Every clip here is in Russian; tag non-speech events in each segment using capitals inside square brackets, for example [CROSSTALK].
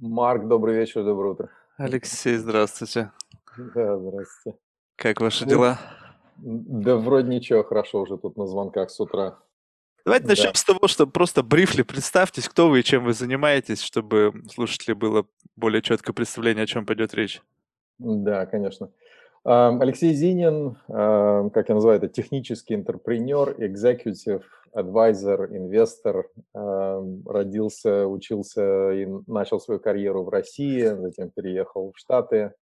Марк, добрый вечер, доброе утро. Алексей, здравствуйте. Да, здравствуйте. Как ваши Ну, дела? да вроде ничего, хорошо уже тут на звонках с утра. Давайте начнем Да, с того, что просто брифли представьтесь, кто вы и чем вы занимаетесь, чтобы слушателю было более четкое представление, о чем пойдет речь. да, конечно. Ам, Алексей Зинин, ам, как я называю это, технический интерпренер, executive advisor, инвестор. Ам, Родился, учился и начал свою карьеру в России, затем переехал в Штаты,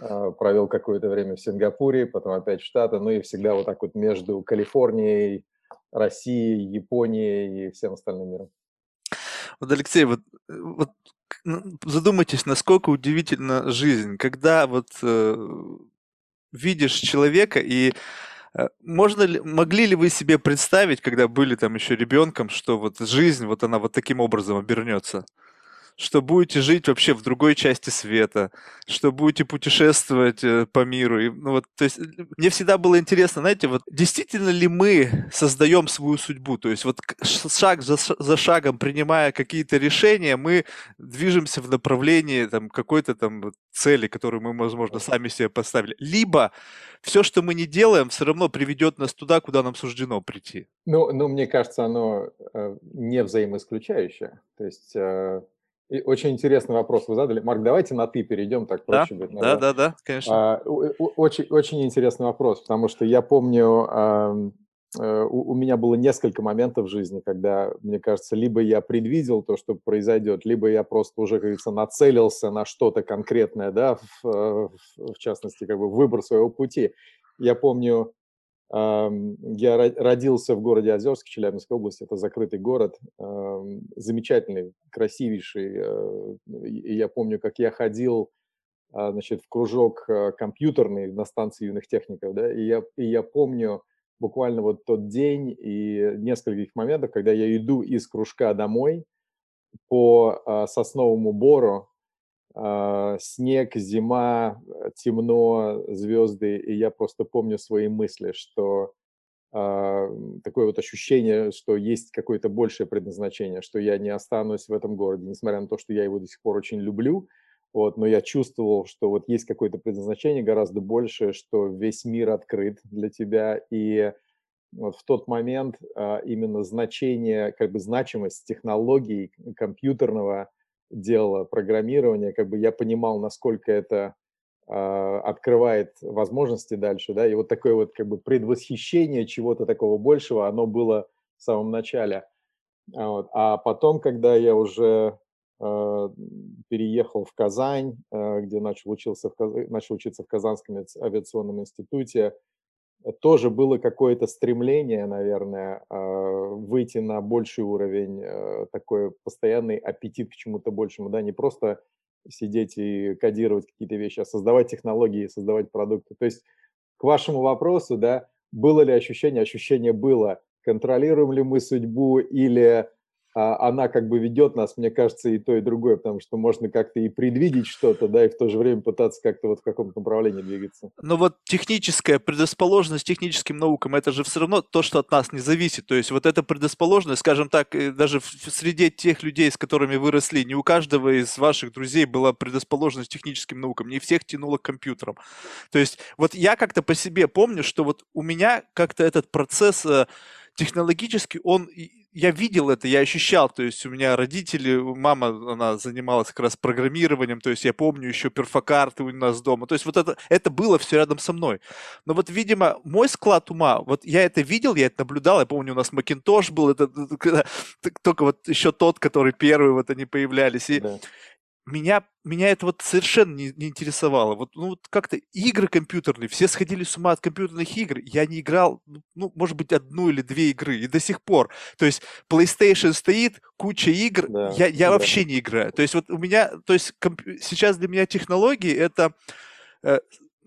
а, провел какое-то время в Сингапуре, потом опять в Штаты, ну и всегда вот так вот между Калифорнией, Россией, Японией и всем остальным миром. Вот, Алексей, вот, э, вот ну, задумайтесь, насколько удивительна жизнь, когда вот э, видишь человека и э, можно ли, могли ли вы себе представить, когда были там еще ребенком, что вот жизнь, вот она вот таким образом обернется? Что будете жить вообще в другой части света, что будете путешествовать э, по миру. И, ну, вот, то есть э, мне всегда было интересно, знаете, вот действительно ли мы создаем свою судьбу? То есть вот шаг за, за шагом, принимая какие-то решения, мы движемся в направлении там, какой-то там цели, которую мы, возможно, сами себе поставили. Либо все, что мы не делаем, все равно приведет нас туда, куда нам суждено прийти. Ну, ну, мне кажется, оно э, не взаимоисключающее. То есть и очень интересный вопрос вы задали. Марк, давайте на «ты» перейдем, так Да, проще будет, да, да, да, конечно. А, Очень, очень интересный вопрос, потому что я помню, э, у у меня было несколько моментов в жизни, когда, мне кажется, либо я предвидел то, что произойдет, либо я просто уже, как говорится, нацелился на что-то конкретное, да, в, э, в частности, как бы выбор своего пути. Я помню, я ро- родился в городе Озерск, Челябинской области, это закрытый город, ам, замечательный, красивейший. э, я помню, как я ходил а, значит, в кружок а, компьютерный на станции юных техников, да, и я, и я помню буквально вот тот день и нескольких моментов, когда я иду из кружка домой по а, сосновому бору, снег, зима, э, темно, звезды, и я просто помню свои мысли, что а, такое вот ощущение, что есть какое-то большее предназначение, что я не останусь в этом городе, несмотря на то, что я его до сих пор очень люблю, вот, но я чувствовал, что вот есть какое-то предназначение гораздо большее, что весь мир открыт для тебя, и вот в тот момент а, именно значение, как бы значимость технологий компьютерного дела, программирования, как бы я понимал, насколько это а, открывает возможности дальше, да, и вот такое вот как бы предвосхищение чего-то такого большего, оно было в самом начале. А, вот. А потом, когда я уже э, переехал в Казань, э, где начал, учился в, начал учиться в Казанском авиац- авиационном институте, тоже было какое-то стремление, наверное, э, выйти на больший уровень, э, такой постоянный аппетит к чему-то большему, да, не просто сидеть и кодировать какие-то вещи, а создавать технологии, создавать продукты. То есть к вашему вопросу, да, было ли ощущение? Ощущение было. Контролируем ли мы судьбу или а, она как бы ведет нас, мне кажется, и то, и другое, потому что можно как-то и предвидеть что-то, да, и в то же время пытаться как-то вот в каком-то направлении двигаться. Но вот техническая предрасположенность техническим наукам, это же все равно то, что от нас не зависит. То есть вот эта предрасположенность, скажем так, даже в среде тех людей, с которыми вы росли, не у каждого из ваших друзей была предрасположенность техническим наукам, не всех тянуло к компьютерам. То есть вот я как-то по себе помню, что вот у меня как-то этот процесс э, технологически, он, я видел это, я ощущал, то есть у меня родители, мама, она занималась как раз программированием, то есть я помню еще перфокарты у нас дома, то есть вот это, это было все рядом со мной. Но вот, видимо, мой склад ума, вот я это видел, я это наблюдал, я помню, у нас Макинтош был, это, это т- только вот еще тот, который первый, вот они появлялись, и Да. Меня, меня это вот совершенно не, не интересовало. Вот, ну, вот как-то игры компьютерные, все сходили с ума от компьютерных игр. Я не играл, ну, ну, может быть, одну или две игры, и до сих пор. То есть PlayStation стоит, куча игр, Да, я, я да. вообще не играю. То есть вот у меня, то есть комп- сейчас для меня технологии это э,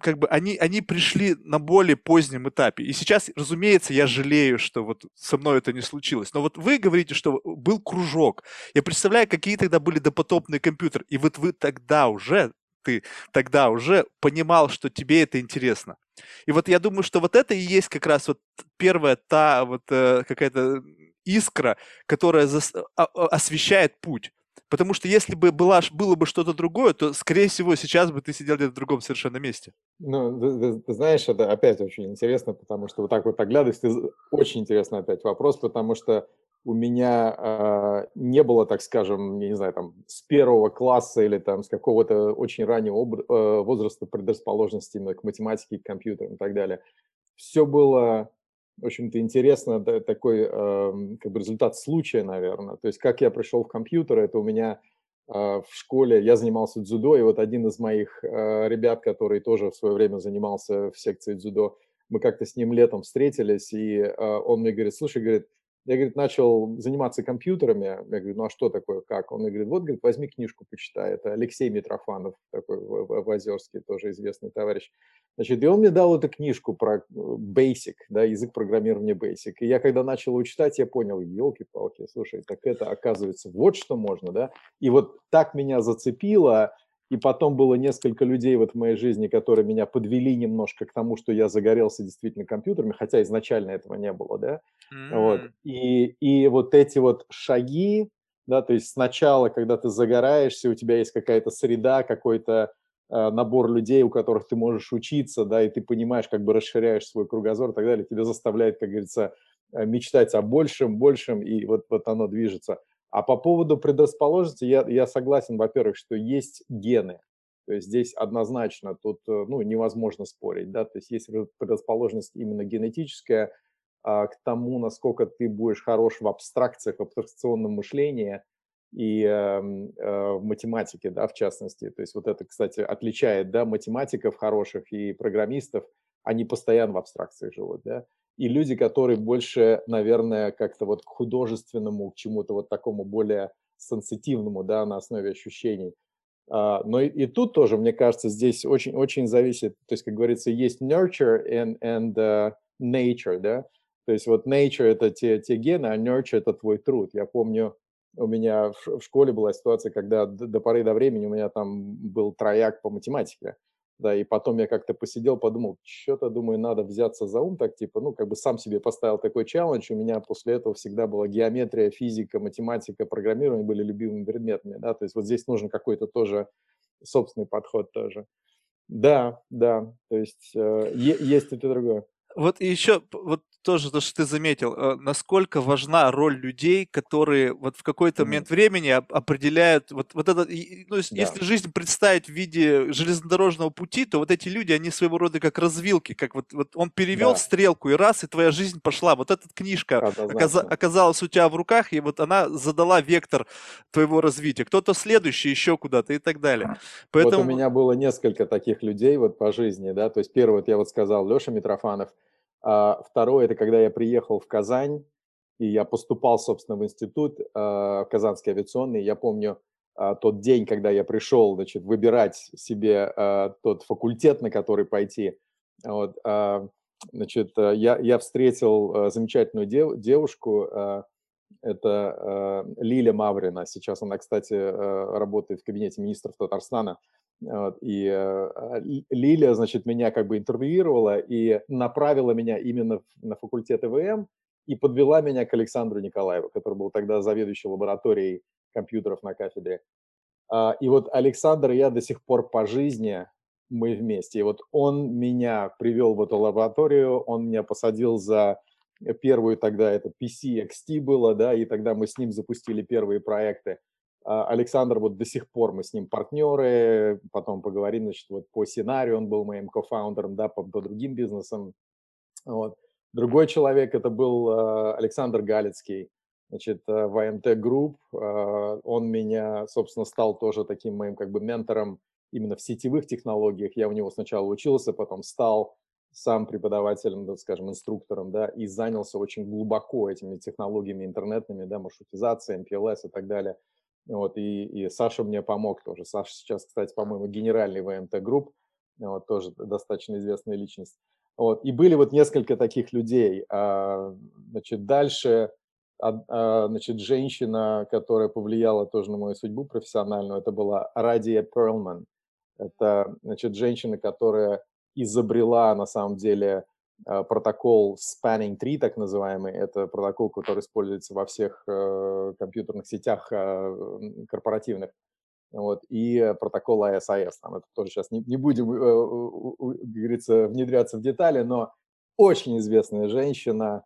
как бы они, они пришли на более позднем этапе. И сейчас, разумеется, я жалею, что вот со мной это не случилось. Но вот вы говорите, что был кружок. Я представляю, какие тогда были допотопные компьютеры. И вот вы тогда уже, ты тогда уже понимал, что тебе это интересно. И вот я думаю, что вот это и есть как раз вот первая та вот э, какая-то искра, которая зас- а- а- освещает путь. Потому что если бы была, было бы что-то другое, то, скорее всего, сейчас бы ты сидел где-то в другом совершенно месте. Ну, ты, ты, ты знаешь, это опять очень интересно, потому что вот так вот оглядываясь, очень интересный опять вопрос, потому что у меня э, не было, так скажем, я не знаю, там, с первого класса или там с какого-то очень раннего об, э, возраста предрасположенности именно к математике, к компьютерам и так далее. Все было в общем-то, интересно, такой э, как бы результат случая, наверное. То есть, как я пришел в компьютер, это у меня э, в школе, я занимался дзюдо, и вот один из моих э, ребят, который тоже в свое время занимался в секции дзюдо, мы как-то с ним летом встретились, и э, он мне говорит, слушай, говорит, я, говорит, начал заниматься компьютерами. Я говорю, ну а что такое, как? Он говорит, вот, говорит, возьми книжку, почитай. Это Алексей Митрофанов, такой в, в, в Озерске, тоже известный товарищ. Значит, и он мне дал эту книжку про э, Basic, да, язык программирования Basic. И я когда начал его читать, я понял, елки-палки, слушай, так это оказывается вот что можно, да. И вот так меня зацепило, и потом было несколько людей вот в моей жизни, которые меня подвели немножко к тому, что я загорелся действительно компьютерами, хотя изначально этого не было, да. Mm. Вот. И, и вот эти вот шаги, да, то есть сначала, когда ты загораешься, у тебя есть какая-то среда, какой-то э, набор людей, у которых ты можешь учиться, да, и ты понимаешь, как бы расширяешь свой кругозор и так далее, тебя заставляет, как говорится, э, мечтать о большем, большем, и вот, вот оно движется. А по поводу предрасположенности я, я согласен, во-первых, что есть гены. То есть здесь однозначно тут э, ну, невозможно спорить. Да? То есть есть предрасположенность именно генетическая а, к тому, насколько ты будешь хорош в абстракциях, в абстракционном мышлении и э, э, в математике, да, в частности. То есть вот это, кстати, отличает да, математиков хороших и программистов. Они постоянно в абстракциях живут. Да? И люди, которые больше, наверное, как-то вот к художественному, к чему-то вот такому более сенситивному, да, на основе ощущений. А, но и, и тут тоже, мне кажется, здесь очень-очень зависит, то есть, как говорится, есть nurture and, and uh, nature, да, то есть вот nature – это те, те гены, а nurture – это твой труд. Я помню, у меня в, в школе была ситуация, когда до, до поры до времени у меня там был трояк по математике, да, и потом я как-то посидел, подумал, что-то, думаю, надо взяться за ум, так типа, ну, как бы сам себе поставил такой челлендж, у меня после этого всегда была геометрия, физика, математика, программирование были любимыми предметами, да, то есть вот здесь нужен какой-то тоже собственный подход тоже. Да, да, то есть э, есть это другое. Вот еще, вот тоже то, что ты заметил, э, насколько важна роль людей, которые вот в какой-то mm-hmm. момент времени определяют вот, вот это, ну, если жизнь представить в виде железнодорожного пути, то вот эти люди, они своего рода как развилки, как вот, вот он перевел да. стрелку, и раз, и твоя жизнь пошла. Вот эта книжка оказ, оказалась у тебя в руках, и вот она задала вектор твоего развития. Кто-то следующий еще куда-то и так далее. Поэтому... Вот у меня было несколько таких людей вот по жизни, да, то есть первый, вот я вот сказал, Леша Митрофанов – второе – это когда я приехал в Казань, и я поступал, собственно, в институт э, Казанский авиационный. Я помню э, тот день, когда я пришел, значит, выбирать себе тот факультет, на который пойти. Вот, значит, я, я встретил замечательную дев, девушку, это э, Лиля Маврина. Сейчас она, кстати, работает в кабинете министров Татарстана. Вот, и э, Лилия, значит, меня как бы интервьюировала и направила меня именно на факультет ЭВМ и подвела меня к Александру Николаеву, который был тогда заведующий лабораторией компьютеров на кафедре. А, и вот Александр и я до сих пор по жизни мы вместе. И вот он меня привел в эту лабораторию, он меня посадил за первую тогда это PC XT было, да, и тогда мы с ним запустили первые проекты. А, Александр, вот до сих пор мы с ним партнеры, потом поговорим, значит, вот по сценарию он был моим кофаундером, да, по, по другим бизнесам. Вот. Другой человек это был а, Александр Галицкий, значит, в АМТ Group. А, он меня, собственно, стал тоже таким моим как бы ментором именно в сетевых технологиях. Я у него сначала учился, потом стал сам преподавателем, так скажем, инструктором, да, и занялся очень глубоко этими технологиями интернетными, да, маршрутизацией, MPLS и так далее – вот, и, и Саша мне помог тоже. Саша сейчас, кстати, по-моему, генеральный ВМТ групп, вот, тоже достаточно известная личность. Вот, и были вот несколько таких людей. А, значит, дальше, а, а, значит, женщина, которая повлияла тоже на мою судьбу профессиональную, это была Радия Перлман. Это, значит, женщина, которая изобрела, на самом деле, протокол Spanning 3, так называемый. Это протокол, который используется во всех э, компьютерных сетях э, корпоративных. Вот, и протокол ASIS. Там это тоже сейчас не, не будем, как говорится, внедряться в детали, но очень известная женщина,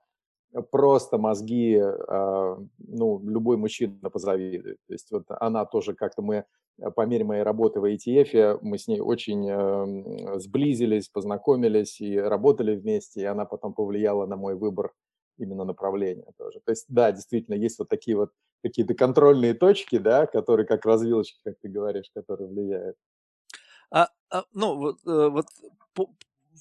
просто мозги, ну, любой мужчина позавидует. То есть вот она тоже как-то мы Э, по мере моей работы в ETF, мы с ней очень эм, сблизились, познакомились и работали вместе, и она потом повлияла на мой выбор именно направления тоже. То есть, да, действительно, есть вот такие вот какие-то контрольные точки, да, которые как развилочки, как ты говоришь, которые влияют. А, а ну, вот, э, вот по,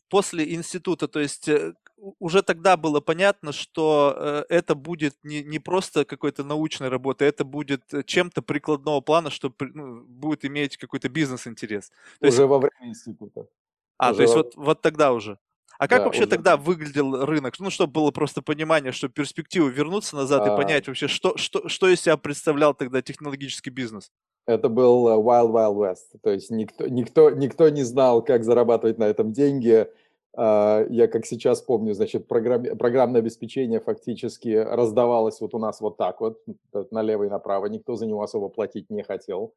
после института, то есть э, уже тогда было понятно, что э, это будет не, не просто какой-то научной работой, это будет чем-то прикладного плана, что ну, будет иметь какой-то бизнес-интерес. То уже есть... во время института. А, уже то есть во... вот, вот тогда уже. А как да, вообще уже. тогда выглядел рынок? Ну, чтобы было просто понимание, что перспективу вернуться назад а... и понять вообще, что, что, что из себя представлял тогда технологический бизнес? Это был э, Wild Wild West. То есть никто, никто, никто не знал, как зарабатывать на этом деньги я как сейчас помню, значит, программ, программное обеспечение фактически раздавалось вот у нас вот так вот, налево и направо, никто за него особо платить не хотел.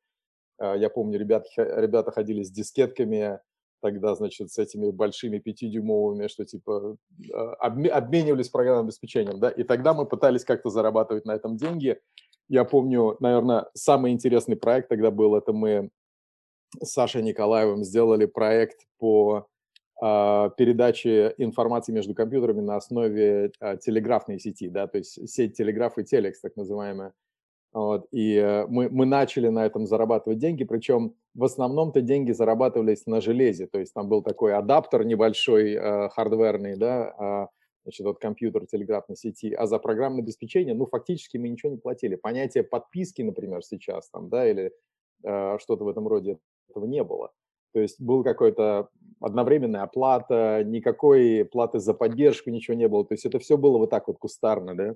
А, я помню, ребят, ребята ходили с дискетками, тогда, значит, с этими большими пятидюймовыми, что типа а, обменивались программным обеспечением, да, и тогда мы пытались как-то зарабатывать на этом деньги. Я помню, наверное, самый интересный проект тогда был, это мы с Сашей Николаевым сделали проект по а, передачи информации между компьютерами на основе а, телеграфной сети, да, то есть сеть телеграф и телекс, так называемая. Вот, и э, мы, мы начали на этом зарабатывать деньги, причем в основном-то деньги зарабатывались на железе, то есть там был такой адаптер небольшой, э, хардверный, да, э, значит, вот компьютер телеграфной сети, а за программное обеспечение, ну, фактически мы ничего не платили. Понятие подписки, например, сейчас там, да, или э, что-то в этом роде, этого не было. То есть был какой-то одновременная оплата, никакой платы за поддержку, ничего не было. То есть это все было вот так вот кустарно, да.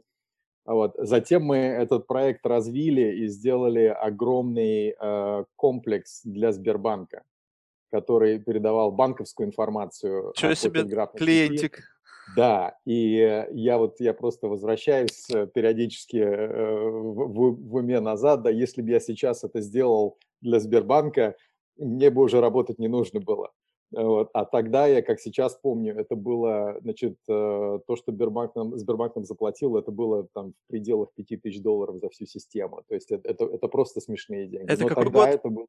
Вот. Затем мы этот проект развили и сделали огромный э, комплекс для Сбербанка, который передавал банковскую информацию. Чего себе, клиентик. Сети. Да, и я вот, я просто возвращаюсь э, периодически э, в, в, в уме назад, да, если бы я сейчас это сделал для Сбербанка, мне бы уже работать не нужно было. Вот. А тогда я, как сейчас помню, это было, значит, э, то, что Сбербанк нам, Сбербанк нам заплатил, это было там в пределах 5000 долларов за всю систему. То есть это, это, это просто смешные деньги. Это Но какой тогда год? это был,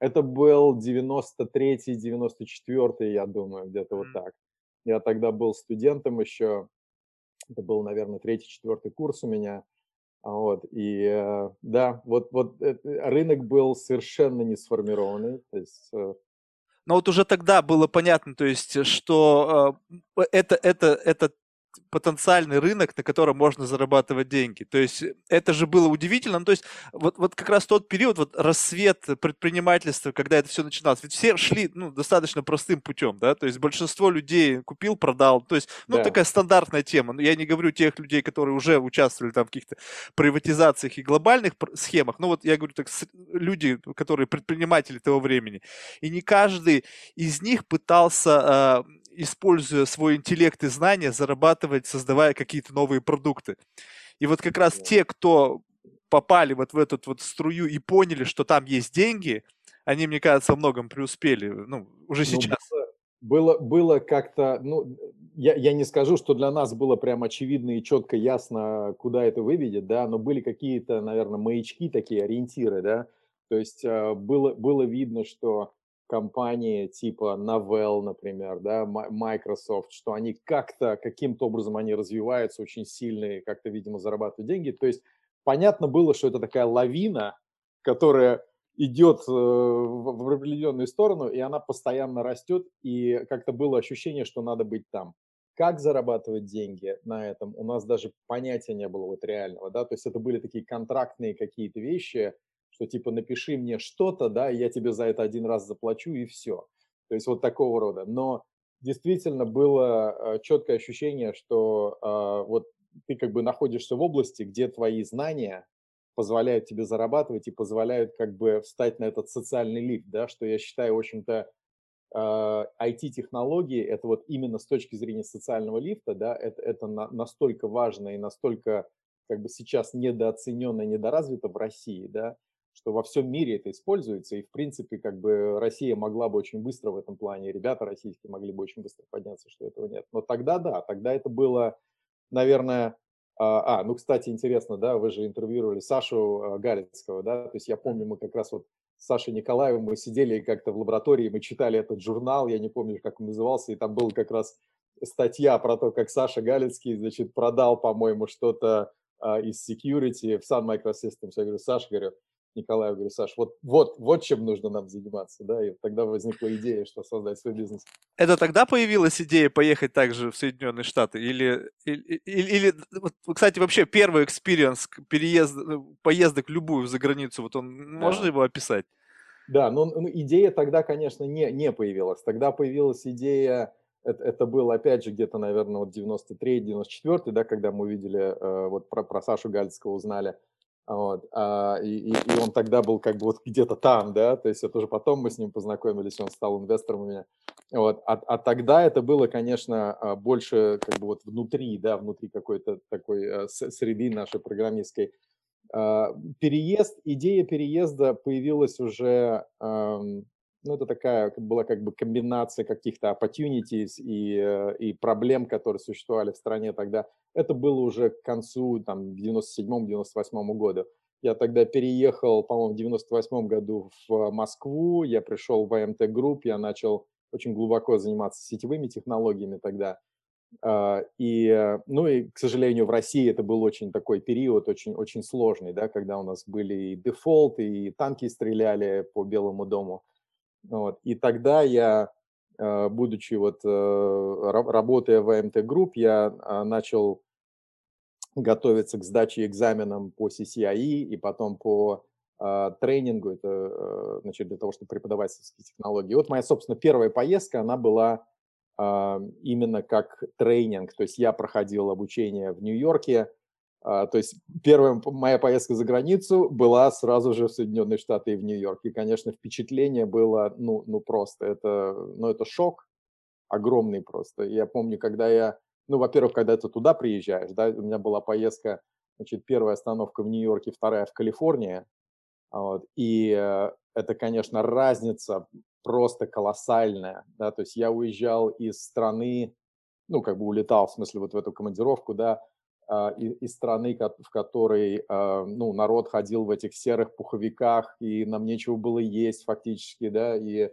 это был 93-й, 94-й, я думаю, где-то mm. вот так. Я тогда был студентом еще, это был, наверное, третий-четвертый курс у меня. Вот, и э, да, вот, вот э, рынок был совершенно не сформированный, то есть э, но вот уже тогда было понятно, то есть, что э, это, это, это потенциальный рынок, на котором можно зарабатывать деньги. То есть это же было удивительно. Ну, то есть вот, вот как раз тот период, вот рассвет предпринимательства, когда это все начиналось, ведь все шли ну, достаточно простым путем, да, то есть большинство людей купил, продал, то есть, ну, да. такая стандартная тема. Но я не говорю тех людей, которые уже участвовали там в каких-то приватизациях и глобальных схемах, но вот я говорю так, люди, которые предприниматели того времени. И не каждый из них пытался а, используя свой интеллект и знания, зарабатывать, создавая какие-то новые продукты. И вот как раз те, кто попали вот в эту вот струю и поняли, что там есть деньги, они, мне кажется, во многом преуспели, ну, уже ну, сейчас. Ну, было, было как-то, ну, я, я не скажу, что для нас было прям очевидно и четко ясно, куда это выведет, да, но были какие-то, наверное, маячки такие, ориентиры, да, то есть э, было, было видно, что компании типа Novell, например, да, Microsoft, что они как-то, каким-то образом они развиваются очень сильно и как-то, видимо, зарабатывают деньги. То есть понятно было, что это такая лавина, которая идет э, в определенную сторону, и она постоянно растет, и как-то было ощущение, что надо быть там. Как зарабатывать деньги на этом, у нас даже понятия не было вот реального, да, то есть это были такие контрактные какие-то вещи, что типа напиши мне что-то, да, я тебе за это один раз заплачу и все. То есть вот такого рода. Но действительно было э, четкое ощущение, что э, вот ты как бы находишься в области, где твои знания позволяют тебе зарабатывать и позволяют как бы встать на этот социальный лифт, да, что я считаю, в общем-то, IT-технологии, это вот именно с точки зрения социального лифта, да, это, это на, настолько важно и настолько как бы сейчас недооценено, недоразвито в России, да, что во всем мире это используется, и, в принципе, как бы Россия могла бы очень быстро в этом плане, ребята российские могли бы очень быстро подняться, что этого нет. Но тогда, да, тогда это было, наверное, а, а ну, кстати, интересно, да, вы же интервьюировали Сашу а, Галицкого, да, то есть я помню, мы как раз вот с Сашей Николаевым мы сидели как-то в лаборатории, мы читали этот журнал, я не помню, как он назывался, и там был как раз статья про то, как Саша Галицкий, значит, продал, по-моему, что-то а, из security в Sun Microsystems. Я говорю, Саша, говорю, Николаю, говорю, Саш, вот, вот, вот чем нужно нам заниматься, да, и тогда возникла идея, что создать свой бизнес. Это тогда появилась идея поехать также в Соединенные Штаты? Или, или, или вот, кстати, вообще первый experience переезд, ну, поездок любую за границу, вот он, да. можно его описать? Да, но ну, идея тогда, конечно, не, не появилась. Тогда появилась идея это, это было, опять же, где-то, наверное, вот 93-94, да, когда мы увидели, э, вот про, про Сашу Галицкого узнали, вот, а, и, и, он тогда был как бы вот [LAUGHS] где-то там, да, то есть это уже потом мы с ним познакомились, он стал инвестором у меня, вот, а, а тогда это было, конечно, а, больше как бы вот внутри, да, внутри какой-то такой э, среды нашей программистской. А, переезд, идея переезда появилась уже ну, это такая была как бы комбинация каких-то opportunities и, э, и проблем, которые существовали в стране тогда. Это было уже к концу, там, 97-98 году. Я тогда переехал, по-моему, в 98 году в Москву, я пришел в АМТ Групп, я начал очень глубоко заниматься сетевыми технологиями тогда. А, и, э, ну и, к сожалению, в России это был очень такой период, очень, очень сложный, да, когда у нас были и дефолты, и танки стреляли по Белому дому. Вот. И тогда я, э, будучи вот, э, работая в АМТ Групп, я а, начал готовиться к сдаче экзаменам по CCIE и потом по а, тренингу, это э, значит, для того, чтобы преподавать технологии. Вот моя, собственно, первая поездка, она была а, именно как тренинг, то есть я проходил обучение в Нью-Йорке, а, то есть первая моя поездка за границу была сразу же в Соединенные Штаты и в Нью-Йорк. И, конечно, впечатление было, ну, ну просто, это, ну, это шок огромный просто. Я помню, когда я, ну, во-первых, когда ты туда приезжаешь, да, у меня была поездка, значит, первая остановка в Нью-Йорке, вторая в Калифорнии, вот, и э, это, конечно, разница просто колоссальная, да, то есть я уезжал из страны, ну, как бы улетал, в смысле, вот в эту командировку, да, а, из страны, в которой а, ну, народ ходил в этих серых пуховиках, и нам нечего было есть фактически, да, и,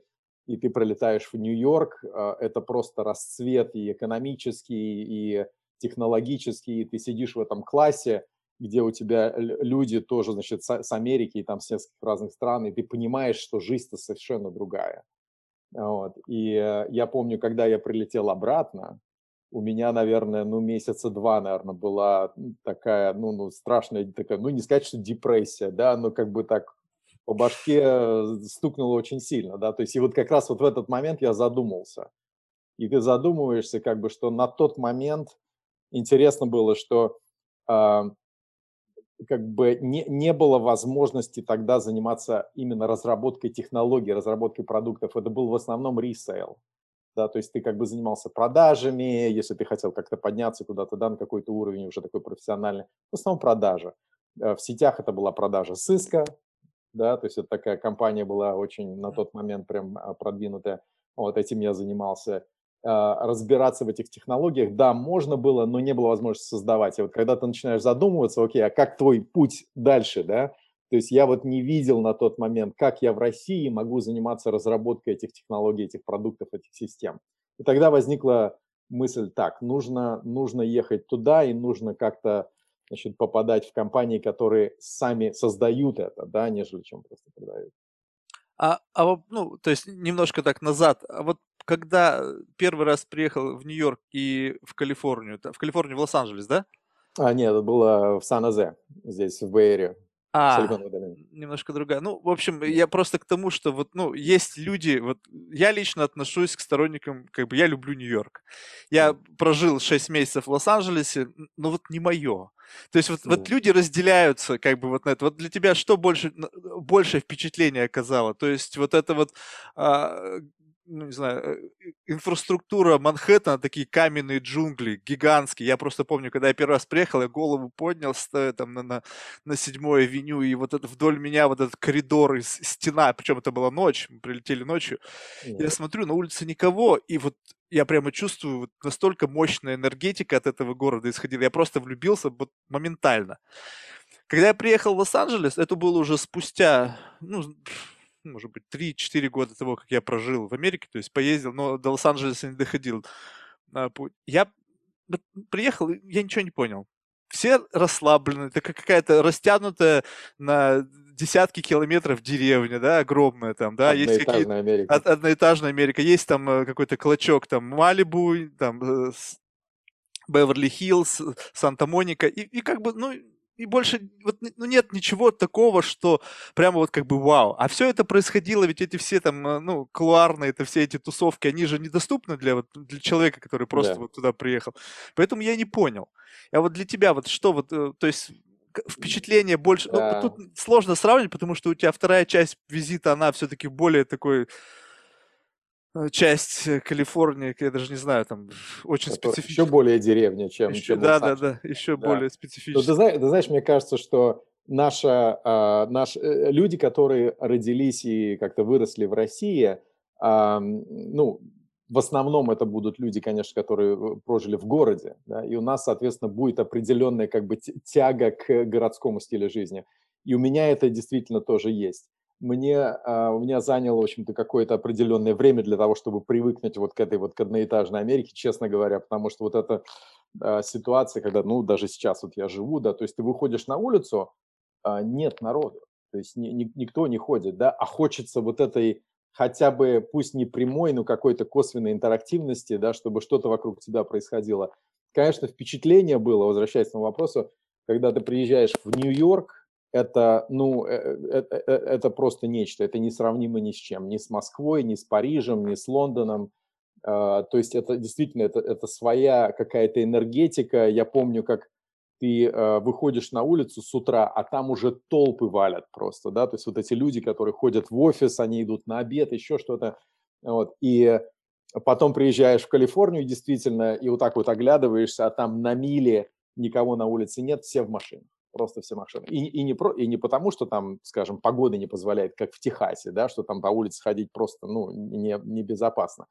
и ты пролетаешь в Нью-Йорк, а, это просто расцвет и экономический, и технологический, и ты сидишь в этом классе, где у тебя люди тоже, значит, с Америки, и там с нескольких разных стран, и ты понимаешь, что жизнь-то совершенно другая. Вот. И э, я помню, когда я прилетел обратно, у меня, наверное, ну, месяца два, наверное, была такая, ну, ну, страшная такая, ну, не сказать, что депрессия, да, но как бы так по башке стукнуло очень сильно, да, то есть и вот как раз вот в этот момент я задумался. И ты задумываешься, как бы, что на тот момент интересно было, что э, как бы не, не было возможности тогда заниматься именно разработкой технологий, разработкой продуктов. Это был в основном ресейл да, то есть ты как бы занимался продажами, если ты хотел как-то подняться куда-то, да, на какой-то уровень уже такой профессиональный, в основном продажа. Э, в сетях это была продажа сыска, да, то есть это такая компания была очень на тот момент прям а, продвинутая, вот этим я занимался. А, разбираться в этих технологиях, да, можно было, но не было возможности создавать. И вот когда ты начинаешь задумываться, окей, а как твой путь дальше, да, то есть я вот не видел на тот момент, как я в России могу заниматься разработкой этих технологий, этих продуктов, этих систем. И тогда возникла мысль, так, нужно, нужно ехать туда и нужно как-то значит, попадать в компании, которые сами создают это, да, нежели чем просто продают. А, а ну, то есть немножко так назад. А вот когда первый раз приехал в Нью-Йорк и в Калифорнию, в Калифорнию, в Лос-Анджелес, да? А, нет, это было в Сан-Азе, здесь, в Бэйре. А, немножко другая. Ну, в общем, я просто к тому, что вот, ну, есть люди, вот я лично отношусь к сторонникам, как бы я люблю Нью-Йорк. Я mm. прожил 6 месяцев в Лос-Анджелесе, но вот не мое. То есть вот, mm. вот люди разделяются как бы вот на это. Вот для тебя что больше, большее впечатление оказало? То есть вот это вот а, ну, не знаю, э, инфраструктура Манхэттена, такие каменные джунгли, гигантские. Я просто помню, когда я первый раз приехал, я голову поднял, стоя там на, на, на седьмой авеню, и вот это вдоль меня вот этот коридор и стена, причем это была ночь, мы прилетели ночью. Yeah. Я смотрю, на улице никого, и вот я прямо чувствую, вот настолько мощная энергетика от этого города исходила. Я просто влюбился вот моментально. Когда я приехал в Лос-Анджелес, это было уже спустя, ну, может быть, 3-4 года того, как я прожил в Америке, то есть поездил, но до Лос-Анджелеса не доходил. А, я приехал, я ничего не понял. Все расслаблены, это какая-то растянутая на десятки километров деревня, да, огромная там, да, есть какие-то... Америка. Одноэтажная Америка. Есть там э, какой-то клочок, там, Малибу, там, э, Беверли-Хиллз, Санта-Моника, и, и как бы, ну, и больше вот, ну, нет ничего такого, что прямо вот как бы вау. А все это происходило, ведь эти все там, э, ну, клуарные, это все эти тусовки, они же недоступны для, вот, для человека, который просто да. вот туда приехал. Поэтому я не понял. А вот для тебя вот что вот, э, то есть впечатление больше... Да. Ну, тут сложно сравнивать, потому что у тебя вторая часть визита, она все-таки более такой часть э, Калифорнии, я даже не знаю, там очень специфическая. Еще более деревня, чем... Еще, чем да, да, да, еще да. более специфическая. Ну, ты, ты знаешь, мне кажется, что наша, а, наш, э, люди, которые родились и как-то выросли в России, а, ну, в основном это будут люди, конечно, которые прожили в городе, да, и у нас, соответственно, будет определенная как бы тяга к городскому стилю жизни. И у меня это действительно тоже есть мне, а, у меня заняло, в общем-то, какое-то определенное время для того, чтобы привыкнуть вот к этой вот к одноэтажной Америке, честно говоря, потому что вот эта а, ситуация, когда, ну, даже сейчас вот я живу, да, то есть ты выходишь на улицу, а, нет народу, то есть ни, ни, никто не ходит, да, а хочется вот этой хотя бы, пусть не прямой, но какой-то косвенной интерактивности, да, чтобы что-то вокруг тебя происходило. Конечно, впечатление было, возвращаясь к вопросу, когда ты приезжаешь в Нью-Йорк, это, ну, это, э, это просто нечто, это несравнимо ни с чем, ни с Москвой, ни с Парижем, ни с Лондоном. А, то есть это действительно, это, это своя какая-то энергетика. Я помню, как ты а, выходишь на улицу с утра, а там уже толпы валят просто, да, то есть вот эти люди, которые ходят в офис, они идут на обед, еще что-то, вот, и потом приезжаешь в Калифорнию, действительно, и вот так вот оглядываешься, а там на миле никого на улице нет, все в машинах просто все машины. И, и, не про, и не потому, что там, скажем, погода не позволяет, как в Техасе, да, что там по улице ходить просто, ну, не, небезопасно,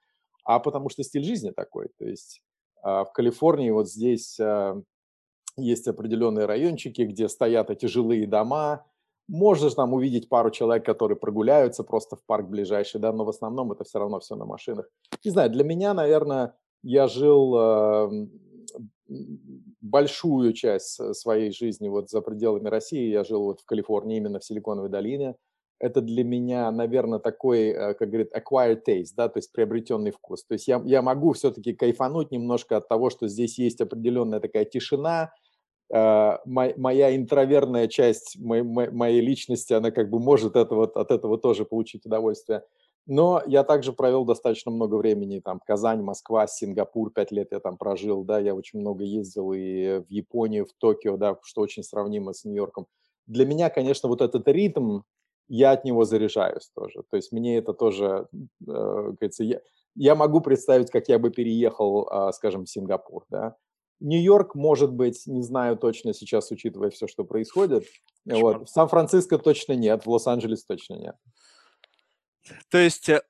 а потому что стиль жизни такой. То есть э, в Калифорнии вот здесь э, есть определенные райончики, где стоят эти жилые дома, можно там увидеть пару человек, которые прогуляются просто в парк ближайший, да, но в основном это все равно все на машинах. Не знаю, для меня, наверное, я жил э, большую часть своей жизни вот за пределами России. Я жил вот в Калифорнии, именно в Силиконовой долине. Это для меня, наверное, такой, э, как говорит, acquired taste, да, то есть приобретенный вкус. То есть я, я могу все-таки кайфануть немножко от того, что здесь есть определенная такая тишина, Uh, моя интроверная часть моей, моей личности, она как бы может это вот, от этого тоже получить удовольствие. Но я также провел достаточно много времени, там, Казань, Москва, Сингапур, пять лет я там прожил, да, я очень много ездил и в Японию, в Токио, да, что очень сравнимо с Нью-Йорком. Для меня, конечно, вот этот ритм, я от него заряжаюсь тоже. То есть мне это тоже, э, говорится, я, я могу представить, как я бы переехал, э, скажем, в Сингапур, да. Нью-Йорк, может быть, не знаю точно сейчас, учитывая все, что происходит. Вот. В Сан-Франциско точно нет, в Лос-Анджелес точно нет. То есть э,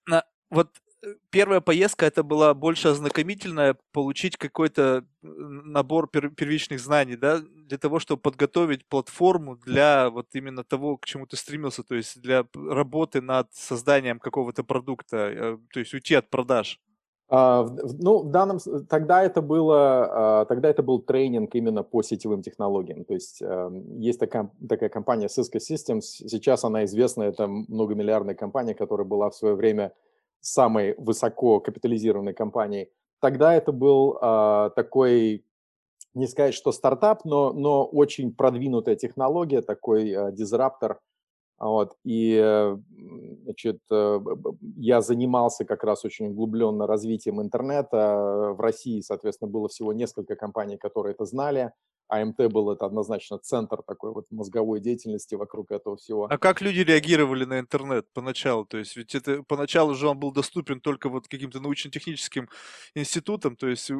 вот э, первая поездка это была больше ознакомительная, получить какой-то набор первичных знаний, да, для того, чтобы подготовить платформу для вот именно того, к чему ты стремился, то есть для работы над созданием какого-то продукта, э, то есть уйти от продаж. А, ну, в данном тогда это было, а, тогда это был тренинг именно по сетевым технологиям. То есть эм, есть такая, такая компания Cisco Systems. Сейчас она известна, это многомиллиардная компания, которая была в свое время самой высоко капитализированной компанией. Тогда это был а, такой, не сказать, что стартап, но, но очень продвинутая технология, такой дизраптор – вот, и, э, значит, э, я занимался как раз очень углубленно развитием интернета. В России, соответственно, было всего несколько компаний, которые это знали. АМТ был это однозначно центр такой вот мозговой деятельности вокруг этого всего. А как люди реагировали на интернет поначалу? То есть ведь это поначалу же он был доступен только вот каким-то научно-техническим институтам, то есть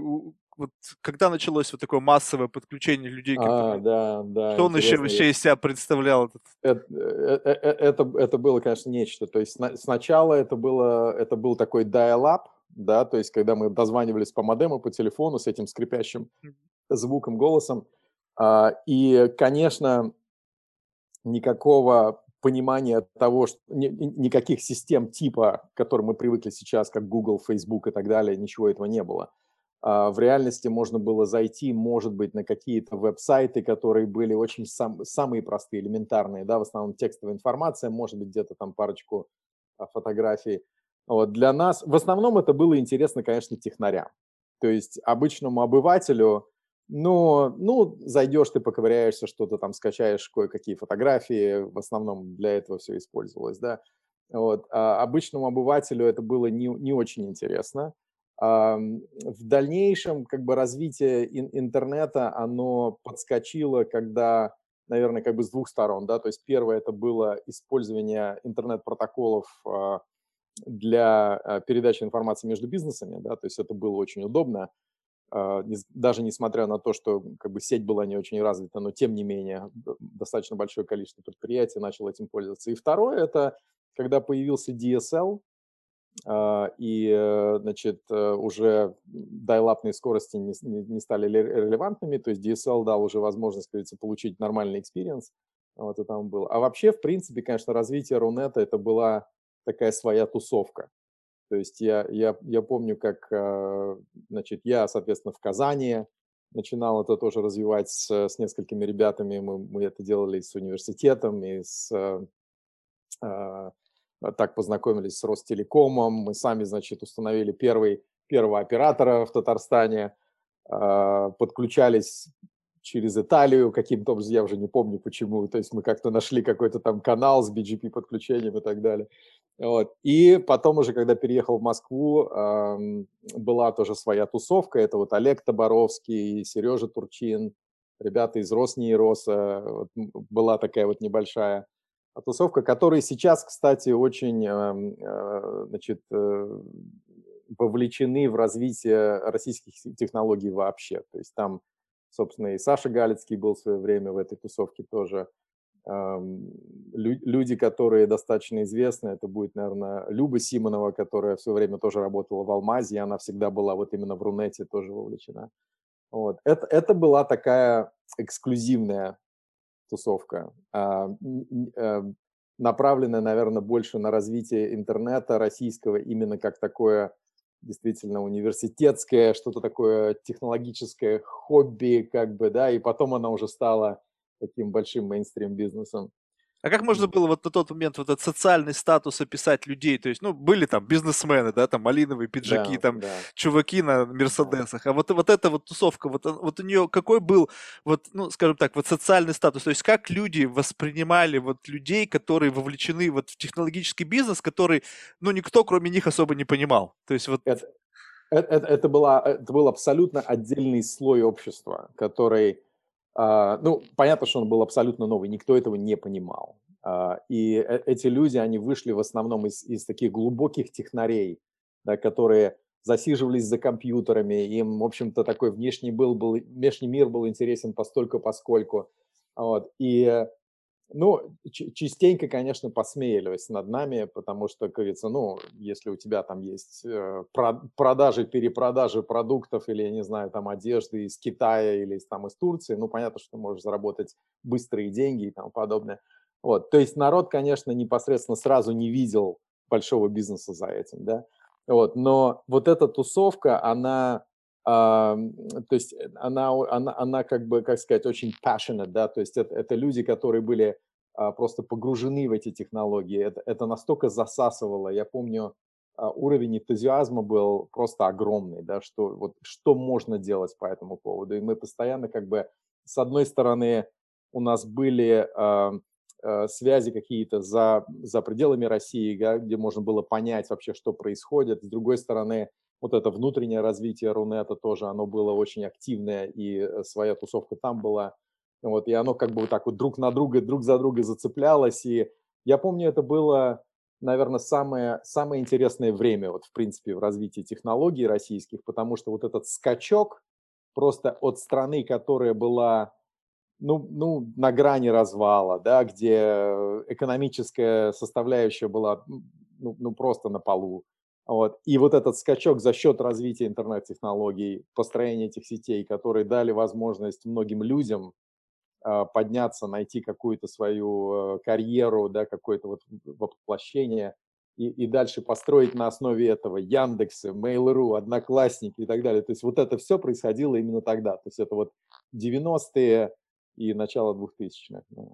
вот когда началось вот такое массовое подключение людей к интернету? А, да, да. Что он еще вообще из себя представлял? Это, э, э, э, это, это было, конечно, нечто. То есть сначала это, было, это был такой dial-up, да, то есть когда мы дозванивались по модему, по телефону с этим скрипящим звуком, голосом. А, и, конечно, никакого понимания того, что никаких систем типа, к которым мы привыкли сейчас, как Google, Facebook и так далее, ничего этого не было. А, в реальности можно было зайти, может быть, на какие-то веб-сайты, которые были очень сам, самые простые, элементарные, да, в основном текстовая информация, может быть, где-то там парочку а, фотографий. Вот, для нас, в основном это было интересно, конечно, технарям. То есть обычному обывателю, ну, ну, зайдешь, ты поковыряешься, что-то там скачаешь, кое-какие фотографии, в основном для этого все использовалось, да. Вот. А обычному обывателю это было не, не очень интересно. В дальнейшем как бы развитие интернета, оно подскочило, когда, наверное, как бы с двух сторон, да, то есть первое это было использование интернет-протоколов а, для а, передачи информации между бизнесами, да, то есть это было очень удобно, а, даже несмотря на то, что как бы сеть была не очень развита, но тем не менее достаточно большое количество предприятий начало этим пользоваться. И второе – это когда появился DSL, и, э, значит, э, уже dial-up ные скорости не, стали релевантными, то есть DSL дал уже возможность, говорится, получить нормальный experience, вот это там было. А вообще, в принципе, конечно, развитие Рунета это была такая своя тусовка. То есть я, я, я помню, как, а, значит, я, соответственно, в Казани начинал это тоже развивать с, с несколькими ребятами, мы, мы это делали с университетом, и с а, Э, так познакомились с Ростелекомом, мы сами, значит, установили первый, первого оператора в Татарстане, а, подключались через Италию каким-то образом, я уже не помню почему, то есть мы как-то нашли какой-то там канал с BGP подключением и так далее. Вот. И потом уже, когда переехал в Москву, была тоже своя тусовка, это вот Олег Таборовский, Сережа Турчин, ребята из Роснейроса, вот была такая вот небольшая тусовка, которые сейчас, кстати, очень эм, э, значит, э, вовлечены в развитие российских технологий вообще. То есть там, собственно, и Саша Галицкий был в свое время в этой тусовке тоже. Эм, люди, которые достаточно известны, это будет, наверное, Люба Симонова, которая все время тоже работала в Алмазе, и она всегда была вот именно в Рунете тоже вовлечена. Вот. Это, это была такая эксклюзивная тусовка, а, э, направленная, наверное, больше на развитие интернета российского именно как такое действительно университетское, что-то такое технологическое хобби, как бы, да, и потом она уже стала таким большим мейнстрим-бизнесом. А как можно было вот на тот момент вот этот социальный статус описать людей? То есть, ну, были там бизнесмены, да, там малиновые пиджаки, да, там да. чуваки на Мерседесах. А вот, вот эта вот тусовка, вот, вот у нее какой был, вот, ну, скажем так, вот социальный статус? То есть, как люди воспринимали вот людей, которые вовлечены вот в технологический бизнес, который, ну, никто кроме них особо не понимал? То есть, вот... Это, это, это, была, это был абсолютно отдельный слой общества, который ну, понятно, что он был абсолютно новый, никто этого не понимал. А, и э, эти люди, они вышли в основном из, из таких глубоких технарей, да, которые засиживались за компьютерами, им, в общем-то, такой внешний, был, был, внешний мир был интересен постольку поскольку. Вот. И ну, частенько, конечно, посмеялись над нами, потому что, как говорится, ну, если у тебя там есть э, продажи, перепродажи продуктов или, я не знаю, там одежды из Китая или там из Турции, ну, понятно, что ты можешь заработать быстрые деньги и тому подобное. Вот, то есть народ, конечно, непосредственно сразу не видел большого бизнеса за этим, да, вот, но вот эта тусовка, она то есть э, она, она, она как бы, как сказать, очень passionate, да, то есть это, это люди, которые были а, просто погружены в эти технологии, это, это настолько засасывало, я помню, а, уровень энтузиазма был просто огромный, да, что вот что можно делать по этому поводу, и мы постоянно как бы, с одной стороны, у нас были связи какие-то за, за пределами России, да, где можно было понять вообще, что происходит, с другой стороны, вот это внутреннее развитие Рунета тоже, оно было очень активное, и э, своя тусовка там была. Вот, и оно как бы вот так вот друг на друга, друг за друга зацеплялось. И я помню, это было, наверное, самое, самое интересное время, вот, в принципе, в развитии технологий российских, потому что вот этот скачок просто от страны, которая была ну, ну, на грани развала, да, где экономическая составляющая была ну, ну просто на полу. Вот. И вот этот скачок за счет развития интернет-технологий, построения этих сетей, которые дали возможность многим людям э, подняться, найти какую-то свою э, карьеру, да, какое-то вот воплощение, и, и дальше построить на основе этого Яндексы, Mail.ru, Одноклассники и так далее. То есть вот это все происходило именно тогда. То есть это вот 90-е и начало 2000-х. Да.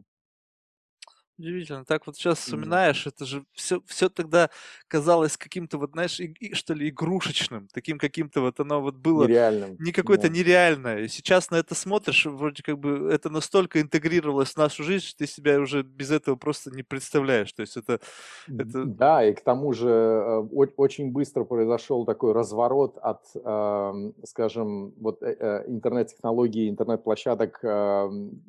Удивительно. Так вот сейчас вспоминаешь, это же все, все тогда казалось каким-то вот, знаешь, и, и, что ли, игрушечным, таким каким-то вот оно вот было Нереальным. не какое-то да. нереальное. И сейчас на это смотришь, вроде как бы это настолько интегрировалось в нашу жизнь, что ты себя уже без этого просто не представляешь. То есть это... это... Да, и к тому же э, очень быстро произошел такой разворот от, скажем, вот э, э, интернет-технологий, интернет-площадок,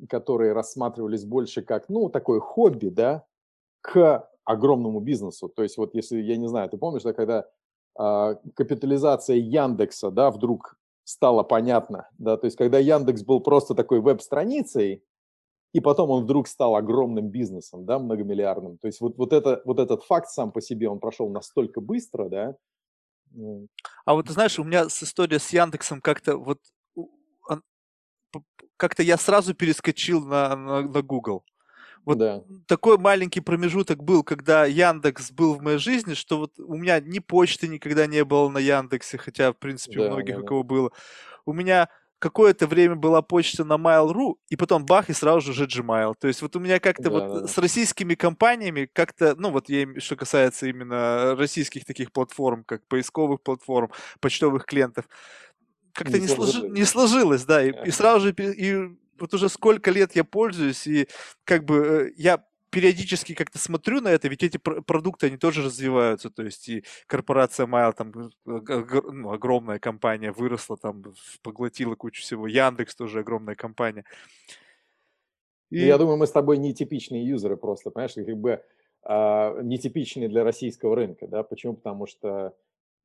которые рассматривались больше как, ну, такое хобби, хобби, да, к огромному бизнесу. То есть вот если, я не знаю, ты помнишь, да, когда э, капитализация Яндекса, да, вдруг стала понятна, да, то есть когда Яндекс был просто такой веб-страницей, и потом он вдруг стал огромным бизнесом, да, многомиллиардным. То есть вот, вот, это, вот этот факт сам по себе, он прошел настолько быстро, да. А вот знаешь, у меня с история с Яндексом как-то вот как-то я сразу перескочил на, на, на Google. Вот да. такой маленький промежуток был, когда Яндекс был в моей жизни, что вот у меня ни почты никогда не было на Яндексе, хотя, в принципе, да, у многих да, у кого да. было. У меня какое-то время была почта на Mail.ru, и потом бах, и сразу же Gmail. То есть вот у меня как-то да, вот да. с российскими компаниями как-то, ну вот я, что касается именно российских таких платформ, как поисковых платформ, почтовых клиентов, как-то не, не, сложи, не сложилось, да, и, и [LAUGHS] сразу же и вот уже сколько лет я пользуюсь, и как бы э, я периодически как-то смотрю на это, ведь эти продукты, они тоже развиваются, то есть и корпорация Mail, там ну, огромная компания выросла, там поглотила кучу всего, Яндекс тоже огромная компания. И... Я думаю, мы с тобой нетипичные юзеры просто, понимаешь, как бы а, нетипичные для российского рынка, да, почему? Потому что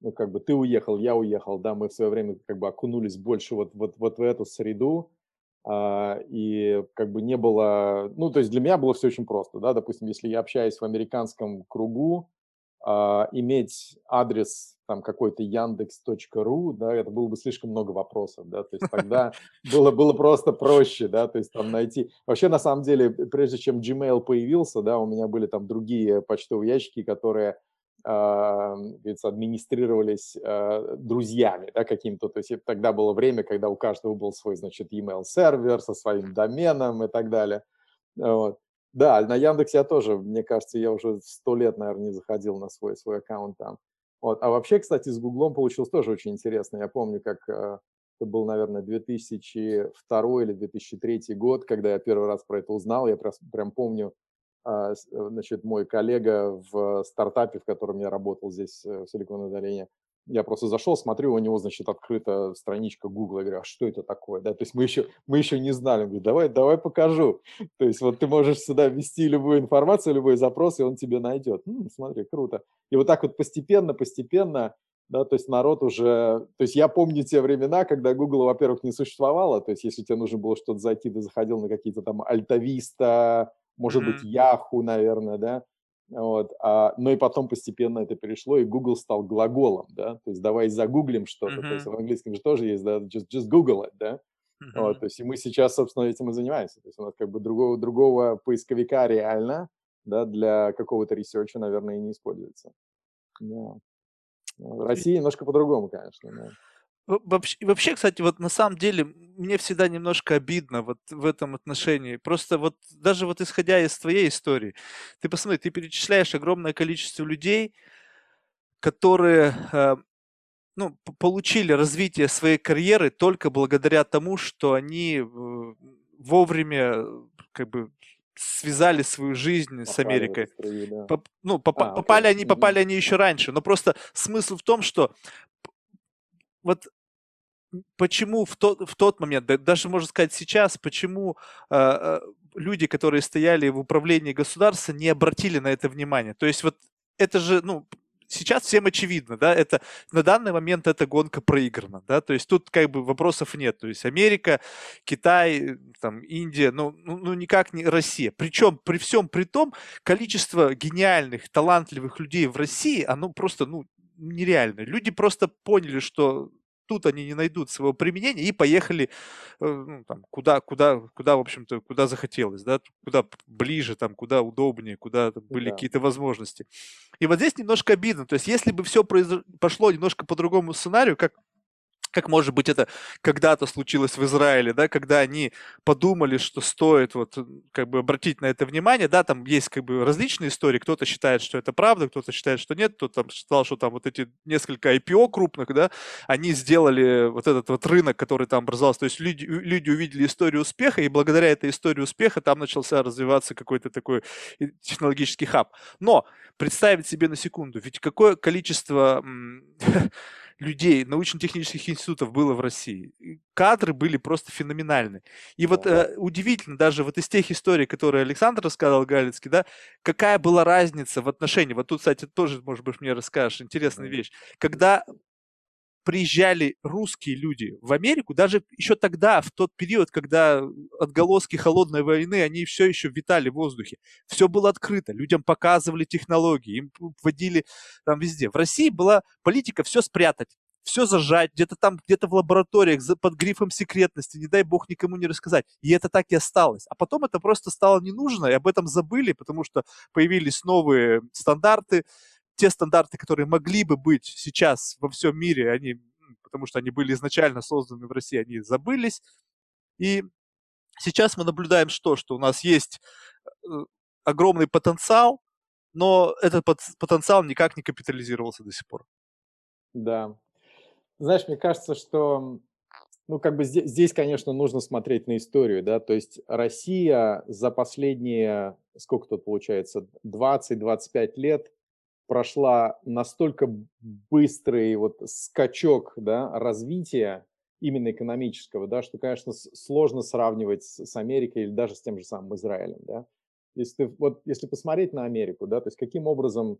ну, как бы ты уехал, я уехал, да, мы в свое время как бы окунулись больше вот, вот, вот в эту среду, и как бы не было, ну, то есть для меня было все очень просто, да, допустим, если я общаюсь в американском кругу, а, иметь адрес там какой-то яндекс.ру, да, это было бы слишком много вопросов, да, то есть тогда [LAUGHS] было, было просто проще, да, то есть там найти. Вообще, на самом деле, прежде чем Gmail появился, да, у меня были там другие почтовые ящики, которые а, говорится, администрировались а, друзьями да, каким-то. То есть тогда было время, когда у каждого был свой, значит, email сервер со своим доменом и так далее. Вот. Да, на Яндексе я тоже, мне кажется, я уже сто лет, наверное, не заходил на свой, свой аккаунт там. Вот. А вообще, кстати, с Гуглом получилось тоже очень интересно. Я помню, как а, это был, наверное, 2002 или 2003 год, когда я первый раз про это узнал. Я прям, прям помню, а, значит, мой коллега в стартапе, в котором я работал здесь, э, в Силиконовой долине, я просто зашел, смотрю, у него, значит, открыта страничка Google. Я говорю, а что это такое? Да, то есть мы еще, мы еще не знали. Он говорит, давай, давай покажу. То есть вот ты можешь сюда ввести любую информацию, любой запрос, и он тебе найдет. М, смотри, круто. И вот так вот постепенно, постепенно, да, то есть народ уже... То есть я помню те времена, когда Google, во-первых, не существовало. То есть если тебе нужно было что-то зайти, ты заходил на какие-то там Альтависта, может mm-hmm. быть, Yahoo, наверное, да, вот, а, но и потом постепенно это перешло, и Google стал глаголом, да, то есть давай загуглим что-то, mm-hmm. то есть в английском же тоже есть, да, just, just Google it, да, mm-hmm. вот, то есть и мы сейчас, собственно, этим и занимаемся, то есть у нас как бы другого, другого поисковика реально, да, для какого-то research а, наверное, и не используется. Да. В России немножко по-другому, конечно, да. Вообще, вообще, кстати, вот на самом деле мне всегда немножко обидно вот в этом отношении. Просто вот даже вот исходя из твоей истории, ты посмотри, ты перечисляешь огромное количество людей, которые э, ну, получили развитие своей карьеры только благодаря тому, что они э, вовремя как бы связали свою жизнь попали с Америкой. Струю, да. Поп, ну, поп, а, попали окей. они, попали они еще раньше. Но просто смысл в том, что вот почему в тот, в тот момент, даже можно сказать сейчас, почему э, люди, которые стояли в управлении государства, не обратили на это внимание. То есть вот это же, ну, сейчас всем очевидно, да, это на данный момент эта гонка проиграна, да, то есть тут как бы вопросов нет, то есть Америка, Китай, там, Индия, ну, ну, ну никак не Россия. Причем при всем при том количество гениальных, талантливых людей в России, оно просто, ну, нереально. Люди просто поняли, что тут они не найдут своего применения и поехали э, ну, там, куда, куда, куда, в общем-то, куда захотелось, да, куда ближе, там, куда удобнее, куда там, были да. какие-то возможности. И вот здесь немножко обидно. То есть, если бы все произ... пошло немножко по другому сценарию, как как, может быть, это когда-то случилось в Израиле, да, когда они подумали, что стоит вот как бы обратить на это внимание, да, там есть как бы различные истории, кто-то считает, что это правда, кто-то считает, что нет, кто-то считал, что там вот эти несколько IPO крупных, да, они сделали вот этот вот рынок, который там образовался, то есть люди, люди увидели историю успеха, и благодаря этой истории успеха там начался развиваться какой-то такой технологический хаб. Но представить себе на секунду, ведь какое количество [LAUGHS] людей, научно-технических институтов было в России. Кадры были просто феноменальны. И вот э, удивительно, даже вот из тех историй, которые Александр рассказал Галицкий, да, какая была разница в отношении, вот тут, кстати, тоже, может быть, мне расскажешь, интересная вещь, когда приезжали русские люди в Америку, даже еще тогда, в тот период, когда отголоски холодной войны, они все еще витали в воздухе. Все было открыто, людям показывали технологии, им вводили там везде. В России была политика все спрятать все зажать, где-то там, где-то в лабораториях под грифом секретности, не дай бог никому не рассказать. И это так и осталось. А потом это просто стало не нужно, и об этом забыли, потому что появились новые стандарты, те стандарты, которые могли бы быть сейчас во всем мире, они, потому что они были изначально созданы в России, они забылись. И сейчас мы наблюдаем что? Что у нас есть э, огромный потенциал, но этот потенциал никак не капитализировался до сих пор. Да. Знаешь, мне кажется, что ну, как бы здесь, здесь, конечно, нужно смотреть на историю, да, то есть Россия за последние, сколько тут получается, 20-25 лет прошла настолько быстрый вот скачок да, развития именно экономического, да, что, конечно, сложно сравнивать с Америкой или даже с тем же самым Израилем. Да. Если, ты, вот, если посмотреть на Америку, да, то есть каким образом,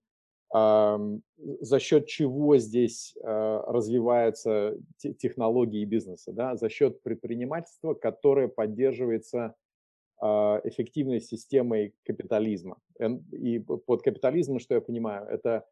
за счет чего здесь э, развиваются технологии бизнеса, да, за счет предпринимательства, которое поддерживается эффективной системой капитализма. И под капитализмом, что я понимаю, это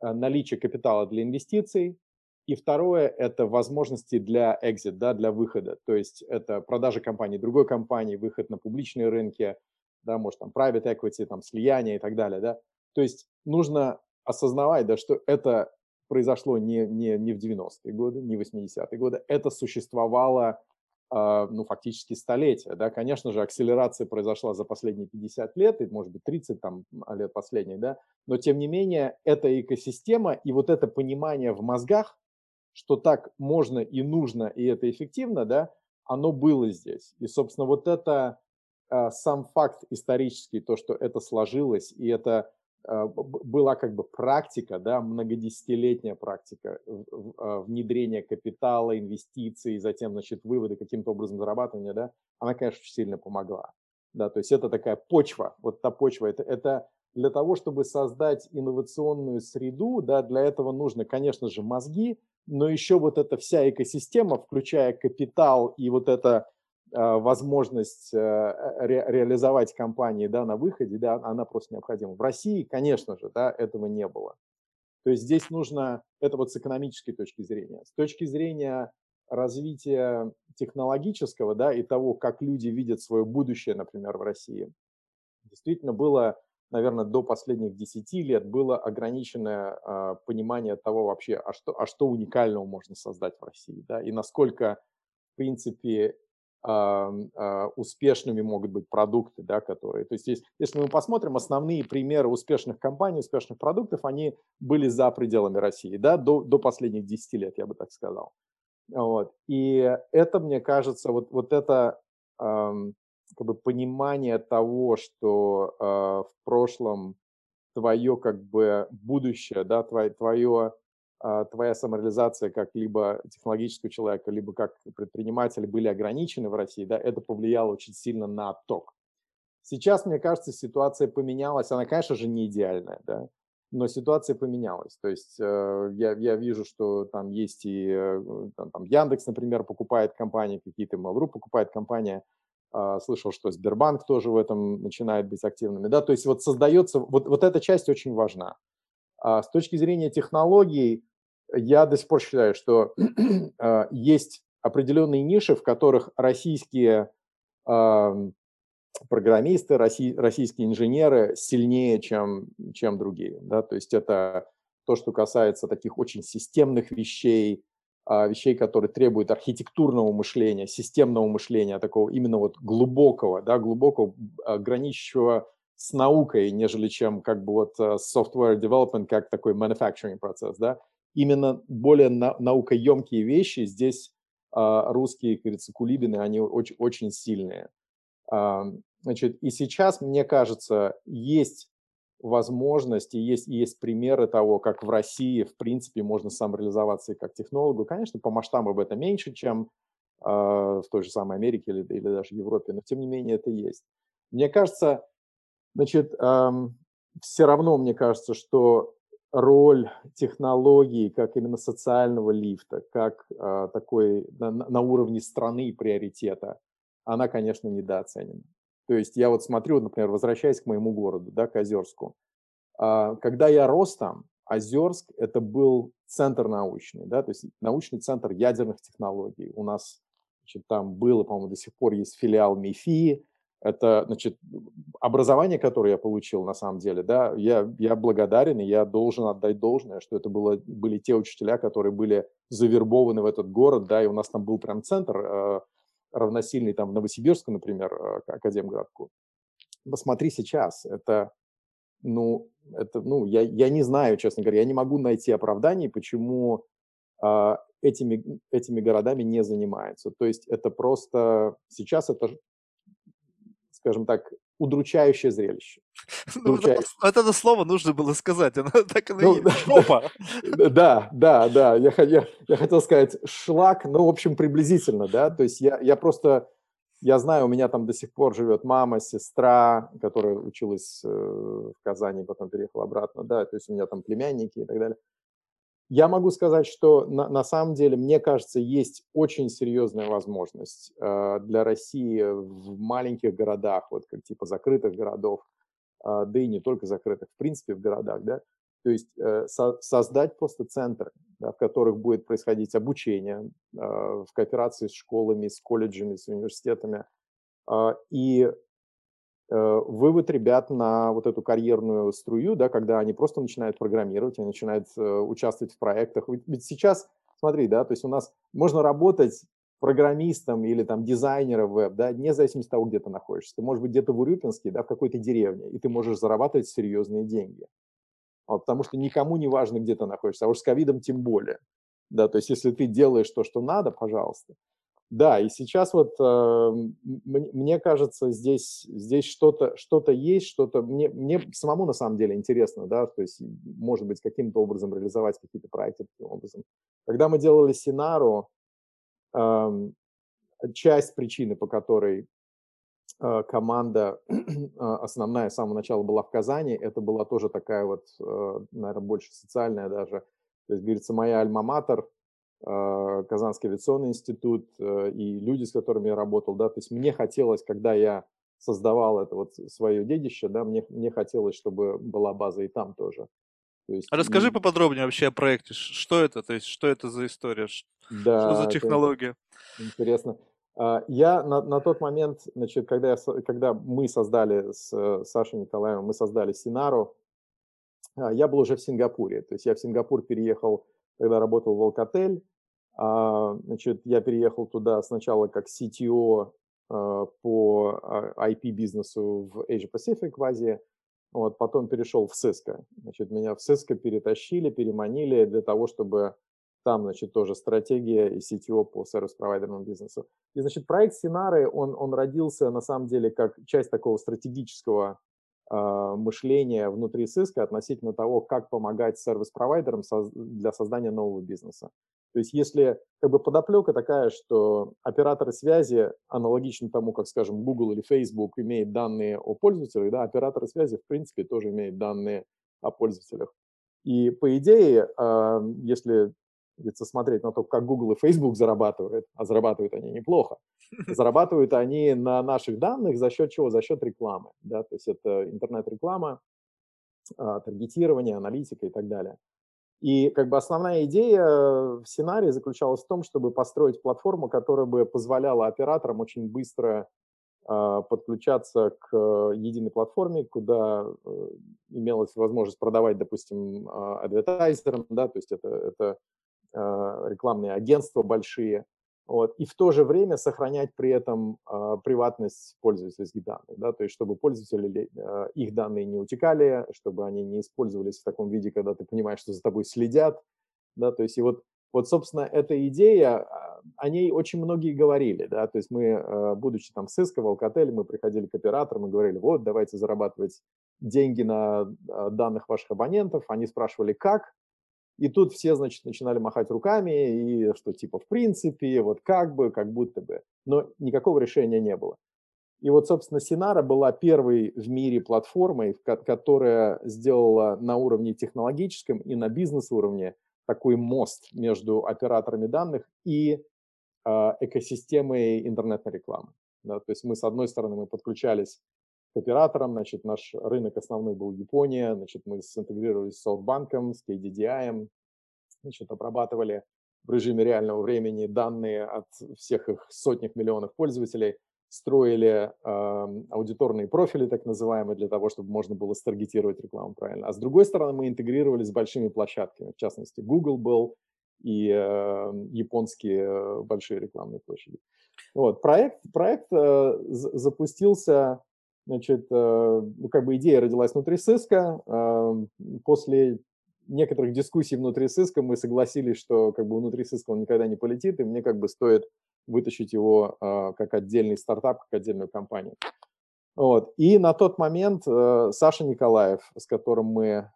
а, наличие капитала для инвестиций, и второе – это возможности для exit, да, для выхода. То есть это продажа компании другой компании, выход на публичные рынки, да, может, там, private equity, там, слияние и так далее, да. То есть нужно осознавать, да, что это произошло не, не, не в 90-е годы, не в 80-е годы, это существовало а, ну, фактически столетия. Да? Конечно же, акселерация произошла за последние 50 лет, и, может быть, 30 там, лет последних, да? но, тем не менее, эта экосистема и вот это понимание в мозгах, что так можно и нужно, и это эффективно, да, оно было здесь. И, собственно, вот это а, сам факт исторический, то, что это сложилось, и это а, была как бы практика, да, многодесятилетняя практика а, внедрения капитала, инвестиций, затем, значит, выводы каким-то образом зарабатывания, да, она, конечно, очень сильно помогла. Да, то есть это такая почва, вот та почва, это, это для того, чтобы создать инновационную среду, да, для этого нужно, конечно же, мозги, но еще вот эта вся экосистема, включая капитал и вот это а, возможность э, ре, реализовать компании да, на выходе, да, она просто необходима. В России, конечно же, да, этого не было. То есть здесь нужно, это вот с экономической точки зрения. С точки зрения развития технологического, да, и того, как люди видят свое будущее, например, в России, действительно было, наверное, до последних 10 лет было ограниченное э, понимание того вообще, а что, а что уникального можно создать в России, да, и насколько, в принципе, а, успешными могут быть продукты, да, которые... То есть, есть, если мы посмотрим, основные примеры успешных компаний, успешных продуктов, они были за пределами России, да, до, до последних 10 лет, я бы так сказал. Вот. И это, мне кажется, вот, вот это э, как бы понимание того, что э, в прошлом твое как бы будущее, да, твое, твое а, твоя самореализация как либо технологического человека, либо как предпринимателя были ограничены в России, да, это повлияло очень сильно на отток. Сейчас, мне кажется, ситуация поменялась. Она, конечно же, не идеальная, да, но ситуация поменялась. То есть э, я, я вижу, что там есть и э, там, там Яндекс, например, покупает компании какие-то, Mail.ru покупает компания. Э, слышал, что Сбербанк тоже в этом начинает быть активными. Да? То есть вот создается, вот, вот эта часть очень важна. А с точки зрения технологий, я до сих пор считаю, что э, [CLEARS THROAT] есть определенные ниши, в которых российские э, программисты, россий, российские инженеры сильнее, чем, чем другие. Да? То есть это то, что касается таких очень системных вещей, а, вещей, которые требуют архитектурного мышления, системного мышления, такого именно вот глубокого, да, глубокого, а, граничащего с наукой, нежели чем как бы вот а, software development, как такой manufacturing процесс, да. Именно более на, наукоемкие вещи здесь русские, как говорится, кулибины, они очень, очень сильные. Значит, и сейчас, мне кажется, есть возможности, есть, есть примеры того, как в России, в принципе, можно самореализоваться и как технологу. Конечно, по масштабам это меньше, чем э, в той же самой Америке или, или даже Европе, но тем не менее это есть. Мне кажется, значит, э, все равно мне кажется, что роль технологии как именно социального лифта, как э, такой на, на уровне страны приоритета, она, конечно, недооценена. То есть я вот смотрю, например, возвращаясь к моему городу, да, к Озерску. А, когда я рос там, Озерск – это был центр научный, да, то есть научный центр ядерных технологий. У нас значит, там было, по-моему, до сих пор есть филиал МИФИ. Это, значит, образование, которое я получил, на самом деле, да, я, я благодарен, и я должен отдать должное, что это было, были те учителя, которые были завербованы в этот город, да, и у нас там был прям центр э, равносильный там Новосибирску, например, э, Академградку. Посмотри сейчас, это, ну, это, ну, я, я не знаю, честно говоря, я не могу найти оправданий, почему э, этими, этими городами не занимаются. То есть это просто, сейчас это, скажем так, удручающее зрелище. [LAUGHS] Ну, удручающее. Вот это слово нужно было сказать, оно [LAUGHS] так и ну, Жопа. Да, да, да, я, я, я хотел сказать шлак, ну, в общем, приблизительно, да, то есть я, я просто, я знаю, у меня там до сих пор живет мама, сестра, которая училась э, в Казани, потом переехала обратно, да, то есть у меня там племянники и так далее. Я могу сказать, что на, на самом деле, мне кажется, есть очень серьезная возможность э, для России в маленьких городах, вот как типа закрытых городов, э, да и не только закрытых, в принципе, в городах, да, то есть э, со, создать просто центры, да, в которых будет происходить обучение э, в кооперации с школами, с колледжами, с университетами, э, и вывод ребят на вот эту карьерную струю, да, когда они просто начинают программировать, они начинают э, участвовать в проектах. Ведь, сейчас, смотри, да, то есть у нас можно работать программистом или там дизайнером веб, да, вне зависимости от того, где ты находишься. Ты можешь быть где-то в Урюпинске, да, в какой-то деревне, и ты можешь зарабатывать серьезные деньги. Вот, потому что никому не важно, где ты находишься, а уж с ковидом тем более. Да, то есть если ты делаешь то, что надо, пожалуйста, да, и сейчас вот э, мне кажется, здесь, здесь что-то что есть, что-то мне, мне самому на самом деле интересно, да, то есть, может быть, каким-то образом реализовать какие-то проекты таким образом. Когда мы делали Синару, э, часть причины, по которой э, команда [CLEARS THROAT] основная с самого начала была в Казани, это была тоже такая вот, э, наверное, больше социальная даже, то есть, говорится, моя альма-матер – Казанский авиационный институт э, и люди, с которыми я работал, да, то есть мне хотелось, когда я создавал это вот свое детище, да, мне, мне хотелось, чтобы была база и там тоже. То есть, Расскажи и... поподробнее вообще о проекте, что это, то есть что это за история, да, что за технология? Интересно. А, я на, на тот момент, значит, когда, я, когда мы создали с э, Сашей Николаевым, мы создали Синару, а, я был уже в Сингапуре, то есть я в Сингапур переехал когда работал в Alcatel, а, значит, я переехал туда сначала как CTO а, по IP-бизнесу в Asia Pacific в Азии, вот, потом перешел в Cisco. Значит, меня в Cisco перетащили, переманили для того, чтобы там, значит, тоже стратегия и CTO по сервис-провайдерному бизнесу. И, значит, проект Синары, он, он родился, на самом деле, как часть такого стратегического э, мышление внутри Cisco относительно того, как помогать сервис-провайдерам соз- для создания нового бизнеса. То есть если как бы подоплека такая, что операторы связи, аналогично тому, как, скажем, Google или Facebook имеют данные о пользователях, да, операторы связи, в принципе, тоже имеют данные о пользователях. И по идее, если если смотреть на то, как Google и Facebook зарабатывают, а зарабатывают они неплохо, зарабатывают они на наших данных за счет чего? За счет рекламы. Да? То есть это интернет-реклама, а, таргетирование, аналитика и так далее. И как бы основная идея в сценарии заключалась в том, чтобы построить платформу, которая бы позволяла операторам очень быстро э, подключаться к единой платформе, куда э, имелась возможность продавать, допустим, э, адвертайзерам, да, то есть это, это э, рекламные агентства большие, вот, и в то же время сохранять при этом э, приватность пользовательских данных, да, то есть чтобы пользователи, э, их данные не утекали, чтобы они не использовались в таком виде, когда ты понимаешь, что за тобой следят, да, то есть и вот, вот собственно, эта идея, о ней очень многие говорили, да, то есть мы, э, будучи там Cisco, Alcatel, мы приходили к операторам и говорили, вот, давайте зарабатывать деньги на данных ваших абонентов, они спрашивали, как, и тут все, значит, начинали махать руками, и что типа в принципе, вот как бы, как будто бы. Но никакого решения не было. И вот, собственно, Синара была первой в мире платформой, которая сделала на уровне технологическом и на бизнес-уровне такой мост между операторами данных и э, экосистемой интернетной рекламы. Да, то есть мы, с одной стороны, мы подключались к операторам, значит, наш рынок основной был Япония, значит, мы синтегрировались с SoftBank, с KDDI, значит, обрабатывали в режиме реального времени данные от всех их сотнях миллионов пользователей, строили э, аудиторные профили, так называемые, для того, чтобы можно было старгетировать рекламу правильно. А с другой стороны, мы интегрировались с большими площадками, в частности, Google был и э, японские большие рекламные площади. Вот, проект, проект э, запустился Значит, э, ну, как бы идея родилась внутри. Эм, после некоторых дискуссий внутри Cisco мы согласились, что как бы внутри Cisco он никогда не полетит, и мне как бы стоит вытащить его э, как отдельный стартап, как отдельную компанию. Вот. И на тот момент э, Саша Николаев, с которым мы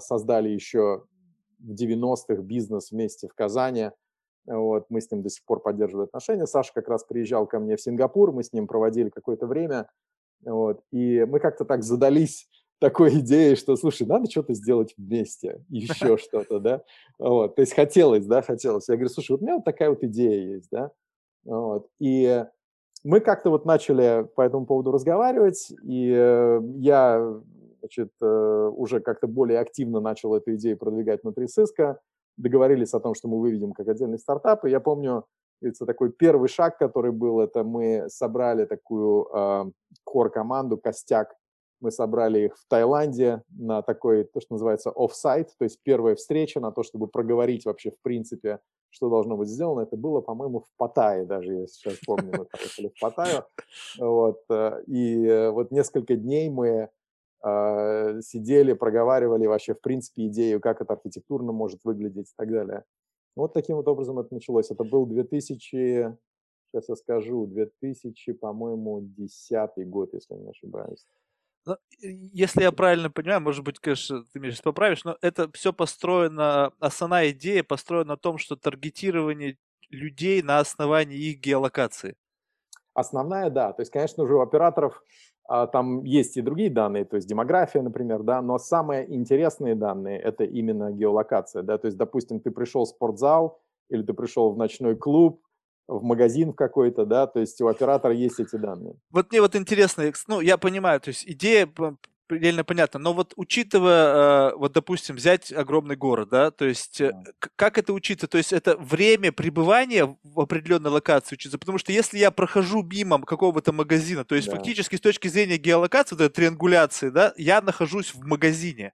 создали еще в 90-х бизнес вместе в Казани, вот, мы с ним до сих пор поддерживаем отношения. Саша как раз приезжал ко мне в Сингапур, мы с ним проводили какое-то время, вот. И мы как-то так задались [LAUGHS] такой идеей, что, слушай, надо что-то сделать вместе, [LAUGHS] еще [LAUGHS] что-то, да, вот, то есть хотелось, да, хотелось. Я говорю, слушай, вот у меня вот такая вот идея есть, да, вот, и мы как-то вот начали по этому поводу разговаривать, и э, я, значит, э, уже как-то более активно начал эту идею продвигать внутри Cisco, договорились о том, что мы выведем как отдельный стартап, и я помню, это такой первый шаг, который был, это мы собрали такую э, а, костяк, мы собрали их в Таиланде на такой, то, что называется офсайт, то есть первая встреча на то, чтобы проговорить вообще в принципе, что должно быть сделано. Это было, по-моему, в Паттайе даже, я сейчас помню, мы поехали в Паттайю. Вот, э, и э, вот несколько дней мы э, сидели, проговаривали вообще в принципе идею, как это архитектурно может выглядеть и так далее. Вот таким вот образом это началось. Это был 2000, сейчас я скажу, 2000, по-моему, 10 год, если не ошибаюсь. Ну, если я правильно понимаю, может быть, конечно, ты меня сейчас поправишь, но это все построено, основная идея построена на том, что таргетирование людей на основании их геолокации. Основная, да. То есть, конечно же, у операторов там есть и другие данные, то есть демография, например, да, но самые интересные данные – это именно геолокация, да, то есть, допустим, ты пришел в спортзал или ты пришел в ночной клуб, в магазин какой-то, да, то есть у оператора есть эти данные. Вот мне вот интересно, ну, я понимаю, то есть идея предельно понятно. Но вот учитывая, э, вот, допустим, взять огромный город, да, то есть э, да. как это учиться? То есть это время пребывания в определенной локации учиться? Потому что если я прохожу мимо какого-то магазина, то есть да. фактически с точки зрения геолокации, вот этой триангуляции, да, я нахожусь в магазине.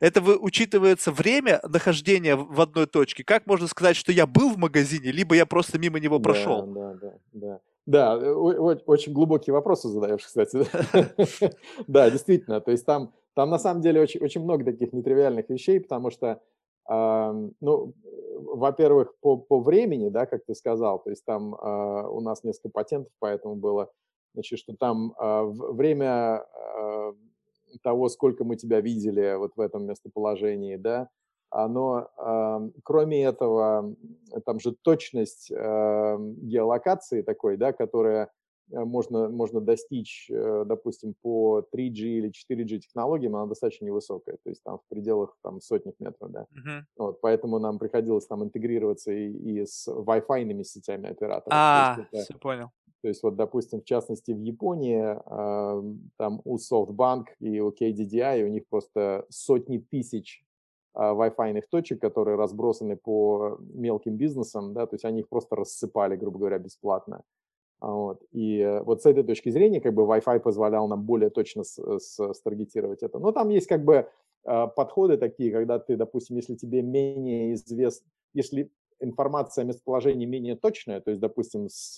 Это вы, учитывается время нахождения в одной точке. Как можно сказать, что я был в магазине, либо я просто мимо него прошел? Да, да, да, да. Э, очень глубокие вопросы задаешь, кстати. [LAUGHS] Да, действительно, то есть там, там на самом деле очень, очень много таких нетривиальных вещей, потому что, ну, во-первых, по, по времени, да, как ты сказал, то есть там а, у нас несколько патентов, поэтому было, значит, что там а, время, а, того, сколько мы тебя видели вот в этом местоположении, да, оно, э, кроме этого, там же точность э, геолокации такой, да, которая Э, можно, можно достичь, э, допустим, по 3G или 4G технологиям, она достаточно невысокая, то есть там в пределах там, сотни метров, да. Uh-huh. Вот, поэтому нам приходилось там интегрироваться и, и с Wi-Fi сетями операторов. А, это, все понял. То есть вот, допустим, в частности, в Японии, э, там у SoftBank и у KDDI у них просто сотни тысяч Wi-Fi точек, которые разбросаны по мелким бизнесам, да, то есть они их просто рассыпали, грубо говоря, бесплатно. Вот. И э, вот с этой точки зрения как бы Wi-Fi позволял нам более точно э, старгетировать это. Но там есть как бы э, подходы такие, когда ты, допустим, если тебе менее известно, если информация о местоположении менее точная, то есть, допустим, с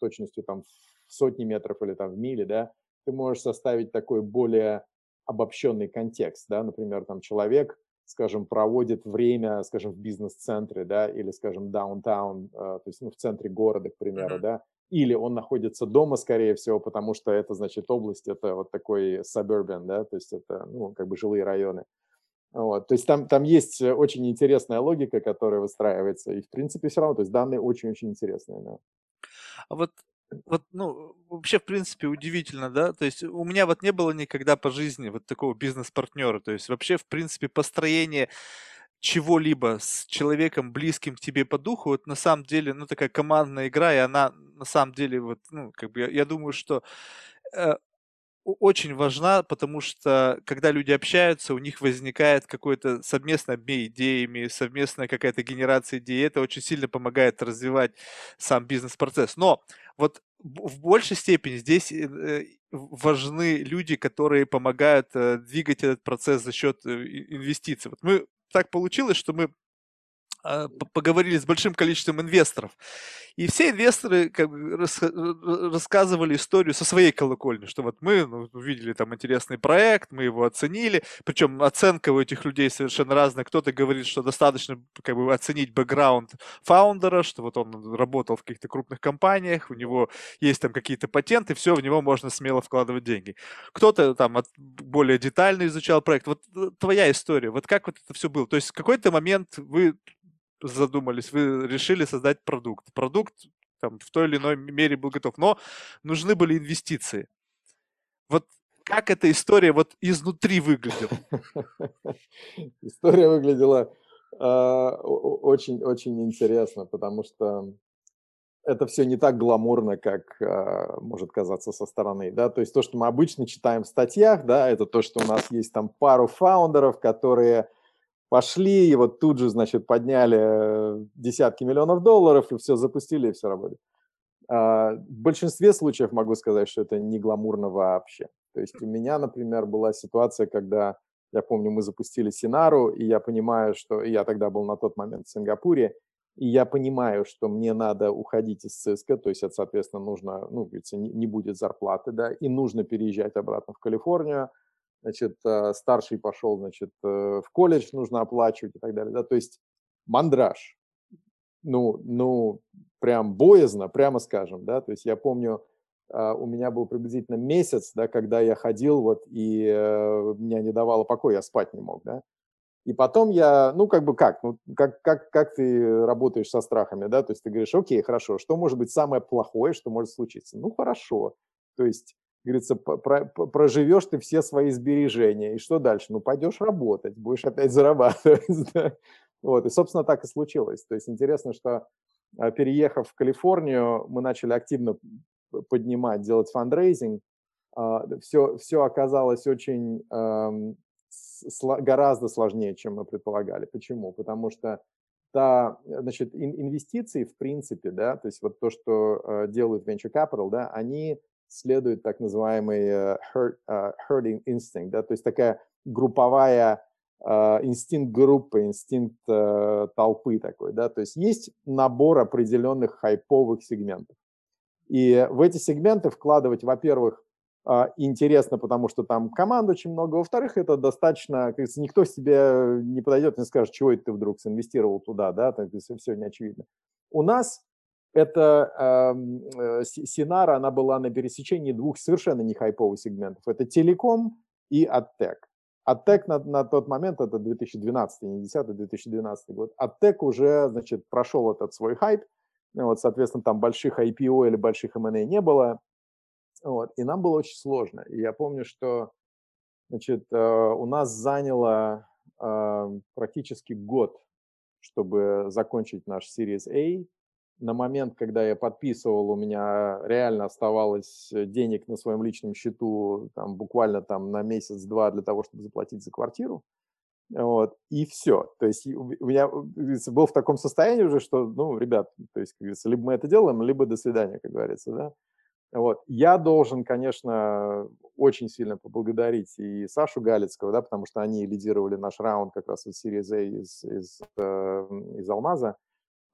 точностью там в сотни метров или там в мили, да, ты можешь составить такой более обобщенный контекст, да, например, там человек скажем, проводит время, скажем, в бизнес-центре, да, или, скажем, даунтаун, то есть, ну, в центре города, к примеру, mm-hmm. да, или он находится дома, скорее всего, потому что это, значит, область, это вот такой suburban, да, то есть это, ну, как бы жилые районы. Вот, то есть там, там есть очень интересная логика, которая выстраивается, и, в принципе, все равно, то есть данные очень-очень интересные, да. А вот вот, ну, вообще, в принципе, удивительно, да, то есть у меня вот не было никогда по жизни вот такого бизнес-партнера, то есть вообще, в принципе, построение чего-либо с человеком близким к тебе по духу, вот на самом деле, ну, такая командная игра, и она на самом деле, вот, ну, как бы, я, я думаю, что э, очень важна, потому что когда люди общаются, у них возникает какой-то совместный обмен идеями, совместная какая-то генерация идей. Это очень сильно помогает развивать сам бизнес-процесс. Но вот в большей степени здесь э, э, важны люди, которые помогают э, двигать этот процесс за счет инвестиций. Вот мы так получилось, что мы поговорили с большим количеством инвесторов. И все инвесторы как бы рас, рассказывали историю со своей колокольни, что вот мы ну, увидели там интересный проект, мы его оценили, причем оценка у этих людей совершенно разная. Кто-то говорит, что достаточно как бы оценить бэкграунд фаундера, что вот он работал в каких-то крупных компаниях, у него есть там какие-то патенты, все, в него можно смело вкладывать деньги. Кто-то там от, более детально изучал проект. Вот э, твоя история, вот как вот это все было? То есть в какой-то момент вы задумались, вы решили создать продукт. Продукт там, в той или иной мере был готов, но нужны были инвестиции. Вот как эта история вот изнутри выглядела? [LAUGHS] История выглядела очень-очень интересно, потому что это все не так гламурно, как э, может казаться со стороны, да, то есть то, что мы обычно читаем в статьях, да, это то, что у нас есть там пару фаундеров, которые пошли, вот тут же, значит, подняли э, десятки миллионов долларов, и все запустили, и все работает. А, в большинстве случаев могу сказать, что это не гламурно вообще. То есть у меня, например, была ситуация, когда, я помню, мы запустили Синару, и я понимаю, что я тогда был на тот момент в Сингапуре, и я понимаю, что мне надо уходить из ЦСКА, то есть это, соответственно, нужно, ну, говорится, не будет зарплаты, да, и нужно переезжать обратно в Калифорнию, значит, э, старший пошел, значит, э, в колледж нужно оплачивать и так далее, да, то есть мандраж, ну, ну, прям боязно, прямо скажем, да, то есть я помню, э, у меня был приблизительно месяц, да, когда я ходил вот и меня не давало покоя, я спать не мог, да, и потом я, ну, как бы как, ну, как, как, как ты работаешь со страхами, да, то есть ты говоришь, окей, хорошо, что может быть самое плохое, что может случиться? Ну, хорошо, то есть говорится, проживешь ты все свои сбережения. И что дальше? Ну, пойдешь работать, будешь опять зарабатывать. [LAUGHS] Вот, и, собственно, так и случилось. То есть интересно, что а, переехав в Калифорнию, мы начали активно поднимать, делать фандрейзинг. Все, а, все оказалось очень гораздо сложнее, чем мы предполагали. Почему? Потому что та, значит, инвестиции, в принципе, да, то есть вот то, что а, делают venture capital, да, они следует так называемый э, uh, herding instinct, да, то есть такая групповая uh, инстинкт группы, инстинкт толпы такой, да, то есть есть набор определенных хайповых сегментов. И в эти сегменты вкладывать, во-первых, интересно, потому что там команд очень много, во-вторых, это достаточно, как говорится, никто себе не подойдет и не скажет, чего это ты вдруг инвестировал туда, да, так, все не очевидно. У нас это э, Синара, она была на пересечении двух совершенно не хайповых сегментов. Это телеком и Attec. Attec на, на тот момент, это 2012, не 10 2012 год, Attec уже, значит, прошел этот свой хайп, вот, соответственно, там больших IPO или больших M&A не было, вот, и нам было очень сложно. И я помню, что, значит, э, у нас заняло э, практически год, чтобы закончить наш Series A, на момент, когда я подписывал, у меня реально оставалось э, денег на своем личном счету там, буквально там на месяц-два для того, чтобы заплатить за квартиру. Вот, и все. То есть у меня был в таком состоянии уже, что, ну, ребят, то есть, как говорится, либо мы это делаем, либо до свидания, как говорится, да. Вот. Я должен, конечно, очень сильно поблагодарить и Сашу Галицкого, да, потому что они лидировали наш раунд как раз из Series A из, из, э, из Алмаза.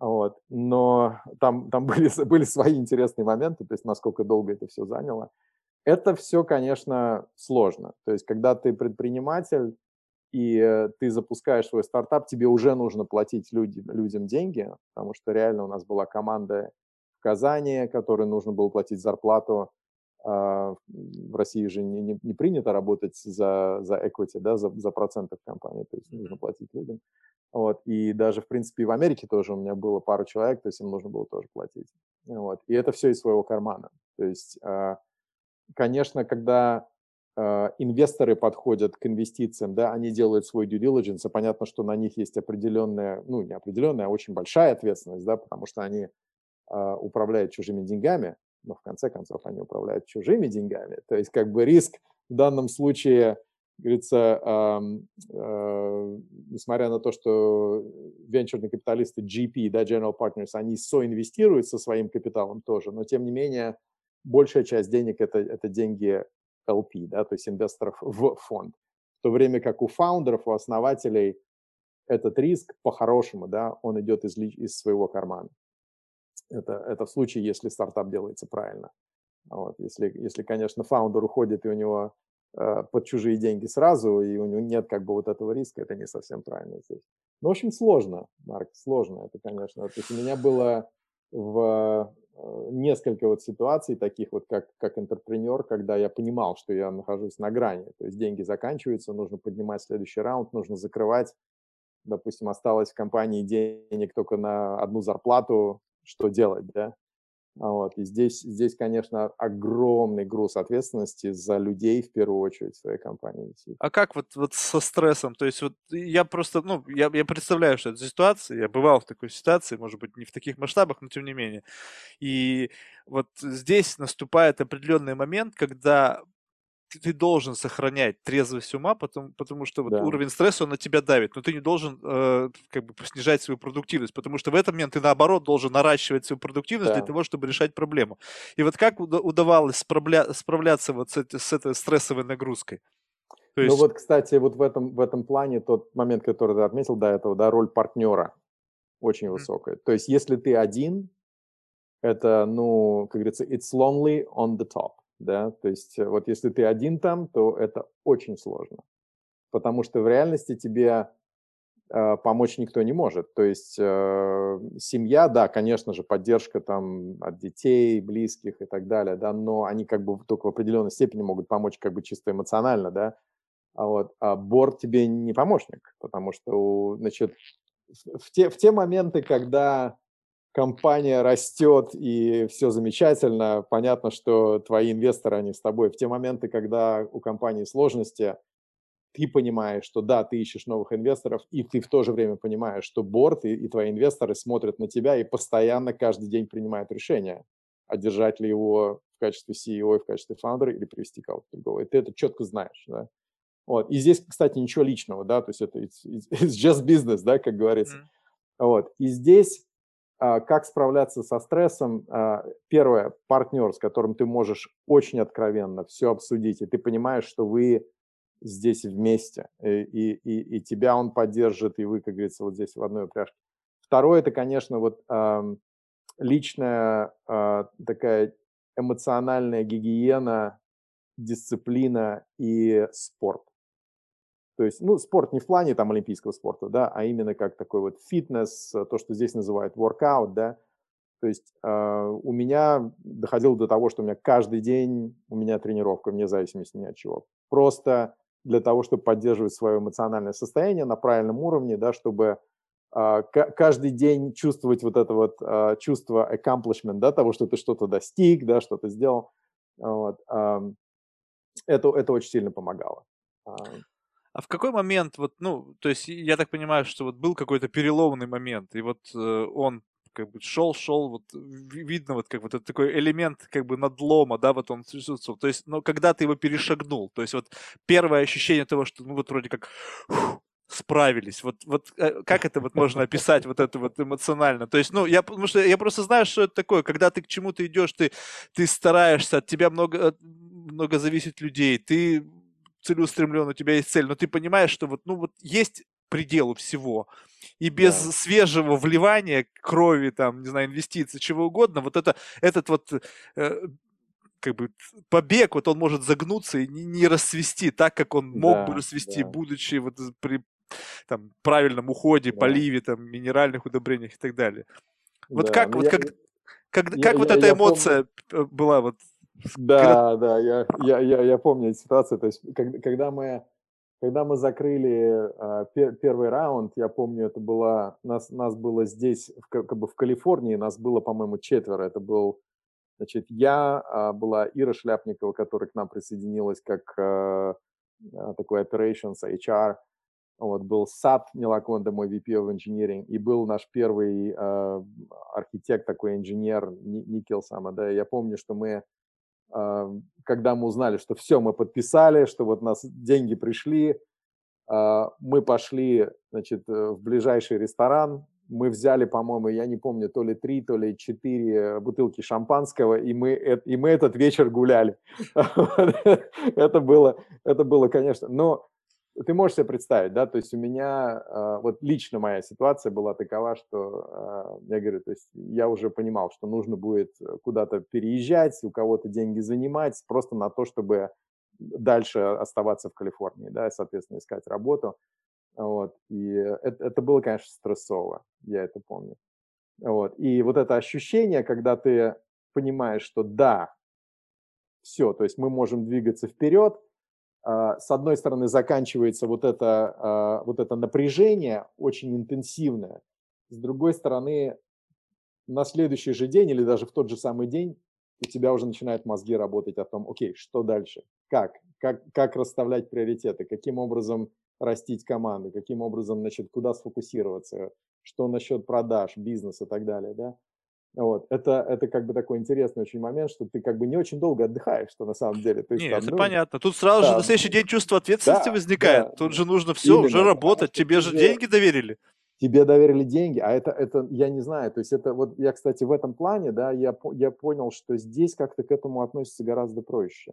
Вот. Но там, там [LAUGHS] были, были свои интересные моменты, то есть насколько долго это все заняло. Это все, конечно, сложно. То есть когда ты предприниматель, и э, ты запускаешь свой стартап, тебе уже нужно платить люди, людям деньги, потому что реально у нас была команда в Казани, которой нужно было платить зарплату. А, в России же не, не, не принято работать за, за equity, да, за, за проценты в компании, то есть нужно платить людям. Вот. И даже, в принципе, в Америке тоже у меня было пару человек, то есть им нужно было тоже платить. Вот. И это все из своего кармана. То есть, а, конечно, когда а, инвесторы подходят к инвестициям, да, они делают свой due diligence, и понятно, что на них есть определенная, ну, не определенная, а очень большая ответственность, да, потому что они э, управляют чужими деньгами, но в конце концов они управляют чужими деньгами. То есть как бы риск в данном случае говорится, э, э, несмотря на то, что венчурные капиталисты GP, да, General Partners, они соинвестируют со своим капиталом тоже, но тем не менее большая часть денег это, это деньги LP, да, то есть инвесторов в фонд. В то время как у фаундеров, у основателей этот риск по-хорошему, да, он идет из, из своего кармана. Это, это в случае, если стартап делается правильно. Вот, если, если, конечно, фаундер уходит, и у него под чужие деньги сразу, и у него нет как бы вот этого риска, это не совсем правильно здесь. Ну, в общем, сложно, Марк, сложно это, конечно. То есть у меня было в э, несколько вот ситуаций таких вот как, как интерпренер, когда я понимал, что я нахожусь на грани. То есть деньги заканчиваются, нужно поднимать следующий раунд, нужно закрывать. Допустим, осталось в компании денег только на одну зарплату, что делать, да? А вот. И здесь, здесь, конечно, огромный груз ответственности за людей в первую очередь в своей компании. А как вот, вот со стрессом? То есть вот я просто, ну, я, я представляю, что это ситуация, я бывал в такой ситуации, может быть, не в таких масштабах, но тем не менее. И вот здесь наступает определенный момент, когда ты должен сохранять трезвость ума, потому, потому что вот да. уровень стресса, он на тебя давит, но ты не должен э, как бы снижать свою продуктивность, потому что в этот момент ты, наоборот, должен наращивать свою продуктивность да. для того, чтобы решать проблему. И вот как удавалось справля- справляться вот с, этой, с этой стрессовой нагрузкой? То ну есть... Ну вот, кстати, вот в этом, в этом плане тот момент, который ты отметил до этого, да, роль партнера очень mm-hmm. высокая. То есть если ты один, это, ну, как говорится, it's lonely on the top да, то есть э, вот если ты один там, то это очень сложно, потому что в реальности тебе э, помочь никто не может, то есть э, семья, да, конечно же, поддержка там от детей, близких и так далее, да, но они как бы только в определенной степени могут помочь как бы чисто эмоционально, да, а вот а борт тебе не помощник, потому что, значит, в те, в те моменты, когда компания растет и все замечательно, понятно, что твои инвесторы, они с тобой. В те моменты, когда у компании сложности, ты понимаешь, что да, ты ищешь новых инвесторов, и ты в то же время понимаешь, что борт и, и твои инвесторы смотрят на тебя и постоянно каждый день принимают решение, одержать ли его в качестве CEO, в качестве фаундера или привести кого-то другого. И ты это четко знаешь, да. Вот. И здесь, кстати, ничего личного, да, то есть это it's, it's just business, да, как говорится. Mm. Вот. И здесь как справляться со стрессом? А, первое, партнер, с которым ты можешь очень откровенно все обсудить, и ты понимаешь, что вы здесь вместе, и, и, и тебя он поддержит, и вы, как говорится, вот здесь в одной упряжке. Второе, это, конечно, вот личная а, такая эмоциональная гигиена, дисциплина и спорт. То есть, ну, спорт не в плане там олимпийского спорта, да, а именно как такой вот фитнес, э, то, что здесь называют workout, да. То есть э, у меня доходило до того, что у меня каждый день у меня тренировка, вне зависимости ни от чего. Просто для того, чтобы поддерживать свое эмоциональное состояние на правильном уровне, да, чтобы а, каждый день чувствовать вот это вот а, чувство accomplishment, да, того, что ты что-то достиг, да, что-то сделал. Вот. Это, это очень сильно помогало. А в какой момент, вот, ну, то есть я так понимаю, что вот был какой-то переломный момент, и вот э, он как бы шел, шел, вот видно вот как вот это такой элемент как бы надлома, да, вот он присутствовал. То есть, ну, когда ты его перешагнул, то есть вот первое ощущение того, что, ну, вот вроде как фух, справились. Вот, вот э, как это вот можно описать вот это вот эмоционально? То есть, ну, я, потому что я просто знаю, что это такое, когда ты к чему-то идешь, ты, ты стараешься, от тебя много, много зависит людей, ты целеустремлен, у тебя есть цель, но ты понимаешь, что вот, ну, вот есть пределу всего. И без да. свежего вливания крови, там, не знаю, инвестиций, чего угодно, вот это, этот вот э, как бы побег, вот он может загнуться и не, не расцвести так, как он мог да, бы расцвести, да. будучи вот при там, правильном уходе, да. поливе, там, минеральных удобрениях и так далее. Вот да, как, вот я, как, как, я, как я, вот я, эта эмоция помню... была вот да, да, я, я, я, я помню эту ситуацию. То есть, когда, когда мы когда мы закрыли э, пер, первый раунд, я помню, это было нас нас было здесь в, как бы в Калифорнии, нас было, по-моему, четверо. Это был, значит, я э, была Ира Шляпникова, которая к нам присоединилась как э, такой operations HR. Вот, был Сад Милаконда, мой VP of Engineering, и был наш первый э, архитект, такой инженер Никел Сама, да, я помню, что мы когда мы узнали, что все, мы подписали, что вот нас деньги пришли, а, мы пошли, значит, э, в ближайший ресторан, мы взяли, по-моему, я не помню, то ли три, то ли четыре бутылки шампанского, и мы, и мы этот вечер гуляли. [LAUGHS] Это было, это было, конечно, но ты можешь себе представить, да, то есть у меня, э, вот лично моя ситуация была такова, что э, я говорю, то есть я уже понимал, что нужно будет куда-то переезжать, у кого-то деньги занимать, просто на то, чтобы дальше оставаться в Калифорнии, да, и, соответственно, искать работу. Вот, и это, это было, конечно, стрессово, я это помню. Вот, и вот это ощущение, когда ты понимаешь, что да, все, то есть мы можем двигаться вперед, а, с одной стороны, заканчивается вот это, а, вот это напряжение очень интенсивное, с другой стороны, на следующий же день или даже в тот же самый день у тебя уже начинают мозги работать о том, окей, что дальше, как, как, как расставлять приоритеты, каким образом растить команду, каким образом, значит, куда сфокусироваться, что насчет продаж, бизнеса и так далее, да. Вот. Это, это как бы такой интересный очень момент, что ты как бы не очень долго отдыхаешь, что на самом деле. То есть, Нет, там, это ну, понятно. Тут сразу да, же на следующий день чувство ответственности да, возникает. Да, Тут же нужно все, именно, уже работать. Тебе же деньги доверили. Тебе доверили деньги, а это, это, я не знаю, то есть это вот, я, кстати, в этом плане, да, я, я понял, что здесь как-то к этому относится гораздо проще.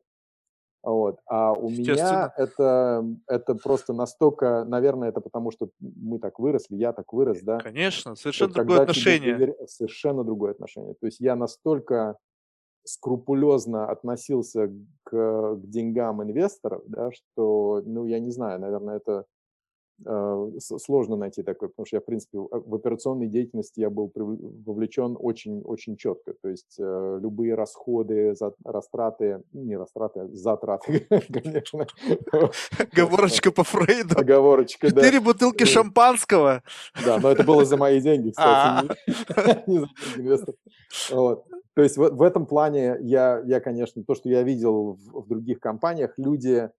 Вот. А у меня это, это просто настолько, наверное, это потому, что мы так выросли, я так вырос, да. Конечно, совершенно вот другое отношение. Довер... Совершенно другое отношение. То есть я настолько скрупулезно относился к, к деньгам инвесторов, да, что, ну, я не знаю, наверное, это Э, сложно найти такой, потому что я, в принципе, в операционной деятельности я был вовлечен очень-очень четко. То есть э, любые расходы, растраты, ну, не растраты, а затраты, [LAUGHS] конечно. Оговорочка по Фрейду. Оговорочка, да. Четыре бутылки шампанского. Да, но это было за мои деньги, кстати, [LAUGHS] не за деньги инвесторов. То есть в, этом плане я, я, конечно, то, что я видел в, других компаниях, люди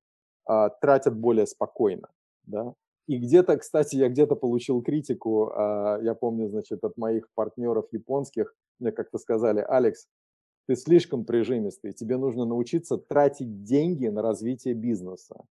а, тратят более спокойно, да, и где-то, кстати, я где-то получил критику, а, я помню, значит, от моих партнеров японских, мне как-то сказали, Алекс, ты слишком прижимистый, тебе нужно научиться тратить деньги на развитие бизнеса.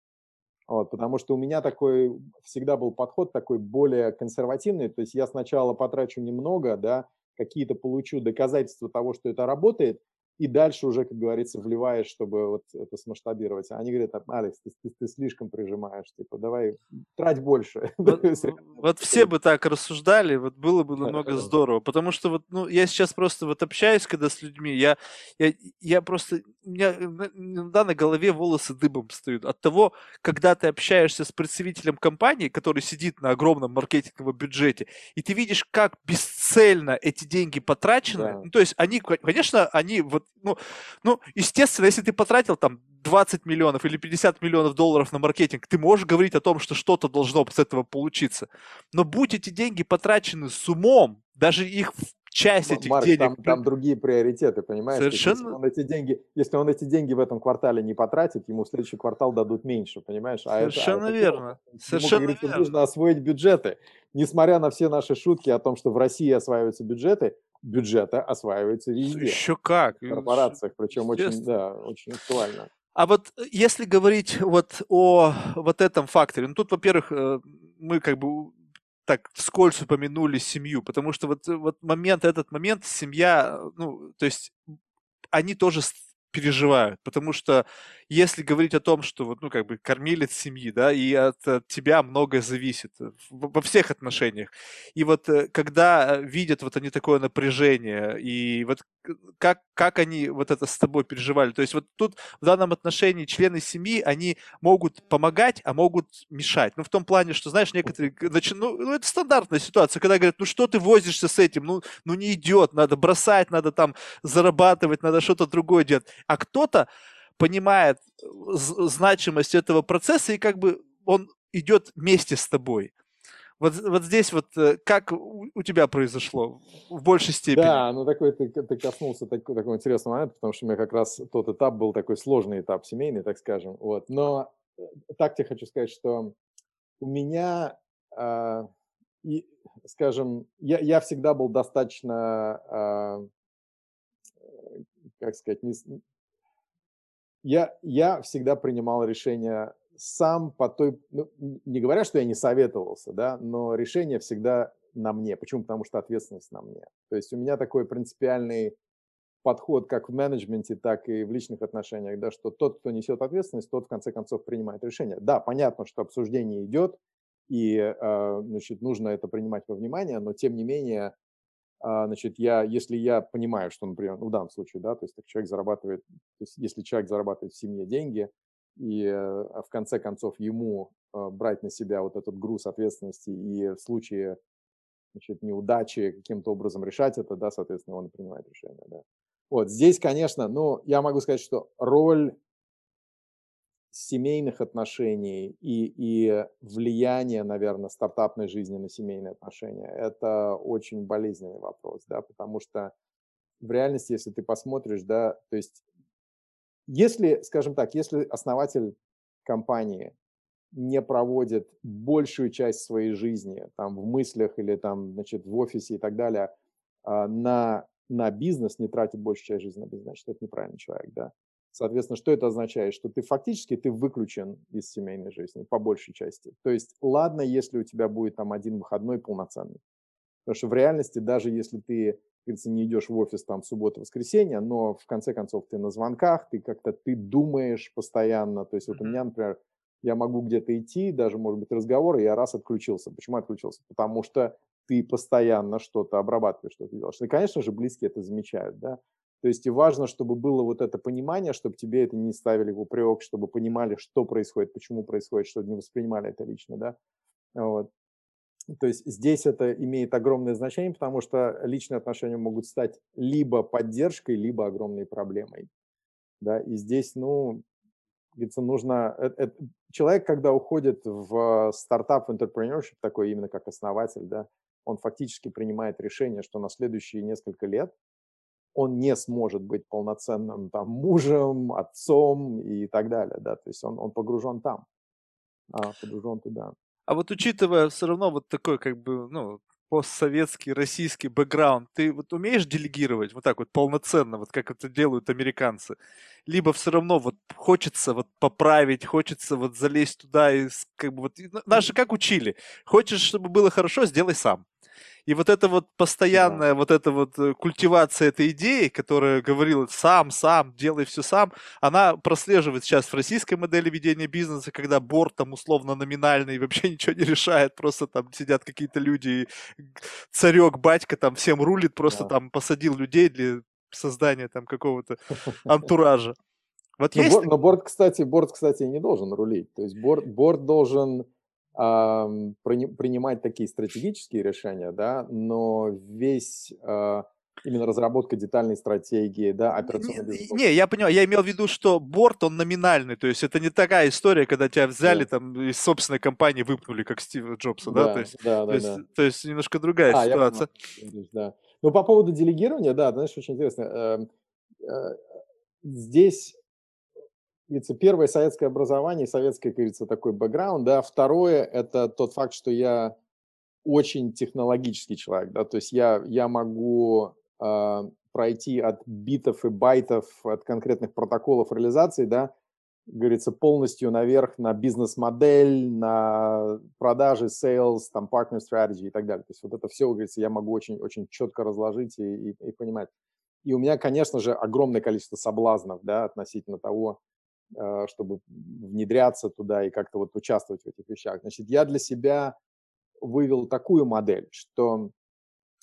Вот, потому что у меня такой всегда был подход такой более консервативный, то есть я сначала потрачу немного, да, какие-то получу доказательства того, что это работает, и дальше уже, как говорится, вливаешь, чтобы вот это смасштабировать. А они говорят, Алекс, ты, ты, ты слишком прижимаешь, типа, давай трать больше. [LAUGHS] Вот, вот все бы так рассуждали, вот было бы намного здорово, потому что вот, ну, я сейчас просто вот общаюсь, когда с людьми, я, я, я просто, у меня иногда на голове волосы дыбом встают от того, когда ты общаешься с представителем компании, который сидит на огромном маркетинговом бюджете, и ты видишь, как бесцельно эти деньги потрачены, да. ну, то есть они, конечно, они вот ну, ну, естественно, если ты потратил там 20 миллионов или 50 миллионов долларов на маркетинг, ты можешь говорить о том, что что-то должно с этого получиться. Но будь эти деньги потрачены с умом, даже их часть этих Марк, денег... Там, там другие приоритеты, понимаешь? Совершенно. Если он, эти деньги, если он эти деньги в этом квартале не потратит, ему следующий квартал дадут меньше, понимаешь? А Совершенно это, а верно. Ему, Совершенно говорится, верно. Нужно освоить бюджеты. Несмотря на все наши шутки о том, что в России осваиваются бюджеты, бюджеты осваиваются везде. Еще как. В корпорациях, причем очень, да, очень актуально. А вот э, если говорить вот о вот этом факторе, ну тут, во-первых, э, мы как бы так вскользь упомянули семью, потому что вот, вот момент, этот момент, семья, ну, то есть они тоже переживают, потому что если говорить о том, что вот, ну, как бы кормилец семьи, да, и от, от тебя многое зависит во всех отношениях. И вот э, когда видят вот они такое напряжение, и вот как, как они вот это с тобой переживали, то есть вот тут в данном отношении члены семьи, они могут помогать, а могут мешать. Ну, в том плане, что, знаешь, некоторые, начи... ну, ну, это стандартная ситуация, когда говорят, ну, что ты возишься с этим, ну, ну, не идет, надо бросать, надо там зарабатывать, надо что-то другое делать. А кто-то понимает э, значимость этого процесса и как бы он идет вместе с тобой. Вот, вот здесь вот э, как у тебя произошло в большей степени? Да, ну такой ты, ты коснулся такой, такой интересного момента, потому что у меня как раз тот этап был такой сложный этап семейный, так скажем. Вот. Но э, так тебе хочу сказать, что у меня, э, и, скажем, я, я всегда был достаточно, э, как сказать, не, я, я всегда принимал решения сам по той, ну, не говоря, что я не советовался, да, но решение всегда на мне. Почему? Потому что ответственность на мне. То есть у меня такой принципиальный подход как в менеджменте, так и в личных отношениях, да, что тот, кто несет ответственность, тот в конце концов принимает решение. Да, понятно, что обсуждение идет, и, э, значит, нужно это принимать во внимание, но тем не менее значит, я, если я понимаю, что, например, ну, в данном случае, да, то есть так человек зарабатывает, то есть если человек зарабатывает в семье деньги, и э, в конце концов ему э, брать на себя вот этот груз ответственности и в случае значит, неудачи каким-то образом решать это, да, соответственно, он принимает решение, да. Вот здесь, конечно, ну, я могу сказать, что роль семейных отношений и, и влияние, наверное, стартапной жизни на семейные отношения, это очень болезненный вопрос, да, потому что в реальности, если ты посмотришь, да, то есть если, скажем так, если основатель компании не проводит большую часть своей жизни там в мыслях или там, значит, в офисе и так далее а, на, на бизнес, не тратит большую часть жизни на бизнес, значит, это неправильный человек, да. Соответственно, что это означает? Что ты фактически ты выключен из семейной жизни по большей части. То есть, ладно, если у тебя будет там один выходной полноценный. Потому что в реальности, даже если ты, говорится, не идешь в офис там в субботу-воскресенье, но в конце концов ты на звонках, ты как-то, ты думаешь постоянно. То есть вот у меня, например, я могу где-то идти, даже, может быть, разговор, и я раз отключился. Почему отключился? Потому что ты постоянно что-то обрабатываешь, что-то делаешь. И, конечно же, близкие это замечают, да. То есть и важно, чтобы было вот это понимание, чтобы тебе это не ставили в упрек, чтобы понимали, что происходит, почему происходит, чтобы не воспринимали это лично, да. Вот. То есть здесь это имеет огромное значение, потому что личные отношения могут стать либо поддержкой, либо огромной проблемой. Да, и здесь, ну, говорится, нужно... Это, это, человек, когда уходит в стартап, в entrepreneurship, такой именно как основатель, да, он фактически принимает решение, что на следующие несколько лет он не сможет быть полноценным там мужем, отцом и так далее, да, то есть он, он погружен там, а, погружен туда. А вот учитывая все равно вот такой как бы, ну, постсоветский, российский бэкграунд, ты вот умеешь делегировать вот так вот полноценно, вот как это делают американцы? Либо все равно вот хочется вот поправить, хочется вот залезть туда и как бы вот... Наши как учили? Хочешь, чтобы было хорошо, сделай сам. И вот эта вот постоянная да. вот эта вот э, культивация этой идеи, которая говорила сам, сам, делай все сам, она прослеживает сейчас в российской модели ведения бизнеса, когда борт там условно номинальный вообще [LAUGHS] ничего не решает, просто там сидят какие-то люди, царек, батька там всем рулит, просто да. там посадил людей для создания там какого-то [LAUGHS] антуража. Вот но, есть... борт, но борт, кстати, борт, кстати, не должен рулить. То есть борт, борт должен принимать такие стратегические решения, да, но весь, а, Именно разработка детальной стратегии, да, операционной не, не, я понимаю, я имел в виду, что борт, он номинальный, то есть это не такая история, когда тебя взяли да. там из собственной компании выпнули, как Стива Джобса, да, да? То есть, да, да, то, есть, да. то есть немножко другая а, ситуация. Я да. Ну, по поводу делегирования, да, знаешь, очень интересно. Эм, э, здесь говорится, первое советское образование, советское, как говорится, такой бэкграунд, да, второе – это тот факт, что я очень технологический человек, да, то есть я, я могу э, пройти от битов и байтов, от конкретных протоколов реализации, да, говорится, полностью наверх на бизнес-модель, на продажи, sales, там, partner strategy и так далее. То есть вот это все, говорится, я могу очень, очень четко разложить и, и, и понимать. И у меня, конечно же, огромное количество соблазнов, да, относительно того, чтобы внедряться туда и как-то вот участвовать в этих вещах. Значит, я для себя вывел такую модель, что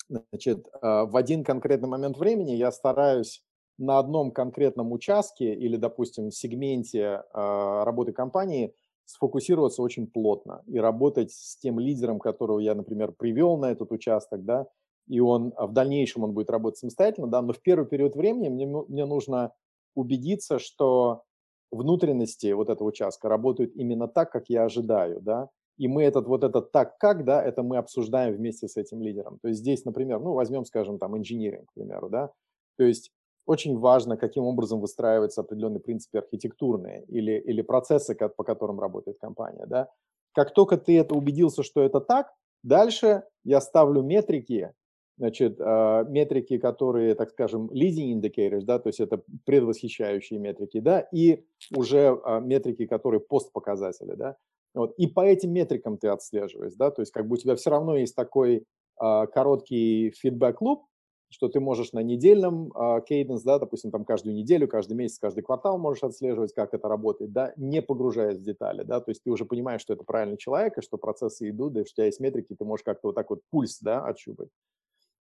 значит, а, в один конкретный момент времени я стараюсь на одном конкретном участке или, допустим, сегменте а, работы компании сфокусироваться очень плотно и работать с тем лидером, которого я, например, привел на этот участок, да, и он а, в дальнейшем он будет работать самостоятельно, да, но в первый период времени мне, мне нужно убедиться, что внутренности вот этого участка работают именно так, как я ожидаю, да, и мы этот вот этот так как, да, это мы обсуждаем вместе с этим лидером. То есть здесь, например, ну, возьмем, скажем, там, инжиниринг, к примеру, да, то есть очень важно, каким образом выстраиваются определенные принципы архитектурные или, или процессы, по которым работает компания, да. Как только ты это убедился, что это так, дальше я ставлю метрики, значит, а, метрики, которые, так скажем, leading indicators, да, то есть это предвосхищающие метрики, да, и уже а, метрики, которые постпоказатели, да. Вот. И по этим метрикам ты отслеживаешь, да, то есть как бы у тебя все равно есть такой а, короткий фидбэк-луп, что ты можешь на недельном кейденс, да, допустим, там каждую неделю, каждый месяц, каждый квартал можешь отслеживать, как это работает, да, не погружаясь в детали, да, то есть ты уже понимаешь, что это правильный человек, и что процессы идут, да, и что у тебя есть метрики, ты можешь как-то вот так вот пульс, да, отщупать.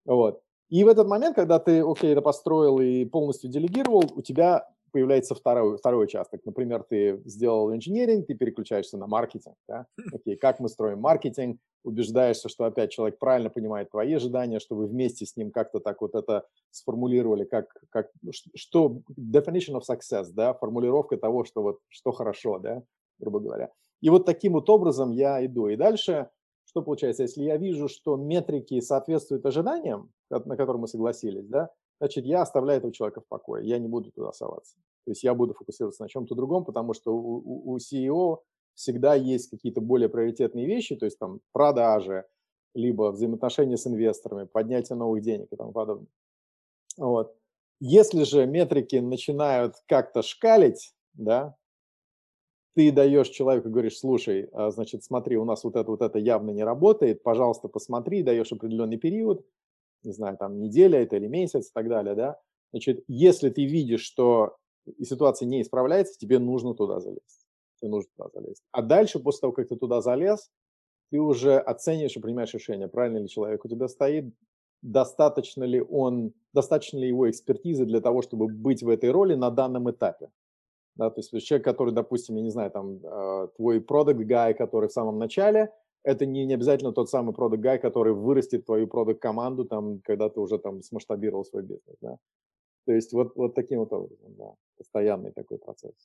Вот. И в этот момент, когда ты, окей, это построил и полностью делегировал, у тебя появляется второй, второй участок. Например, ты сделал инженеринг, ты переключаешься на маркетинг. Да? Окей, как мы строим маркетинг, убеждаешься, что опять человек правильно понимает твои ожидания, что вы вместе с ним как-то так вот это сформулировали, как, как что definition of success, да, формулировка того, что вот что хорошо, да, грубо говоря. И вот таким вот образом я иду. И дальше что получается, если я вижу, что метрики соответствуют ожиданиям, на которые мы согласились, да, значит, я оставляю этого человека в покое, я не буду туда соваться. То есть я буду фокусироваться на чем-то другом, потому что у, у CEO всегда есть какие-то более приоритетные вещи, то есть там продажи, либо взаимоотношения с инвесторами, поднятие новых денег и тому подобное. Вот. Если же метрики начинают как-то шкалить, да, ты даешь человеку, говоришь, слушай, а, значит, смотри, у нас вот это, вот это явно не работает, пожалуйста, посмотри, даешь определенный период, не знаю, там неделя это или месяц и так далее, да, значит, если ты видишь, что ситуация не исправляется, тебе нужно туда залезть. Тебе нужно туда залезть. А дальше, после того, как ты туда залез, ты уже оцениваешь и принимаешь решение, правильно ли человек у тебя стоит, достаточно ли он, достаточно ли его экспертизы для того, чтобы быть в этой роли на данном этапе. Да, то есть человек, который, допустим, я не знаю, там, э, твой продукт гай, который в самом начале – это не, не обязательно тот самый продукт гай, который вырастет твою продукт команду там, когда ты уже там смасштабировал свой бизнес, да. То есть вот, вот таким вот образом, да, постоянный такой процесс.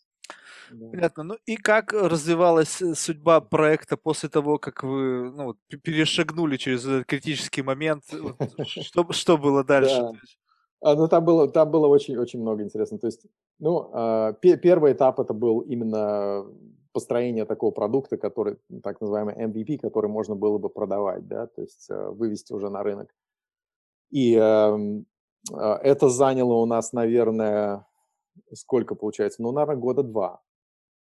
Да. Понятно. Ну и как развивалась э, судьба проекта после того, как вы ну, перешагнули через этот критический момент? Что, что было дальше? А, ну, там было, там было очень, очень много интересного. То есть, ну, э, первый этап это был именно построение такого продукта, который, так называемый MVP, который можно было бы продавать, да, то есть э, вывести уже на рынок. И э, это заняло у нас, наверное, сколько получается? Ну, наверное, года два.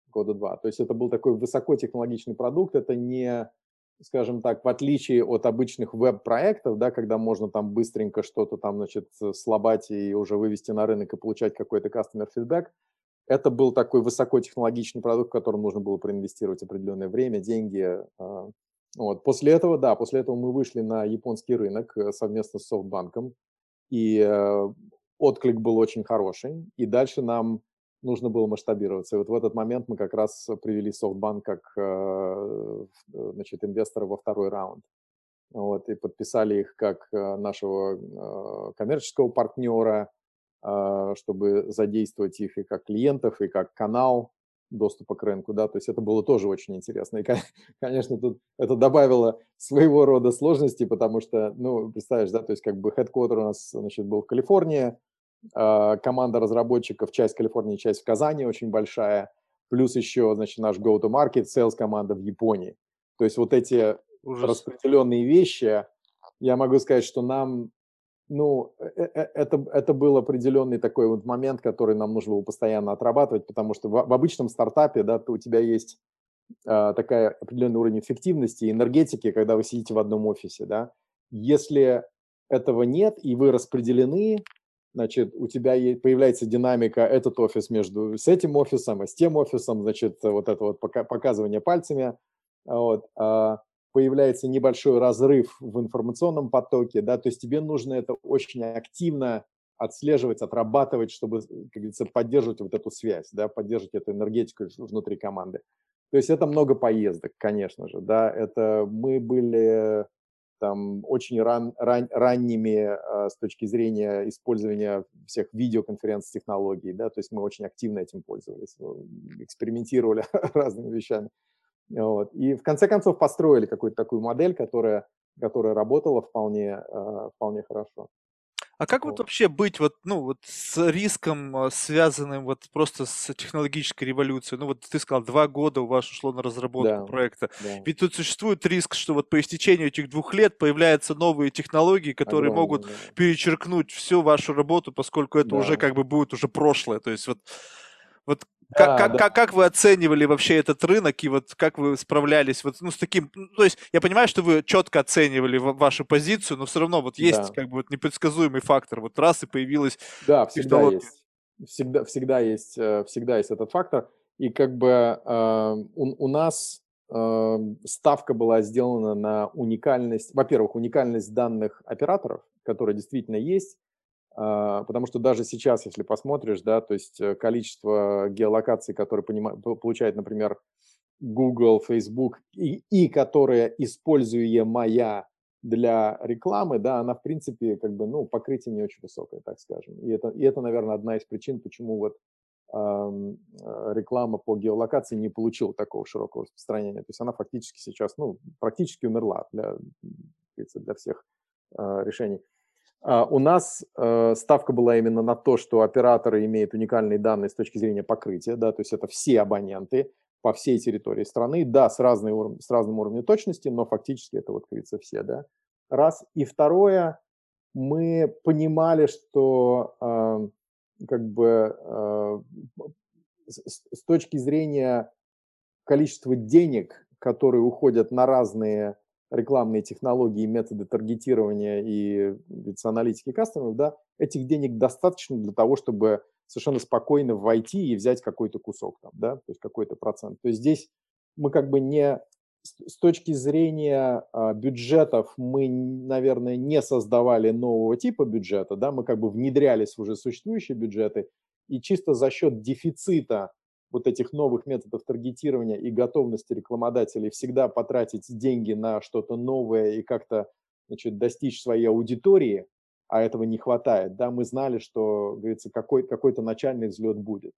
Года два. То есть это был такой высокотехнологичный продукт, это не, скажем так, в отличие от обычных веб-проектов, да, когда можно там быстренько что-то там, значит, слабать и уже вывести на рынок и получать какой-то customer feedback – это был такой высокотехнологичный продукт, в котором нужно было проинвестировать определенное время, деньги. А, вот. После этого, да, после этого мы вышли на японский рынок э, совместно с софтбанком, и э, отклик был очень хороший, и дальше нам нужно было масштабироваться. И вот в этот момент мы как раз привели софтбанк как э, значит, инвестора во второй раунд. вот, и подписали их как нашего коммерческого партнера, чтобы задействовать их и как клиентов, и как канал доступа к рынку, да, то есть это было тоже очень интересно. И, [LAUGHS] конечно, тут это добавило своего рода сложности, потому что, ну, представляешь, да, то есть как бы headquarter у нас, значит, был в Калифорнии, команда разработчиков, часть в Калифорнии, часть в Казани очень большая, плюс еще, значит, наш go-to-market, sales команда в Японии. То есть вот эти Ужас. распределенные вещи, я могу сказать, что нам ну, э, э, это, это был определенный такой вот момент, который нам нужно было постоянно отрабатывать, потому что в, в обычном стартапе, да, у тебя есть э, такая определенный уровень эффективности, энергетики, когда вы сидите в одном офисе, да. Если этого нет, и вы распределены, значит, у тебя появляется динамика, этот офис между с этим офисом, и с тем офисом, значит, вот это вот показывание пальцами, вот, а, появляется небольшой разрыв в информационном потоке, да, то есть тебе нужно это очень активно отслеживать, отрабатывать, чтобы, как говорится, поддерживать вот эту связь, да, поддерживать эту энергетику внутри команды. То есть это много поездок, конечно же, да, это мы были там очень ран, ран, ранними э, с точки зрения использования всех видеоконференц-технологий, да, то есть мы очень активно этим пользовались, экспериментировали [LAUGHS] разными вещами. Вот. И в конце концов построили какую-то такую модель, которая, которая работала вполне, э, вполне хорошо. А как вот. вообще быть вот, ну, вот с риском, э, связанным вот просто с технологической революцией? Ну, вот ты сказал, два года у вас ушло на разработку да, проекта. Да. Ведь тут существует риск, что вот по истечению этих двух лет появляются новые технологии, которые Огромный, могут да. перечеркнуть всю вашу работу, поскольку это да. уже как бы будет уже прошлое. То есть вот вот как, как, да. как, как вы оценивали вообще этот рынок и вот как вы справлялись вот ну, с таким, ну, то есть я понимаю, что вы четко оценивали вашу позицию, но все равно вот есть да. как бы вот непредсказуемый фактор, вот раз и появилась Да, всегда есть, всегда, всегда есть, э, всегда есть этот фактор, и как бы э, у, у нас э, ставка была сделана на уникальность, во-первых, уникальность данных операторов, которые действительно есть, потому что даже сейчас, если посмотришь, да, то есть э, количество геолокаций, которые получает, например, Google, Facebook, и, и которые используемая для рекламы, да, она, в принципе, как бы, ну, покрытие не очень высокое, так скажем. И это, и это наверное, одна из причин, почему вот э, реклама по геолокации не получила такого широкого распространения. То есть она фактически сейчас, ну, практически умерла для, для всех э, решений. А, у нас э, ставка была именно на то, что операторы имеют уникальные данные с точки зрения покрытия, да, то есть это все абоненты по всей территории страны, да, с, разной уровнем, с разным уровнем точности, но фактически это вот, как говорится, все, да. Раз. И второе, мы понимали, что э, как бы э, с точки зрения количества денег, которые уходят на разные рекламные технологии, методы таргетирования и аналитики кастомеров, да, этих денег достаточно для того, чтобы совершенно спокойно войти и взять какой-то кусок там, да, то есть какой-то процент. То есть здесь мы как бы не с точки зрения а, бюджетов мы, наверное, не создавали нового типа бюджета, да, мы как бы внедрялись в уже существующие бюджеты, и чисто за счет дефицита вот этих новых методов таргетирования и готовности рекламодателей всегда потратить деньги на что-то новое и как-то значит, достичь своей аудитории, а этого не хватает, да, мы знали, что, говорится, какой, какой-то начальный взлет будет.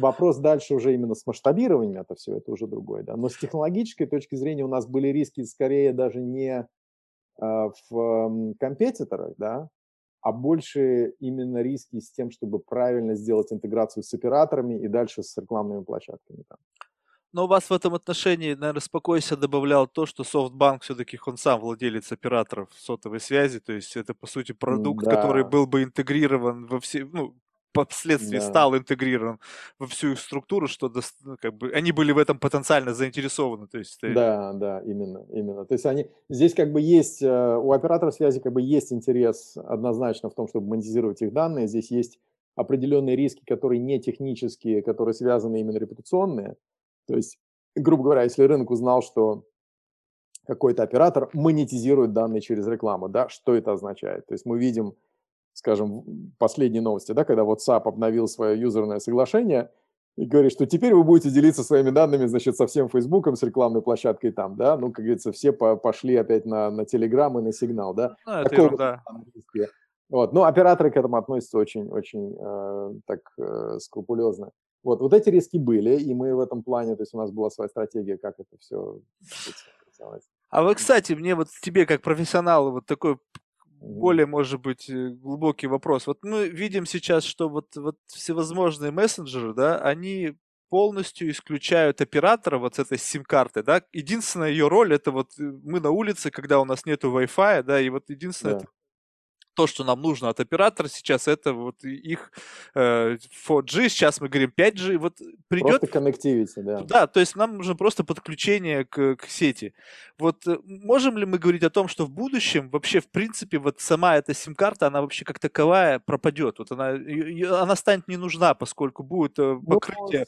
Вопрос дальше уже именно с масштабированием это все, это уже другое, да. Но с технологической точки зрения у нас были риски скорее даже не э, в компетиторах, да, а больше именно риски с тем, чтобы правильно сделать интеграцию с операторами и дальше с рекламными площадками. Там. Но у вас в этом отношении, наверное, спокойствие добавлял то, что софтбанк все-таки он сам владелец операторов сотовой связи, то есть это, по сути, продукт, да. который был бы интегрирован во все, ну, впоследствии да. стал интегрирован во всю их структуру, что ну, как бы они были в этом потенциально заинтересованы. То есть, Да, да, именно, именно. То есть они здесь как бы есть э, у операторов связи как бы есть интерес однозначно в том, чтобы монетизировать их данные. Здесь есть определенные риски, которые не технические, которые связаны именно репутационные. То есть, грубо говоря, если рынок узнал, что какой-то оператор монетизирует данные через рекламу, да, что это означает? То есть мы видим скажем, последние новости, да, когда WhatsApp обновил свое юзерное соглашение, и говорит, что теперь вы будете делиться своими данными, значит, со всем Фейсбуком, с рекламной площадкой там, да, ну, как говорится, все по пошли опять на, на Телеграм и на Сигнал, да. Ну, это Такого ерунда. Вот, но операторы к этому относятся очень, очень э, так э, скрупулезно. Вот, вот эти риски были, и мы в этом плане, то есть у нас была своя стратегия, как это все А вы, кстати, мне вот тебе как профессионалу вот такой более, может быть, э, глубокий вопрос. Вот мы видим сейчас, что вот, вот всевозможные мессенджеры, да, они полностью исключают оператора вот с этой сим-карты, да. Единственная ее роль это вот э, мы на улице, когда у нас нету Wi-Fi, да, и вот единственное да то, что нам нужно от оператора сейчас, это вот их э, 4G, сейчас мы говорим 5G, вот придет... Просто connectivity, да. Да, то есть нам нужно просто подключение к, к сети. Вот э, можем ли мы говорить о том, что в будущем вообще, в принципе, вот сама эта сим-карта, она вообще как таковая пропадет, вот она, она станет не нужна, поскольку будет э, ну, покрытие,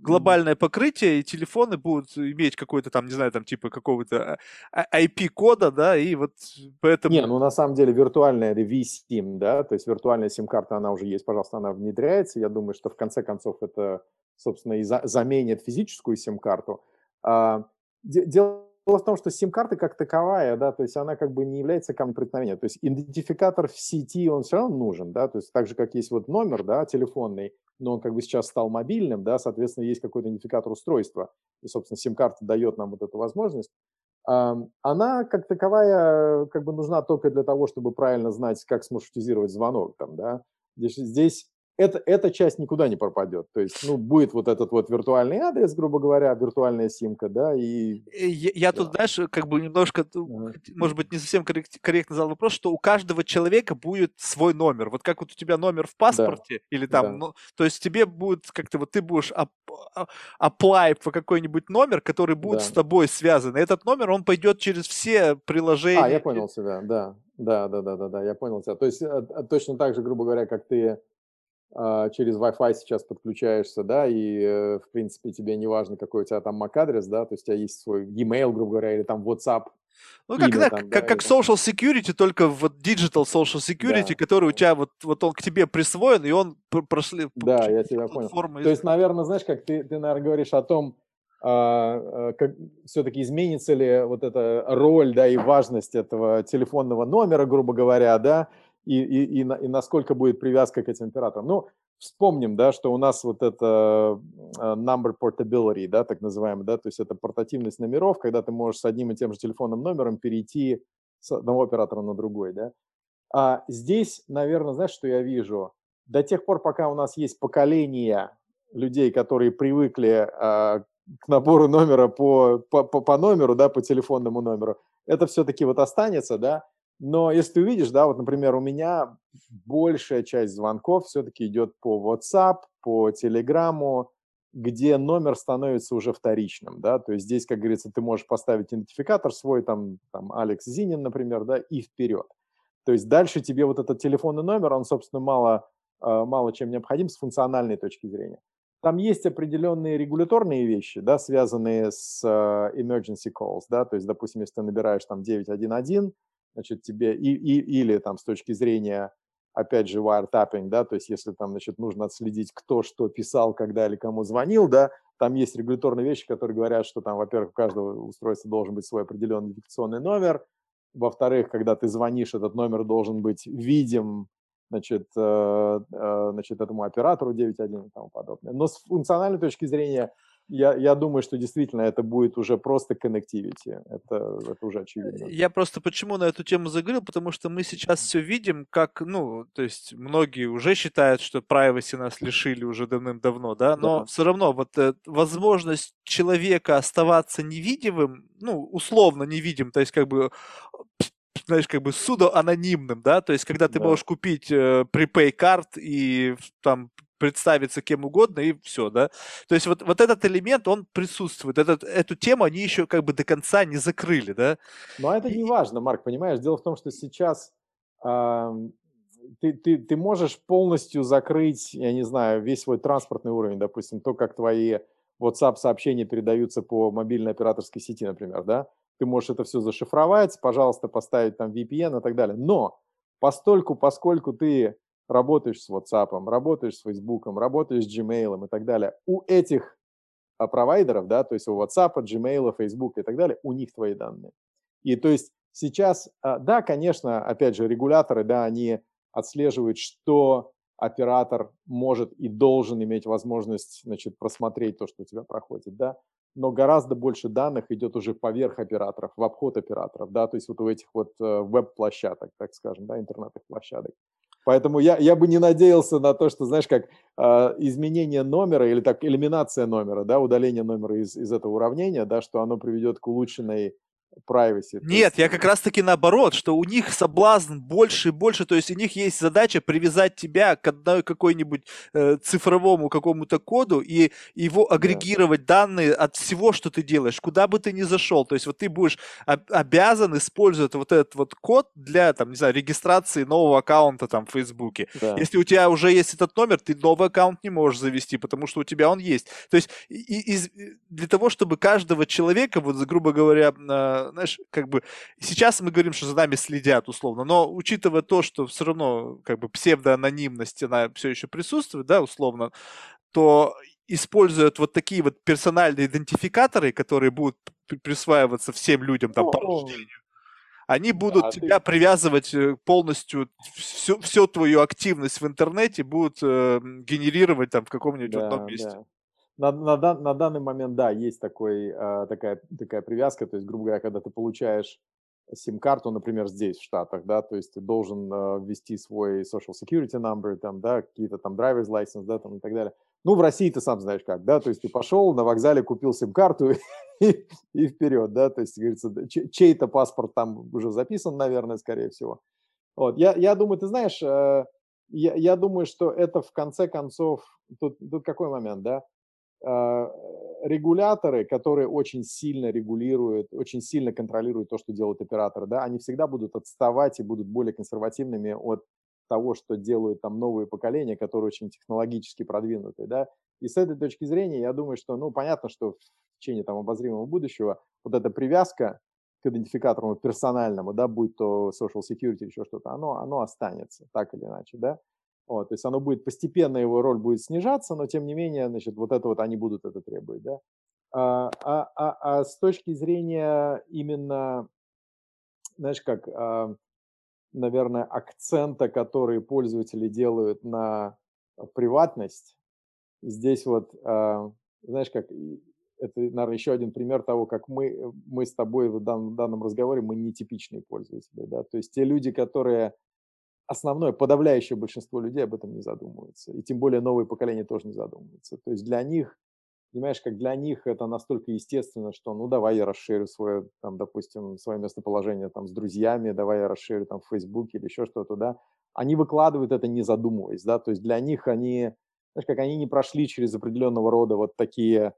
глобальное покрытие, и телефоны будут иметь какой-то там, не знаю, там типа какого-то IP-кода, а, да, и вот поэтому... Не, ну на самом деле виртуальный виртуальная V-SIM, да, то есть виртуальная сим-карта, она уже есть, пожалуйста, она внедряется. Я думаю, что в конце концов это, собственно, и за, заменит физическую сим-карту. А, дело в том, что сим-карта как таковая, да, то есть она как бы не является камнем преткновения. То есть идентификатор в сети, он все равно нужен, да, то есть так же, как есть вот номер, да, телефонный, но он как бы сейчас стал мобильным, да, соответственно, есть какой-то идентификатор устройства. И, собственно, сим-карта дает нам вот эту возможность она как таковая как бы нужна только для того, чтобы правильно знать, как смаршрутизировать звонок. Там, да? здесь это, эта часть никуда не пропадет. То есть, ну, будет вот этот вот виртуальный адрес, грубо говоря, виртуальная симка, да, и... Э, я, я да. тут, знаешь, как бы немножко, может быть, не совсем коррект, корректно задал вопрос, что у каждого человека будет свой номер. Вот как вот у тебя номер в паспорте, да. или там, да. ну, то есть тебе будет как-то, вот ты будешь apply по какой-нибудь номер, который будет да. с тобой связан. И этот номер, он пойдет через все приложения. А, я понял себя, да. Да, да, да, да, да, я понял тебя. То есть э, точно так же, грубо говоря, как ты а, через Wi-Fi сейчас подключаешься, да, и, э, в принципе, тебе не важно, какой у тебя там MAC-адрес, да, то есть у тебя есть свой e-mail, грубо говоря, или там WhatsApp, ну, как, да, там, как, да, как social security, только вот digital social security, да. который у тебя вот, вот он к тебе присвоен, и он прошли... Да, я тебя понял. Формы. То есть, наверное, знаешь, как ты, ты наверное, говоришь о том, а, а как, все-таки изменится ли вот эта роль, да, и важность этого телефонного номера, грубо говоря, да, и, и, и, и насколько будет привязка к этим операторам. Ну, вспомним, да, что у нас вот это а, number portability, да, так называемый, да, то есть это портативность номеров, когда ты можешь с одним и тем же телефонным номером перейти с одного оператора на другой, да. А здесь, наверное, знаешь, что я вижу? До тех пор, пока у нас есть поколение людей, которые привыкли а, к набору номера по, по, по номеру, да, по телефонному номеру, это все-таки вот останется, да, но если ты увидишь, да, вот, например, у меня большая часть звонков все-таки идет по WhatsApp, по Telegram, где номер становится уже вторичным, да, то есть здесь, как говорится, ты можешь поставить идентификатор свой, там, там Алекс Зинин, например, да, и вперед. То есть дальше тебе вот этот телефонный номер, он, собственно, мало, а, мало чем необходим с функциональной точки зрения. Там есть определенные регуляторные вещи, да, связанные с а, emergency calls, да, то есть, допустим, если ты набираешь там 911, значит, тебе, и, и, или там с точки зрения, опять же, wiretapping, да, то есть если там, значит, нужно отследить, кто что писал, когда или кому звонил, да, там есть регуляторные вещи, которые говорят, что там, во-первых, у каждого устройства должен быть свой определенный идентификационный номер, во-вторых, когда ты звонишь, этот номер должен быть видим, значит, э, э, значит этому оператору 9.1 и тому подобное. Но с функциональной точки зрения я, я думаю, что действительно это будет уже просто connectivity. Это, это уже очевидно. Я просто почему на эту тему заговорил, потому что мы сейчас все видим, как, ну, то есть многие уже считают, что privacy нас лишили уже давным-давно, да, но да. все равно вот э, возможность человека оставаться невидимым, ну, условно невидим, то есть как бы знаешь, как бы судо-анонимным, да, то есть когда ты да. можешь купить э, prepay карт и там представиться кем угодно и все, да. То есть вот, вот этот элемент, он присутствует. Этот, эту тему они еще как бы до конца не закрыли, да. Но это не важно, Марк, понимаешь? Дело в том, что сейчас э, ты, ты, ты можешь полностью закрыть, я не знаю, весь свой транспортный уровень, допустим, то, как твои WhatsApp-сообщения передаются по мобильной операторской сети, например, да. Ты можешь это все зашифровать, пожалуйста, поставить там VPN и так далее. Но постольку, поскольку ты работаешь с WhatsApp, работаешь с Facebook, работаешь с Gmail и так далее, у этих а, провайдеров, да, то есть у WhatsApp, Gmail, Facebook и так далее, у них твои данные. И то есть сейчас, а, да, конечно, опять же, регуляторы, да, они отслеживают, что оператор может и должен иметь возможность, значит, просмотреть то, что у тебя проходит, да, но гораздо больше данных идет уже поверх операторов, в обход операторов, да, то есть вот у этих вот э, веб-площадок, так скажем, да, интернетных площадок. Поэтому я, я бы не надеялся на то, что, знаешь, как э, изменение номера или так элиминация номера, да, удаление номера из, из этого уравнения, да, что оно приведет к улучшенной privacy. Нет, есть... я как раз-таки наоборот, что у них соблазн больше и больше, то есть у них есть задача привязать тебя к одной какой-нибудь э, цифровому какому-то коду и его агрегировать да. данные от всего, что ты делаешь, куда бы ты ни зашел. То есть вот ты будешь об- обязан использовать вот этот вот код для, там, не знаю, регистрации нового аккаунта там в Фейсбуке. Да. Если у тебя уже есть этот номер, ты новый аккаунт не можешь завести, потому что у тебя он есть. То есть и, и, для того, чтобы каждого человека, вот грубо говоря, э, знаешь, как бы сейчас мы говорим, что за нами следят условно, но учитывая то, что все равно как бы псевдоанонимность, она все еще присутствует, да, условно, то используют вот такие вот персональные идентификаторы, которые будут присваиваться всем людям там по рождению, они будут да, тебя ты... привязывать э, полностью, всю, всю твою активность в интернете будут э, генерировать там в каком-нибудь да, одном месте. Да. На, на, на данный момент, да, есть такой, э, такая, такая привязка, то есть, грубо говоря, когда ты получаешь сим-карту, например, здесь, в Штатах, да, то есть ты должен э, ввести свой social security number, там, да, какие-то там driver's license, да, там и так далее. Ну, в России ты сам знаешь как, да, то есть ты пошел на вокзале, купил сим-карту [LAUGHS] и, и вперед, да, то есть, говорится, чей-то паспорт там уже записан, наверное, скорее всего. Вот, я, я думаю, ты знаешь, э, я, я думаю, что это в конце концов, тут, тут какой момент, да, регуляторы, которые очень сильно регулируют, очень сильно контролируют то, что делают операторы, да, они всегда будут отставать и будут более консервативными от того, что делают там новые поколения, которые очень технологически продвинутые, да. И с этой точки зрения я думаю, что, ну, понятно, что в течение там обозримого будущего вот эта привязка к идентификатору персональному, да, будь то social security еще что-то, оно, оно останется так или иначе, да. Вот, то есть оно будет постепенно, его роль будет снижаться, но тем не менее, значит, вот это вот они будут это требовать, да. А, а, а, а с точки зрения именно, знаешь, как, а, наверное, акцента, который пользователи делают на приватность, здесь вот, а, знаешь, как, это, наверное, еще один пример того, как мы, мы с тобой в данном, данном разговоре, мы нетипичные пользователи, да, то есть те люди, которые основное, подавляющее большинство людей об этом не задумываются. И тем более новое поколение тоже не задумывается. То есть для них, понимаешь, как для них это настолько естественно, что ну давай я расширю свое, там, допустим, свое местоположение там с друзьями, давай я расширю там в Фейсбуке или еще что-то, да. Они выкладывают это не задумываясь, да, то есть для них они, знаешь, как они не прошли через определенного рода вот такие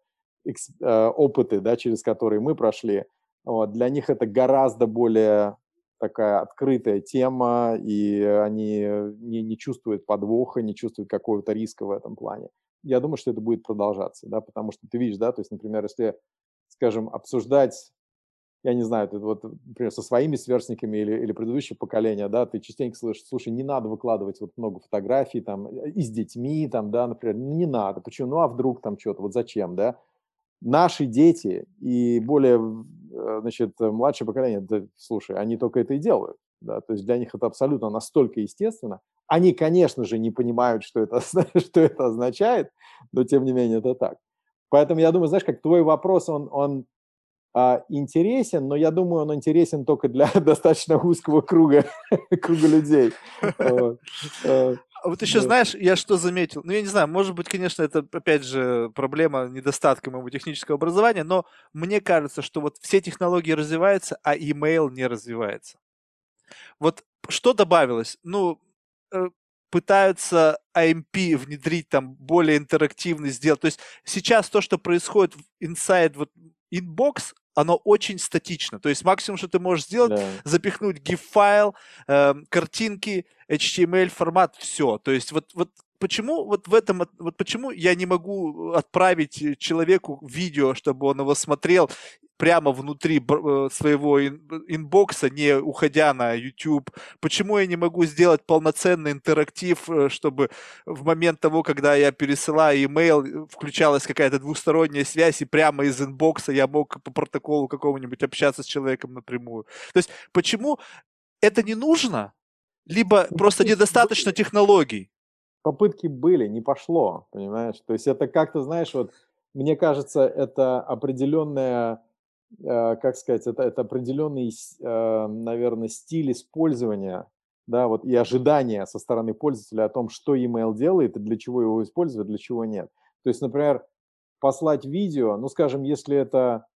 э, опыты, да, через которые мы прошли, вот, для них это гораздо более такая открытая тема, и они не, не чувствуют подвоха, не чувствуют какого-то риска в этом плане. Я думаю, что это будет продолжаться, да, потому что ты видишь, да, то есть, например, если, скажем, обсуждать, я не знаю, ты вот, например, со своими сверстниками или, или предыдущее поколение, да, ты частенько слышишь, слушай, не надо выкладывать вот много фотографий там и с детьми, там, да, например, не надо, почему, ну а вдруг там что-то, вот зачем, да, наши дети и более, э, значит, младшее поколение, да, слушай, они только это и делают. Да, то есть для них это абсолютно настолько естественно. Они, конечно же, не понимают, что это, [LAUGHS] что это означает, но тем не менее это так. Поэтому я думаю, знаешь, как твой вопрос, он, он а, интересен, но я думаю, он интересен только для [LAUGHS] достаточно узкого круга, [LAUGHS] круга людей. А вот еще, знаешь, я что заметил? Ну, я не знаю, может быть, конечно, это, опять же, проблема недостатка моего технического образования, но мне кажется, что вот все технологии развиваются, а email не развивается. Вот что добавилось? Ну, э, пытаются AMP внедрить там более интерактивный сделать. То есть сейчас то, что происходит inside вот inbox, оно очень статично. То есть максимум, что ты можешь сделать, да. запихнуть GIF-файл, э, картинки, HTML формат, все. То есть вот, вот почему вот в этом, вот почему я не могу отправить человеку видео, чтобы он его смотрел, прямо внутри э, своего inbox а, не уходя на YouTube? Почему я не могу сделать полноценный интерактив, э, чтобы в момент того, когда я пересылаю email, включалась какая-то двусторонняя связь, и прямо из inbox а я мог по протоколу какому-нибудь общаться с человеком напрямую? То есть почему это не нужно? Либо просто недостаточно технологий? Попытки были, не пошло, понимаешь? То есть это как-то, знаешь, вот мне кажется, это определенная, как сказать, это, это определенный, э, наверное, стиль использования, да, вот и ожидания со стороны пользователя о том, что email делает и для чего его используют, для чего нет. То есть, например, послать видео, ну, скажем, если это,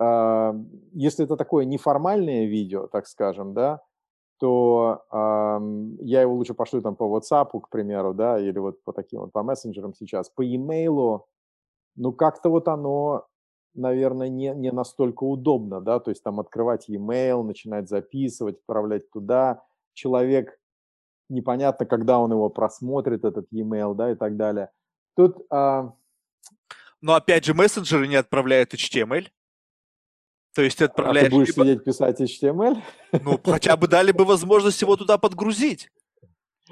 э, если это такое неформальное видео, так скажем, да, то э, я его лучше пошлю там по WhatsApp, к примеру, да, или вот по таким вот, по мессенджерам сейчас. По e-mail, ну, как-то вот оно, наверное, не, не настолько удобно, да, то есть там открывать e-mail, начинать записывать, отправлять туда. Человек, непонятно, когда он его просмотрит, этот e-mail, да, и так далее. Тут... А... Но опять же, мессенджеры не отправляют HTML. То есть ты отправляешь... А ты будешь либо... сидеть писать HTML? Ну, [LAUGHS] хотя бы дали бы возможность его туда подгрузить.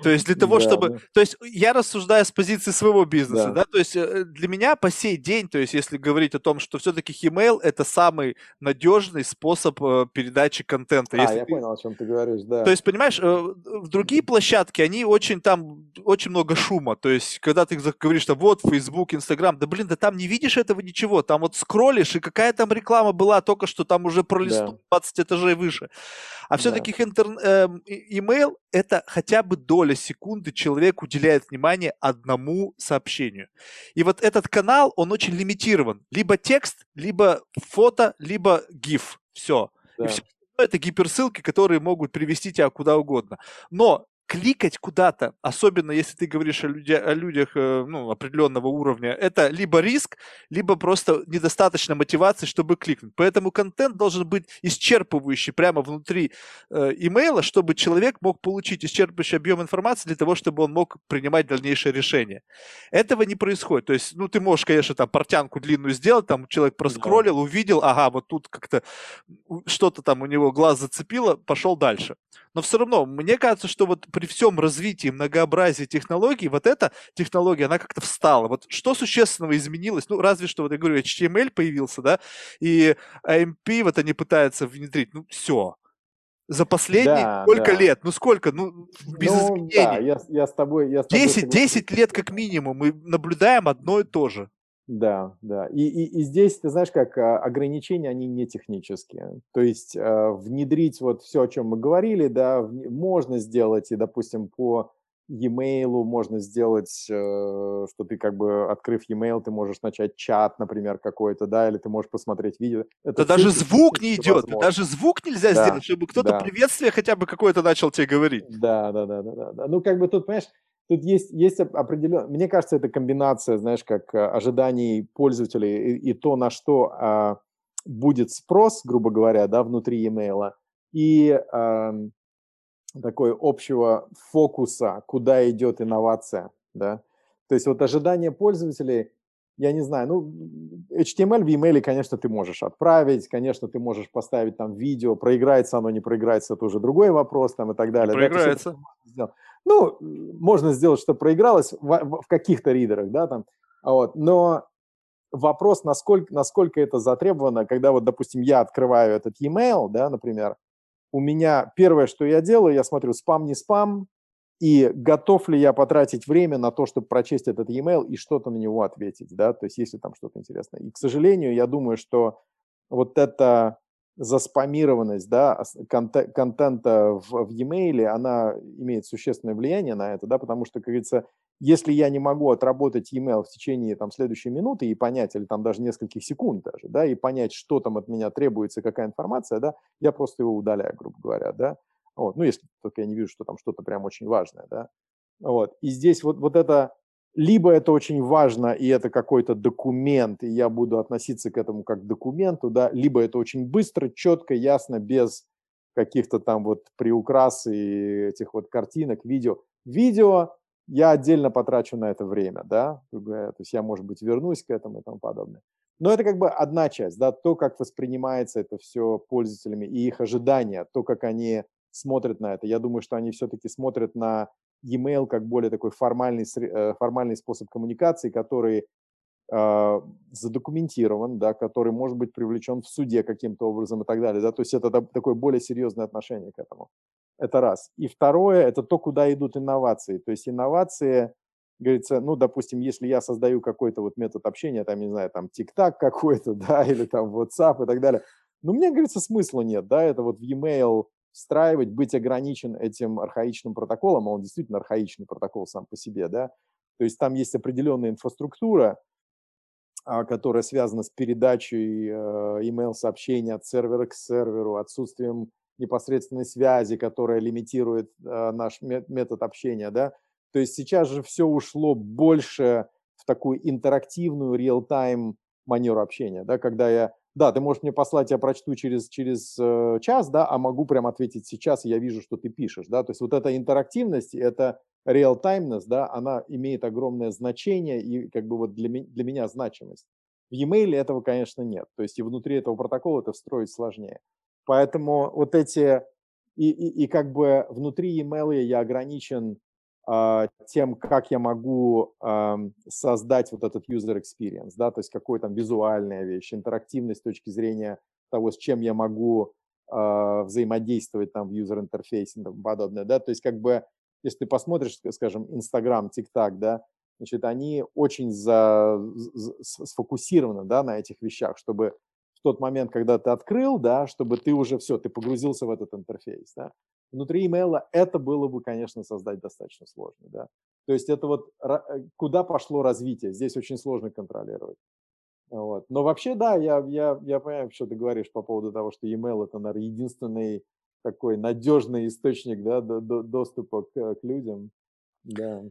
То есть для того, да, чтобы... Да. То есть я рассуждаю с позиции своего бизнеса, да. да, то есть э, для меня по сей день, то есть если говорить о том, что все-таки email это самый надежный способ э, передачи контента. А, если я ты... понял, о чем ты говоришь, да. То есть, понимаешь, э, в другие площадки, они очень там, очень много шума, то есть когда ты говоришь, что вот Facebook, Instagram, да блин, да там не видишь этого ничего, там вот скроллишь, и какая там реклама была только что там уже пролистнул да. 20 этажей выше. А все-таки да. интер... э, email это хотя бы доля секунды человек уделяет внимание одному сообщению. И вот этот канал, он очень лимитирован. Либо текст, либо фото, либо GIF. Все. Да. И все это гиперссылки, которые могут привести тебя куда угодно. Но кликать куда-то, особенно если ты говоришь о, люди, о людях э, ну, определенного уровня, это либо риск, либо просто недостаточно мотивации, чтобы кликнуть. Поэтому контент должен быть исчерпывающий прямо внутри э, имейла, чтобы человек мог получить исчерпывающий объем информации для того, чтобы он мог принимать дальнейшее решение. Этого не происходит. То есть, ну, ты можешь, конечно, там портянку длинную сделать, там человек проскроллил, да. увидел, ага, вот тут как-то что-то там у него глаз зацепило, пошел дальше. Но все равно, мне кажется, что вот при всем развитии многообразии технологий, вот эта технология, она как-то встала. Вот что существенного изменилось? Ну, разве что, вот я говорю, HTML появился, да, и AMP вот они пытаются внедрить. Ну, все. За последние да, сколько да. лет? Ну, сколько? Ну, без ну, изменений. Да, я, я с тобой... Я с 10, тобой 10 лет как минимум мы наблюдаем одно и то же. Да, да. И, и, и здесь, ты знаешь, как а, ограничения, они не технические. То есть э, внедрить вот все, о чем мы говорили, да, можно сделать, и, допустим, по e-mail можно сделать, э, что ты как бы, открыв e-mail, ты можешь начать чат, например, какой-то, да, или ты можешь посмотреть видео. Это да даже звук не идет, возможно. даже звук нельзя да, сделать, чтобы кто-то да. приветствие хотя бы какое-то начал тебе говорить. Да, да, да, да, да. Ну, как бы тут, понимаешь, Тут есть, есть определенно... Мне кажется, это комбинация, знаешь, как э, ожиданий пользователей и, и то, на что а, будет спрос, грубо говоря, да, внутри e-mail, и а, такой общего фокуса, куда идет инновация, да. То есть вот ожидания пользователей, я не знаю, ну, HTML в e-mail, конечно, ты можешь отправить, конечно, ты можешь поставить там видео, проиграется оно, не проиграется, это уже другой вопрос там и так далее. Проиграется. Да, ну, можно сделать, что проигралось в, в каких-то ридерах, да, там, вот, но вопрос, насколько, насколько это затребовано, когда вот, допустим, я открываю этот e-mail, да, например, у меня первое, что я делаю, я смотрю, спам, не спам, и готов ли я потратить время на то, чтобы прочесть этот e-mail и что-то на него ответить, да, то есть если там что-то интересное. И, к сожалению, я думаю, что вот это заспамированность да, контента в, в e-mail, она имеет существенное влияние на это, да, потому что, как говорится, если я не могу отработать e-mail в течение там, следующей минуты и понять, или там даже нескольких секунд даже, да, и понять, что там от меня требуется, какая информация, да, я просто его удаляю, грубо говоря, да. Вот. Ну, если только я не вижу, что там что-то прям очень важное, да. Вот. И здесь вот, вот это либо это очень важно, и это какой-то документ, и я буду относиться к этому как к документу, да, либо это очень быстро, четко, ясно, без каких-то там вот приукрас и этих вот картинок, видео. Видео я отдельно потрачу на это время, да, то есть я, может быть, вернусь к этому и тому подобное. Но это как бы одна часть, да, то, как воспринимается это все пользователями и их ожидания, то, как они смотрят на это. Я думаю, что они все-таки смотрят на e-mail как более такой формальный, э, формальный способ коммуникации, который э, задокументирован, да, который может быть привлечен в суде каким-то образом и так далее. Да? То есть это такое более серьезное отношение к этому. Это раз. И второе – это то, куда идут инновации. То есть инновации, говорится, ну, допустим, если я создаю какой-то вот метод общения, там, не знаю, там, TikTok какой-то, [LAUGHS] да, или там WhatsApp и так далее, ну, мне, говорится, смысла нет, да, это вот в e-mail встраивать, быть ограничен этим архаичным протоколом, а он действительно архаичный протокол сам по себе, да, то есть там есть определенная инфраструктура, а, которая связана с передачей э, email-сообщений от сервера к серверу, отсутствием непосредственной связи, которая лимитирует э, наш метод общения, да. То есть сейчас же все ушло больше в такую интерактивную real-time манеру общения, да, когда я, да, ты можешь мне послать, я прочту через, через э, час, да, а могу прям ответить сейчас, я вижу, что ты пишешь, да, то есть вот эта интерактивность, это real-timeness, да, она имеет огромное значение и как бы вот для, для меня значимость. В e-mail этого, конечно, нет, то есть и внутри этого протокола это встроить сложнее. Поэтому вот эти, и, и, и как бы внутри e-mail я ограничен тем, как я могу создать вот этот user experience, да, то есть какой там визуальная вещь, интерактивность с точки зрения того, с чем я могу э, взаимодействовать там в user интерфейсе и тому подобное, да, то есть как бы, если ты посмотришь, скажем, Instagram, TikTok, да, значит, они очень за, за, сфокусированы, да, на этих вещах, чтобы тот момент, когда ты открыл, да, чтобы ты уже все, ты погрузился в этот интерфейс, да. Внутри имейла это было бы, конечно, создать достаточно сложно, да. То есть это вот э, куда пошло развитие, здесь очень сложно контролировать. Вот. Но вообще, да, я, я, я понимаю, что ты говоришь по поводу того, что email это, наверное, единственный такой надежный источник да, до, до, доступа к, к людям. Да.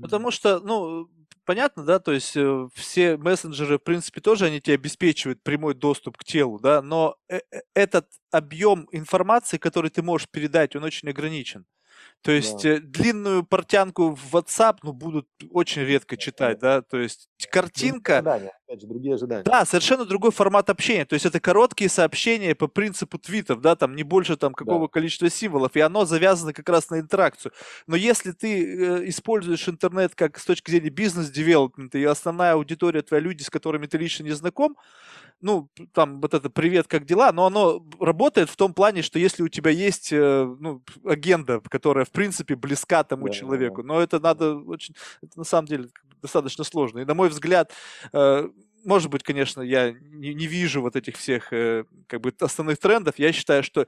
Потому что, ну, понятно, да, то есть э, все мессенджеры, в принципе, тоже они тебе обеспечивают прямой доступ к телу, да, но э, э, этот объем информации, который ты можешь передать, он очень ограничен. То есть да. длинную портянку в WhatsApp, ну, будут очень редко читать, да, то есть картинка... Ожидания, опять же, другие ожидания. Да, совершенно другой формат общения, то есть это короткие сообщения по принципу твитов, да, там не больше там какого да. количества символов, и оно завязано как раз на интеракцию. Но если ты э, используешь интернет как с точки зрения бизнес-девелопмента, и основная аудитория твоя люди, с которыми ты лично не знаком, ну, там вот это «Привет, как дела?», но оно работает в том плане, что если у тебя есть, э, ну, агенда, которая, в принципе, близка тому да, человеку, но это надо очень, это на самом деле достаточно сложно. И, на мой взгляд, э, может быть, конечно, я не, не вижу вот этих всех э, как бы основных трендов. Я считаю, что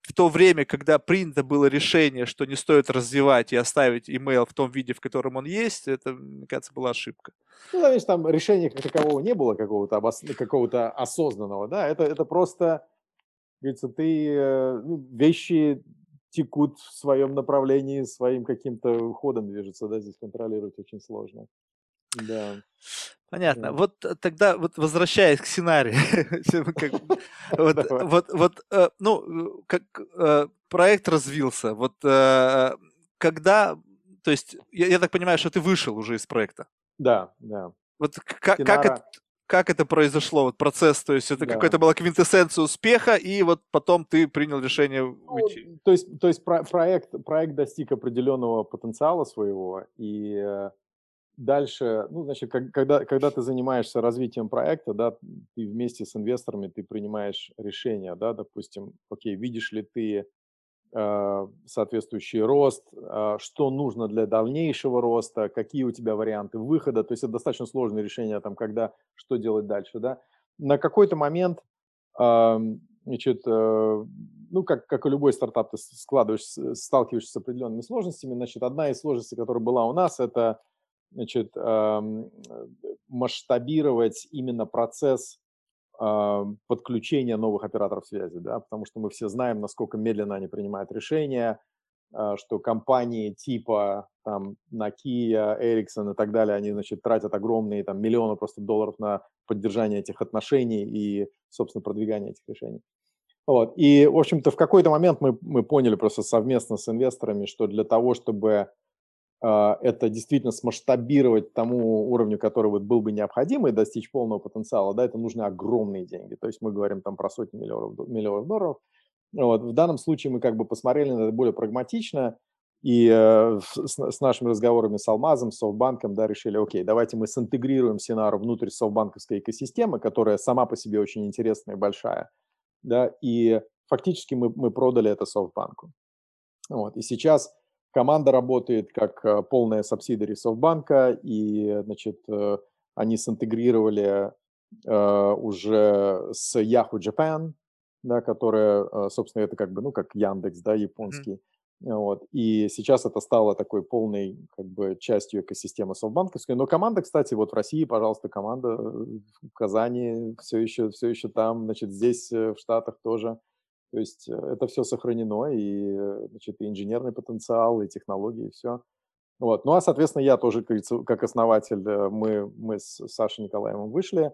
в то время, когда принято было решение, что не стоит развивать и оставить email в том виде, в котором он есть, это, мне кажется, была ошибка. Ну, конечно, там решения как такового не было какого-то обос... какого осознанного, да, это, это просто, говорится, ты, э, ну, вещи текут в своем направлении, своим каким-то ходом движутся, да, здесь контролировать очень сложно. Да. Понятно. Да. Вот э, тогда, вот возвращаясь к сценарию, [LAUGHS] [LAUGHS] вот, вот, вот, э, ну, как э, проект развился, вот когда, то есть, я, так понимаю, что ты вышел уже из проекта. Да, да. Вот как, как, это, как это произошло, вот процесс, то есть это да. какая-то была квинтэссенция успеха, и вот потом ты принял решение ну, уйти. Ну, то есть, то есть про проект, проект достиг определенного потенциала своего, и дальше, ну, значит, как, когда, когда ты занимаешься развитием проекта, да, ты вместе с инвесторами, ты принимаешь решения, да, допустим, окей, видишь ли ты э, соответствующий рост, э, что нужно для дальнейшего роста, какие у тебя варианты выхода, то есть это достаточно сложное решение, там, когда, что делать дальше, да. На какой-то момент, э, значит, э, ну, как, как и любой стартап, ты складываешь, сталкиваешься с определенными сложностями, значит, одна из сложностей, которая была у нас, это значит, масштабировать именно процесс подключения новых операторов связи, да, потому что мы все знаем, насколько медленно они принимают решения, а, что компании типа там Nokia, Ericsson и так далее, они, значит, тратят огромные там миллионы просто долларов на поддержание этих отношений и, собственно, продвигание этих решений. Вот. И, в общем-то, в какой-то момент мы, мы поняли просто совместно с инвесторами, что для того, чтобы а, это действительно смасштабировать тому уровню, который вот был бы необходим и достичь полного потенциала, да, это нужны огромные деньги. То есть мы говорим там про сотни миллионов, миллионов долларов. Вот. В данном случае мы как бы посмотрели на это более прагматично и э, с, с нашими разговорами с Алмазом, с Софтбанком, да, решили, окей, давайте мы синтегрируем Синару внутрь софтбанковской экосистемы, которая сама по себе очень интересная и большая, да, и фактически мы, мы продали это софтбанку. Вот. И сейчас Команда работает как э, полная субсидия Софтбанка, и, значит, э, они синтегрировали э, уже с Yahoo Japan, да, которая, собственно, это как бы, ну, как Яндекс, да, японский. Mm-hmm. Вот. И сейчас это стало такой полной как бы частью экосистемы софтбанковской. Но команда, кстати, вот в России, пожалуйста, команда в Казани все еще, все еще там, значит, здесь в Штатах тоже. То есть э, это все сохранено, и, э, значит, и инженерный потенциал, и технологии, и все. Вот. Ну, а, соответственно, я тоже, как, основатель, э, мы, мы с Сашей Николаевым вышли,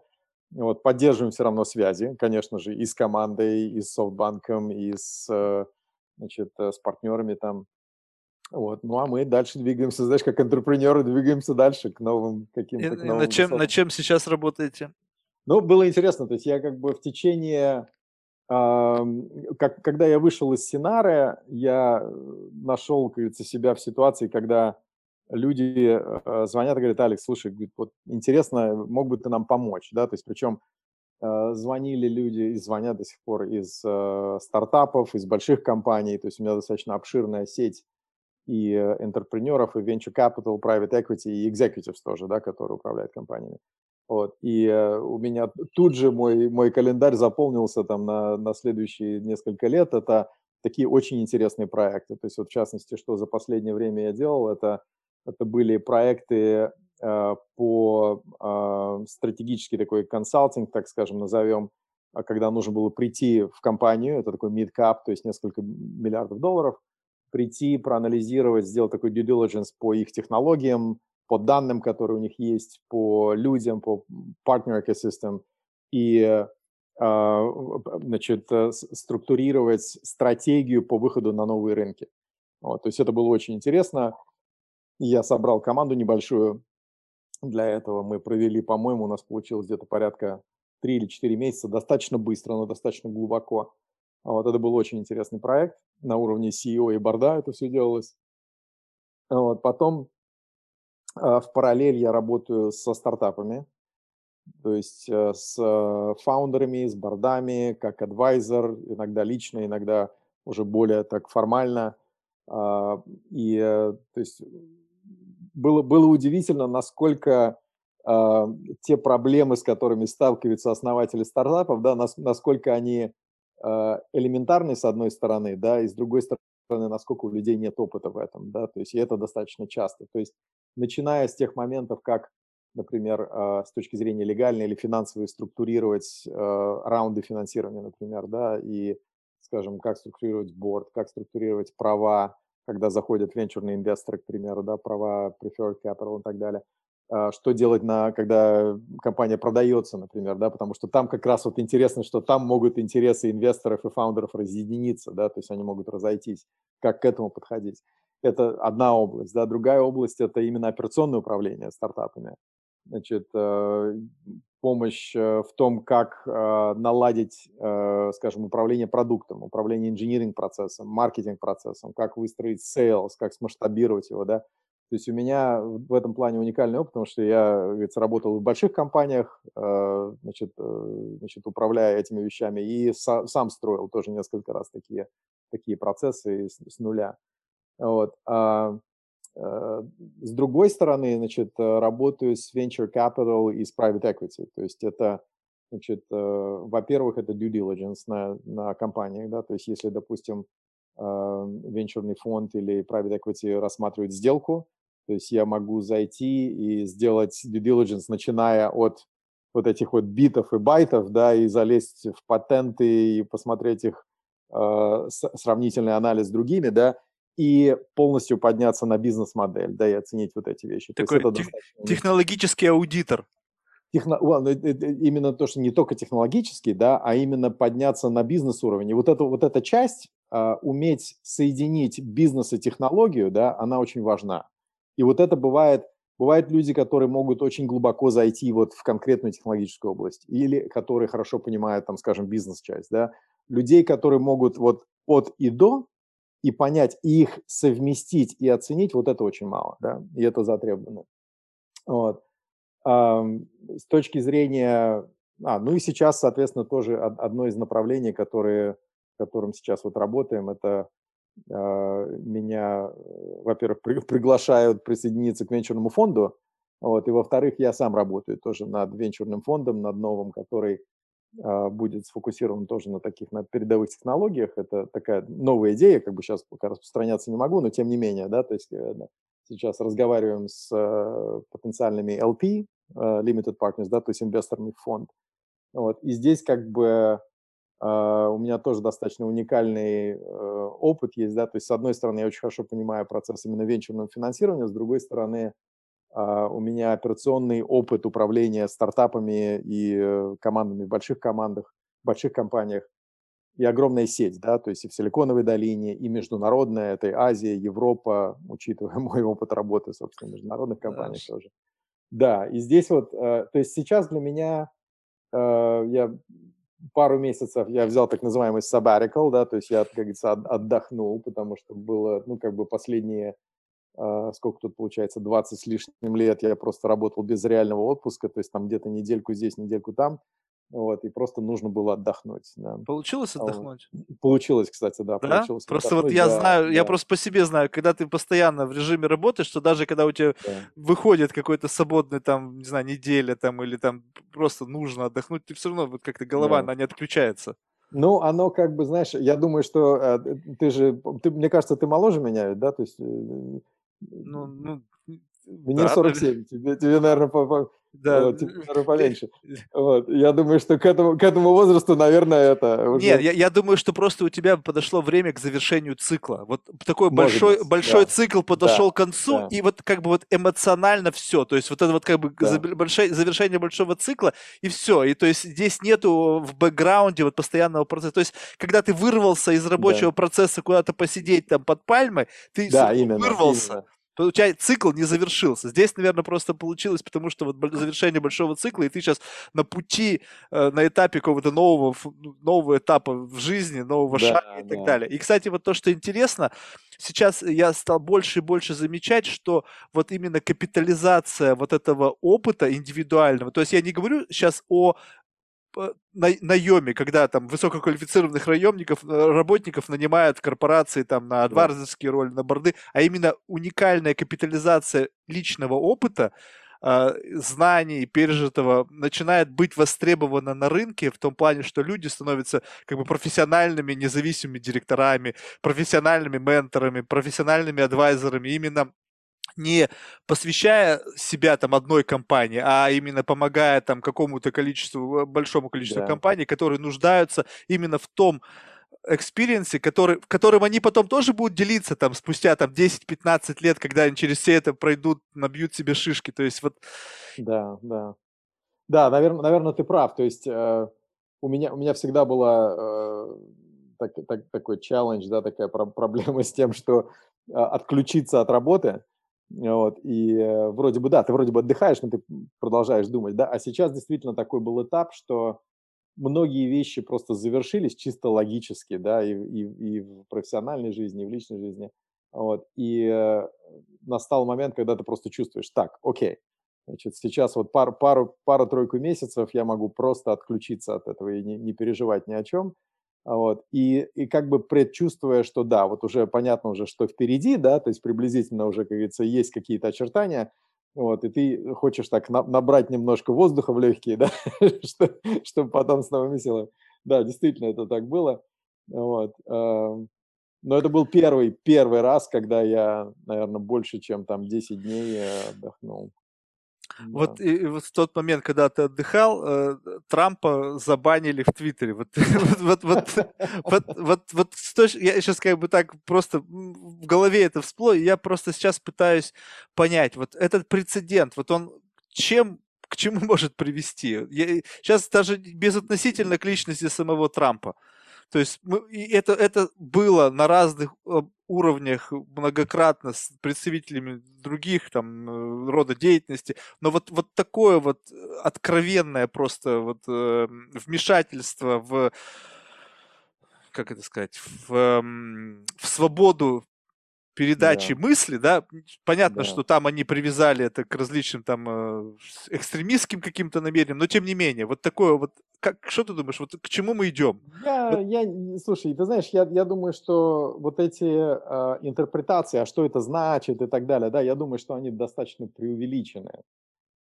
вот, поддерживаем все равно связи, конечно же, и с командой, и с софтбанком, и с, значит, с партнерами там. Вот. Ну, а мы дальше двигаемся, знаешь, как интерпренеры двигаемся дальше к новым каким-то... Новым чем, над чем сейчас работаете? Ну, было интересно, то есть я как бы в течение как, когда я вышел из Синары, я э, нашел, говорится, себя в ситуации, когда люди э, звонят и говорят, Алекс, слушай, вот интересно, мог бы ты нам помочь, да, то есть причем э, звонили люди и звонят до сих пор из стартапов, из больших компаний, то есть у меня достаточно обширная сеть и интерпренеров, и venture capital, private equity, и executives тоже, да, которые управляют компаниями. Вот. И э, у меня тут же мой, мой календарь заполнился там на, на следующие несколько лет. Это такие очень интересные проекты. То есть вот в частности, что за последнее время я делал, это, это были проекты э, по э, стратегический такой консалтинг, так скажем, назовем, а когда нужно было прийти в компанию, это такой mid-cap, то есть несколько миллиардов долларов, прийти, проанализировать, сделать такой due diligence по их технологиям, по данным, которые у них есть, по людям, по partner ecosystem и а, значит, э, структурировать стратегию по выходу на новые рынки. Вот, то есть это было очень интересно. Я собрал команду небольшую для этого. Мы провели, по-моему, у нас получилось где-то порядка 3 или 4 месяца, достаточно быстро, но достаточно глубоко. Вот это был очень интересный проект. На уровне CEO и борда это все делалось. Вот, потом а, в параллель я работаю со стартапами, то есть э, с э, фаундерами, с бордами, как адвайзер, иногда лично, иногда уже более так формально. А, и э, то есть было, было удивительно, насколько а, те проблемы, с которыми сталкиваются основатели стартапов, да, насколько они элементарны с одной стороны, да, и с другой стороны, насколько у людей нет опыта в этом, да, то есть и это достаточно часто. То есть начиная с тех моментов, как, например, а, с точки зрения легальной или финансовой структурировать а, раунды финансирования, например, да, и, скажем, как структурировать борт, как структурировать права, когда заходят венчурные инвесторы, к примеру, да, права preferred capital и так далее. А, что делать, на, когда компания продается, например, да, потому что там как раз вот интересно, что там могут интересы инвесторов и фаундеров разъединиться, да, то есть они могут разойтись, как к этому подходить. Это одна область, да, другая область – это именно операционное управление стартапами. Значит, э, помощь э, в том, как э, наладить, скажем, управление продуктом, управление инжиниринг процессом, маркетинг процессом, как выстроить sales, как смасштабировать его, да. То есть у меня в этом плане уникальный опыт, потому что я, говорится, работал в больших компаниях, значит, значит, управляя этими вещами, и сам строил тоже несколько раз такие, такие процессы с нуля. Вот. А, а, с другой стороны, значит, э, работаю с venture capital и с private equity. То есть это, значит, э, во-первых, это due diligence на, на компаниях, да, то есть если, допустим, венчурный фонд или private equity рассматривает сделку, то есть я могу зайти и сделать due diligence, начиная от вот этих вот битов и байтов, да, и залезть в патенты и посмотреть их э, сравнительный анализ с другими, да, и полностью подняться на бизнес-модель, да, и оценить вот эти вещи. Такой тех, технологический аудитор. Техно, well, ну, именно то, что не только технологический, да, а именно подняться на бизнес-уровень. И вот, это, вот эта часть, uh, уметь соединить бизнес и технологию, да, она очень важна. И вот это бывает, бывают люди, которые могут очень глубоко зайти вот в конкретную технологическую область, или которые хорошо понимают, там, скажем, бизнес-часть, да. Людей, которые могут вот от и до, и понять, и их совместить и оценить, вот это очень мало, да, и это затребовано. Вот. С точки зрения... А, ну и сейчас, соответственно, тоже одно из направлений, которые, которым сейчас вот работаем, это а, меня, во-первых, при, приглашают присоединиться к венчурному фонду, вот, и во-вторых, я сам работаю тоже над венчурным фондом, над новым, который будет сфокусирован тоже на таких, на передовых технологиях. Это такая новая идея, как бы сейчас пока распространяться не могу, но тем не менее, да, то есть э, сейчас разговариваем с э, потенциальными LP, э, Limited Partners, да, то есть инвесторами фонд. Вот, и здесь как бы у меня тоже достаточно уникальный опыт есть, да, то есть с одной стороны я очень хорошо понимаю процесс именно венчурного финансирования, с другой стороны а, у меня операционный опыт управления стартапами и э, командами в больших командах, больших компаниях и огромная сеть, да, то есть и в Силиконовой долине, и международная, это и Азия, Европа, учитывая [LAUGHS] мой опыт работы, собственно, в международных компаниях Хорошо. тоже. Да, и здесь вот, э, то есть сейчас для меня, э, я пару месяцев, я взял так называемый sabbatical, да, то есть я, как говорится, отдохнул, потому что было, ну, как бы последние а, сколько тут получается, 20 с лишним лет я просто работал без реального отпуска, то есть там где-то недельку здесь, недельку там, вот, и просто нужно было отдохнуть. Да. Получилось отдохнуть? Получилось, кстати, да. да? Получилось просто вот я да, знаю, да. я просто по себе знаю, когда ты постоянно в режиме работаешь, что даже когда у тебя да. выходит какой-то свободный там, не знаю, неделя там или там просто нужно отдохнуть, ты все равно вот как-то голова, да. она не отключается. Ну, оно как бы, знаешь, я думаю, что э, ты же, ты, мне кажется, ты моложе меня, да, то есть э, ну, ну, мне да, 47, тебе, тебе, наверное, по, по, да. вот, тебе, наверное, поменьше. Вот. Я думаю, что к этому, к этому возрасту, наверное, это уже... Нет, я, я думаю, что просто у тебя подошло время к завершению цикла. Вот такой Может большой, быть, большой да. цикл подошел да. к концу, да. и вот как бы вот эмоционально все. То есть вот это вот как бы да. большое, завершение большого цикла, и все. И то есть здесь нету в бэкграунде вот постоянного процесса. То есть когда ты вырвался из рабочего да. процесса куда-то посидеть там под пальмой, ты да, именно, вырвался. Именно получается, цикл не завершился. Здесь, наверное, просто получилось, потому что вот завершение большого цикла, и ты сейчас на пути, э, на этапе какого-то нового, ну, нового этапа в жизни, нового да, шага и да. так далее. И, кстати, вот то, что интересно, сейчас я стал больше и больше замечать, что вот именно капитализация вот этого опыта индивидуального, то есть я не говорю сейчас о на, наеме, когда там высококвалифицированных наемников, э, работников нанимают корпорации там на адвайзерские роли, на борды, а именно уникальная капитализация личного опыта, э, знаний, пережитого начинает быть востребована на рынке в том плане, что люди становятся как бы профессиональными независимыми директорами, профессиональными менторами, профессиональными advisor ами. Именно не посвящая себя там одной компании, а именно помогая там какому-то количеству, э, большому количеству да. компаний, которые нуждаются именно в том experience е, который, в котором они потом тоже будут делиться там спустя там 10-15 лет, когда они через все это пройдут, набьют себе шишки. То есть вот... Да, да. Да, наверное, наверное ты прав. То есть э, у, меня, у меня всегда была э, так, так, такой челлендж, да, такая про- проблема с тем, что э, отключиться от работы – вот, и э, вроде бы, да, ты вроде бы отдыхаешь, но ты продолжаешь думать, да, а сейчас действительно такой был этап, что многие вещи просто завершились чисто логически, да, и, и, и в профессиональной жизни, и в личной жизни, вот, и э, настал момент, когда ты просто чувствуешь, так, окей, значит, сейчас вот пару, пару, пару-тройку месяцев я могу просто отключиться от этого и не, не переживать ни о чем, вот, и, и как бы предчувствуя, что да, вот уже понятно уже, что впереди, да, то есть приблизительно уже, как говорится, есть какие-то очертания, вот, и ты хочешь так на, набрать немножко воздуха в легкие, [LAUGHS] да, что, чтобы потом с новыми силами. Да, действительно, это так было. Вот. Эм, но это был первый, первый раз, когда я, наверное, больше, чем там 10 дней э, отдохнул. Вот, и, и вот в тот момент, когда ты отдыхал, э, Трампа забанили в Твиттере. Вот, [LAUGHS] вот, вот, вот, вот, вот, вот, я сейчас как бы так просто в голове это всплыло, и я просто сейчас пытаюсь понять, вот этот прецедент, вот он чем к чему [LAUGHS] может привести? Я, сейчас даже безотносительно к личности самого Трампа. То есть мы, и это, это было на разных э, уровнях многократно с представителями других там э, рода деятельности, но вот, вот такое вот откровенное просто вот э, вмешательство в как это сказать, в, в свободу передачи да. мысли, да, понятно, да. что там они привязали это к различным там э, экстремистским каким-то намерениям, но тем не менее, вот такое вот, как, что ты думаешь, вот к чему мы идем? Я, вот. я слушай, ты знаешь, я, я думаю, что вот эти э, интерпретации, а что это значит и так далее, да, я думаю, что они достаточно преувеличены.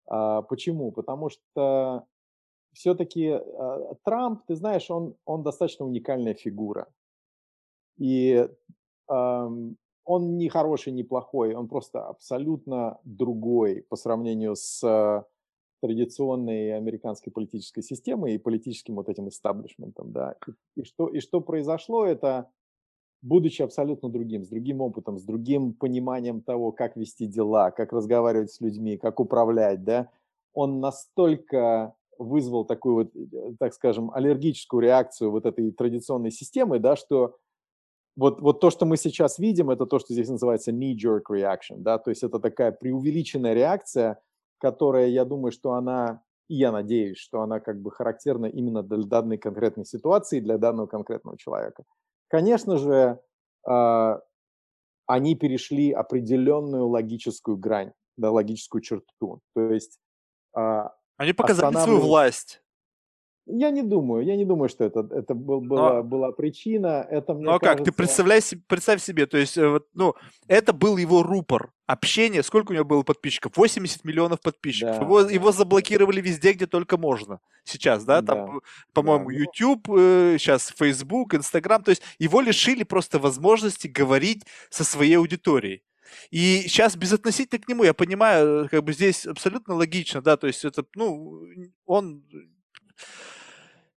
А, почему? Потому что все-таки э, Трамп, ты знаешь, он, он достаточно уникальная фигура. И эм, он не хороший, не плохой, он просто абсолютно другой по сравнению с традиционной американской политической системой и политическим вот этим истаблишментом, да. И, и, что, и что произошло, это, будучи абсолютно другим, с другим опытом, с другим пониманием того, как вести дела, как разговаривать с людьми, как управлять, да, он настолько вызвал такую вот, э, так скажем, аллергическую реакцию вот этой традиционной системы, да, что вот, вот то, что мы сейчас видим, это то, что здесь называется knee-jerk reaction, да, то есть это такая преувеличенная реакция, которая, я думаю, что она, и я надеюсь, что она как бы характерна именно для данной конкретной ситуации, для данного конкретного человека. Конечно же, э, они перешли определенную логическую грань, да, логическую черту, то есть э, они показали свою власть. Я не думаю, я не думаю, что это, это был, была, Но... была причина. Это, мне ну а кажется... как, ты представляй, представь себе, то есть, э, ну, это был его рупор общения. Сколько у него было подписчиков? 80 миллионов подписчиков. Да, его, да. его заблокировали везде, где только можно. Сейчас, да, там, да, по-моему, да, YouTube, э, сейчас Facebook, Instagram. То есть его лишили просто возможности говорить со своей аудиторией. И сейчас безотносительно к нему, я понимаю, как бы здесь абсолютно логично, да, то есть это, ну, он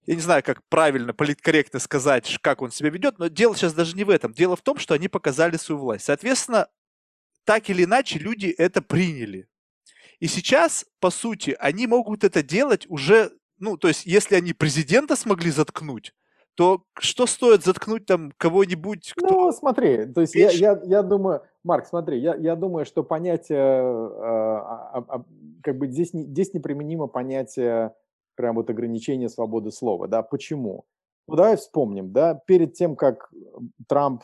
я не знаю, как правильно, политкорректно сказать, как он себя ведет, но дело сейчас даже не в этом. Дело в том, что они показали свою власть. Соответственно, так или иначе люди это приняли. И сейчас, по сути, они могут это делать уже, ну, то есть, если они президента смогли заткнуть, то что стоит заткнуть там кого-нибудь? Кто... Ну, смотри, то есть я, я, я думаю, Марк, смотри, я, я думаю, что понятие, э, э, как бы здесь, здесь неприменимо понятие прям вот ограничение свободы слова, да, почему? Ну, давай вспомним, да, перед тем, как Трамп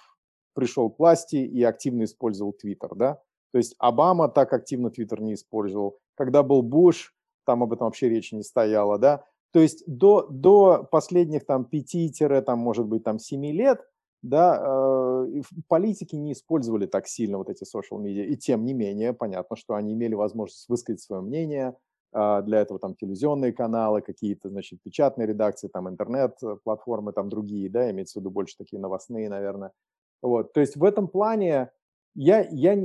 пришел к власти и активно использовал Твиттер, да, то есть Обама так активно Твиттер не использовал, когда был Буш, там об этом вообще речи не стояло, да, то есть до, до последних там 5, там, может быть, там 7 лет, да, э, политики не использовали так сильно вот эти social media, и тем не менее, понятно, что они имели возможность высказать свое мнение, для этого там телевизионные каналы, какие-то, значит, печатные редакции, там интернет-платформы, там другие, да, имеется в виду больше такие новостные, наверное. Вот, то есть в этом плане я, я,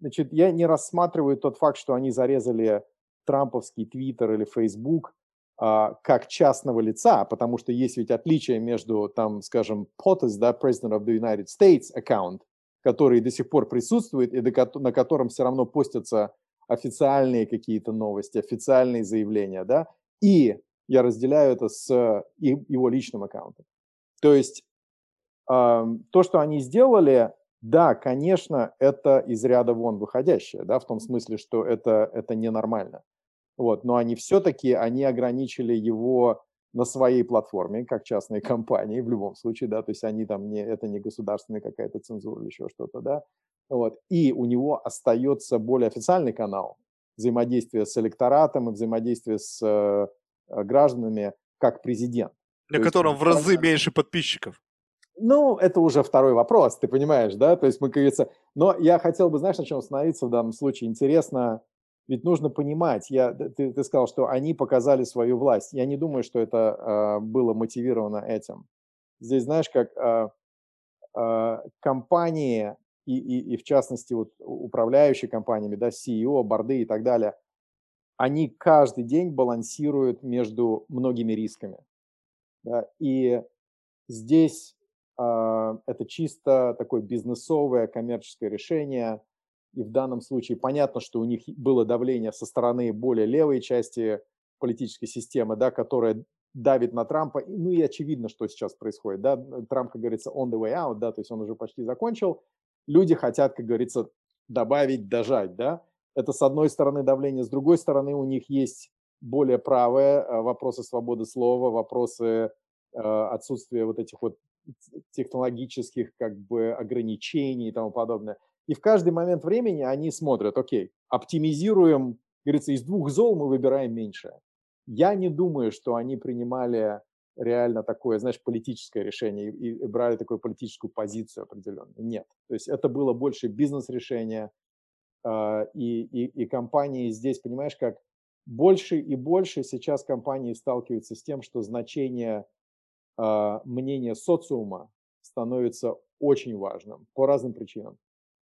значит, я не рассматриваю тот факт, что они зарезали трамповский твиттер или фейсбук а, как частного лица, потому что есть ведь отличие между, там, скажем, POTUS, да, President of the United States аккаунт, который до сих пор присутствует и на котором все равно постятся официальные какие-то новости, официальные заявления, да, и я разделяю это с его личным аккаунтом. То есть э, то, что они сделали, да, конечно, это из ряда вон выходящее, да, в том смысле, что это, это ненормально. Вот, но они все-таки, они ограничили его на своей платформе, как частные [LAUGHS] компании в любом случае, да, то есть они там не, это не государственная какая-то цензура или еще что-то, да, вот. И у него остается более официальный канал взаимодействия с электоратом и взаимодействия с э, гражданами как президент. На То котором есть, в разы меньше подписчиков. Ну, это уже второй вопрос, ты понимаешь, да? То есть мы, как говорится... Но я хотел бы, знаешь, на чем остановиться в данном случае? Интересно, ведь нужно понимать, я, ты, ты сказал, что они показали свою власть. Я не думаю, что это э, было мотивировано этим. Здесь, знаешь, как э, э, компании и, и, и в частности вот управляющие компаниями, да, CEO, борды и так далее, они каждый день балансируют между многими рисками. Да, и здесь э, это чисто такое бизнесовое коммерческое решение. И в данном случае понятно, что у них было давление со стороны более левой части политической системы, да, которая давит на Трампа. Ну и очевидно, что сейчас происходит. Да? Трамп, как говорится, on the way out, да, то есть он уже почти закончил. Люди хотят, как говорится, добавить, дожать. Да? Это с одной стороны давление, с другой стороны у них есть более правые э, вопросы свободы слова, вопросы э, отсутствия вот этих вот технологических как бы ограничений и тому подобное. И в каждый момент времени они смотрят, окей, оптимизируем, говорится, из двух зол мы выбираем меньшее. Я не думаю, что они принимали реально такое, знаешь, политическое решение и, и брали такую политическую позицию определенную. Нет. То есть это было больше бизнес-решение, э, и, и, и компании здесь, понимаешь, как больше и больше сейчас компании сталкиваются с тем, что значение э, мнения социума становится очень важным по разным причинам.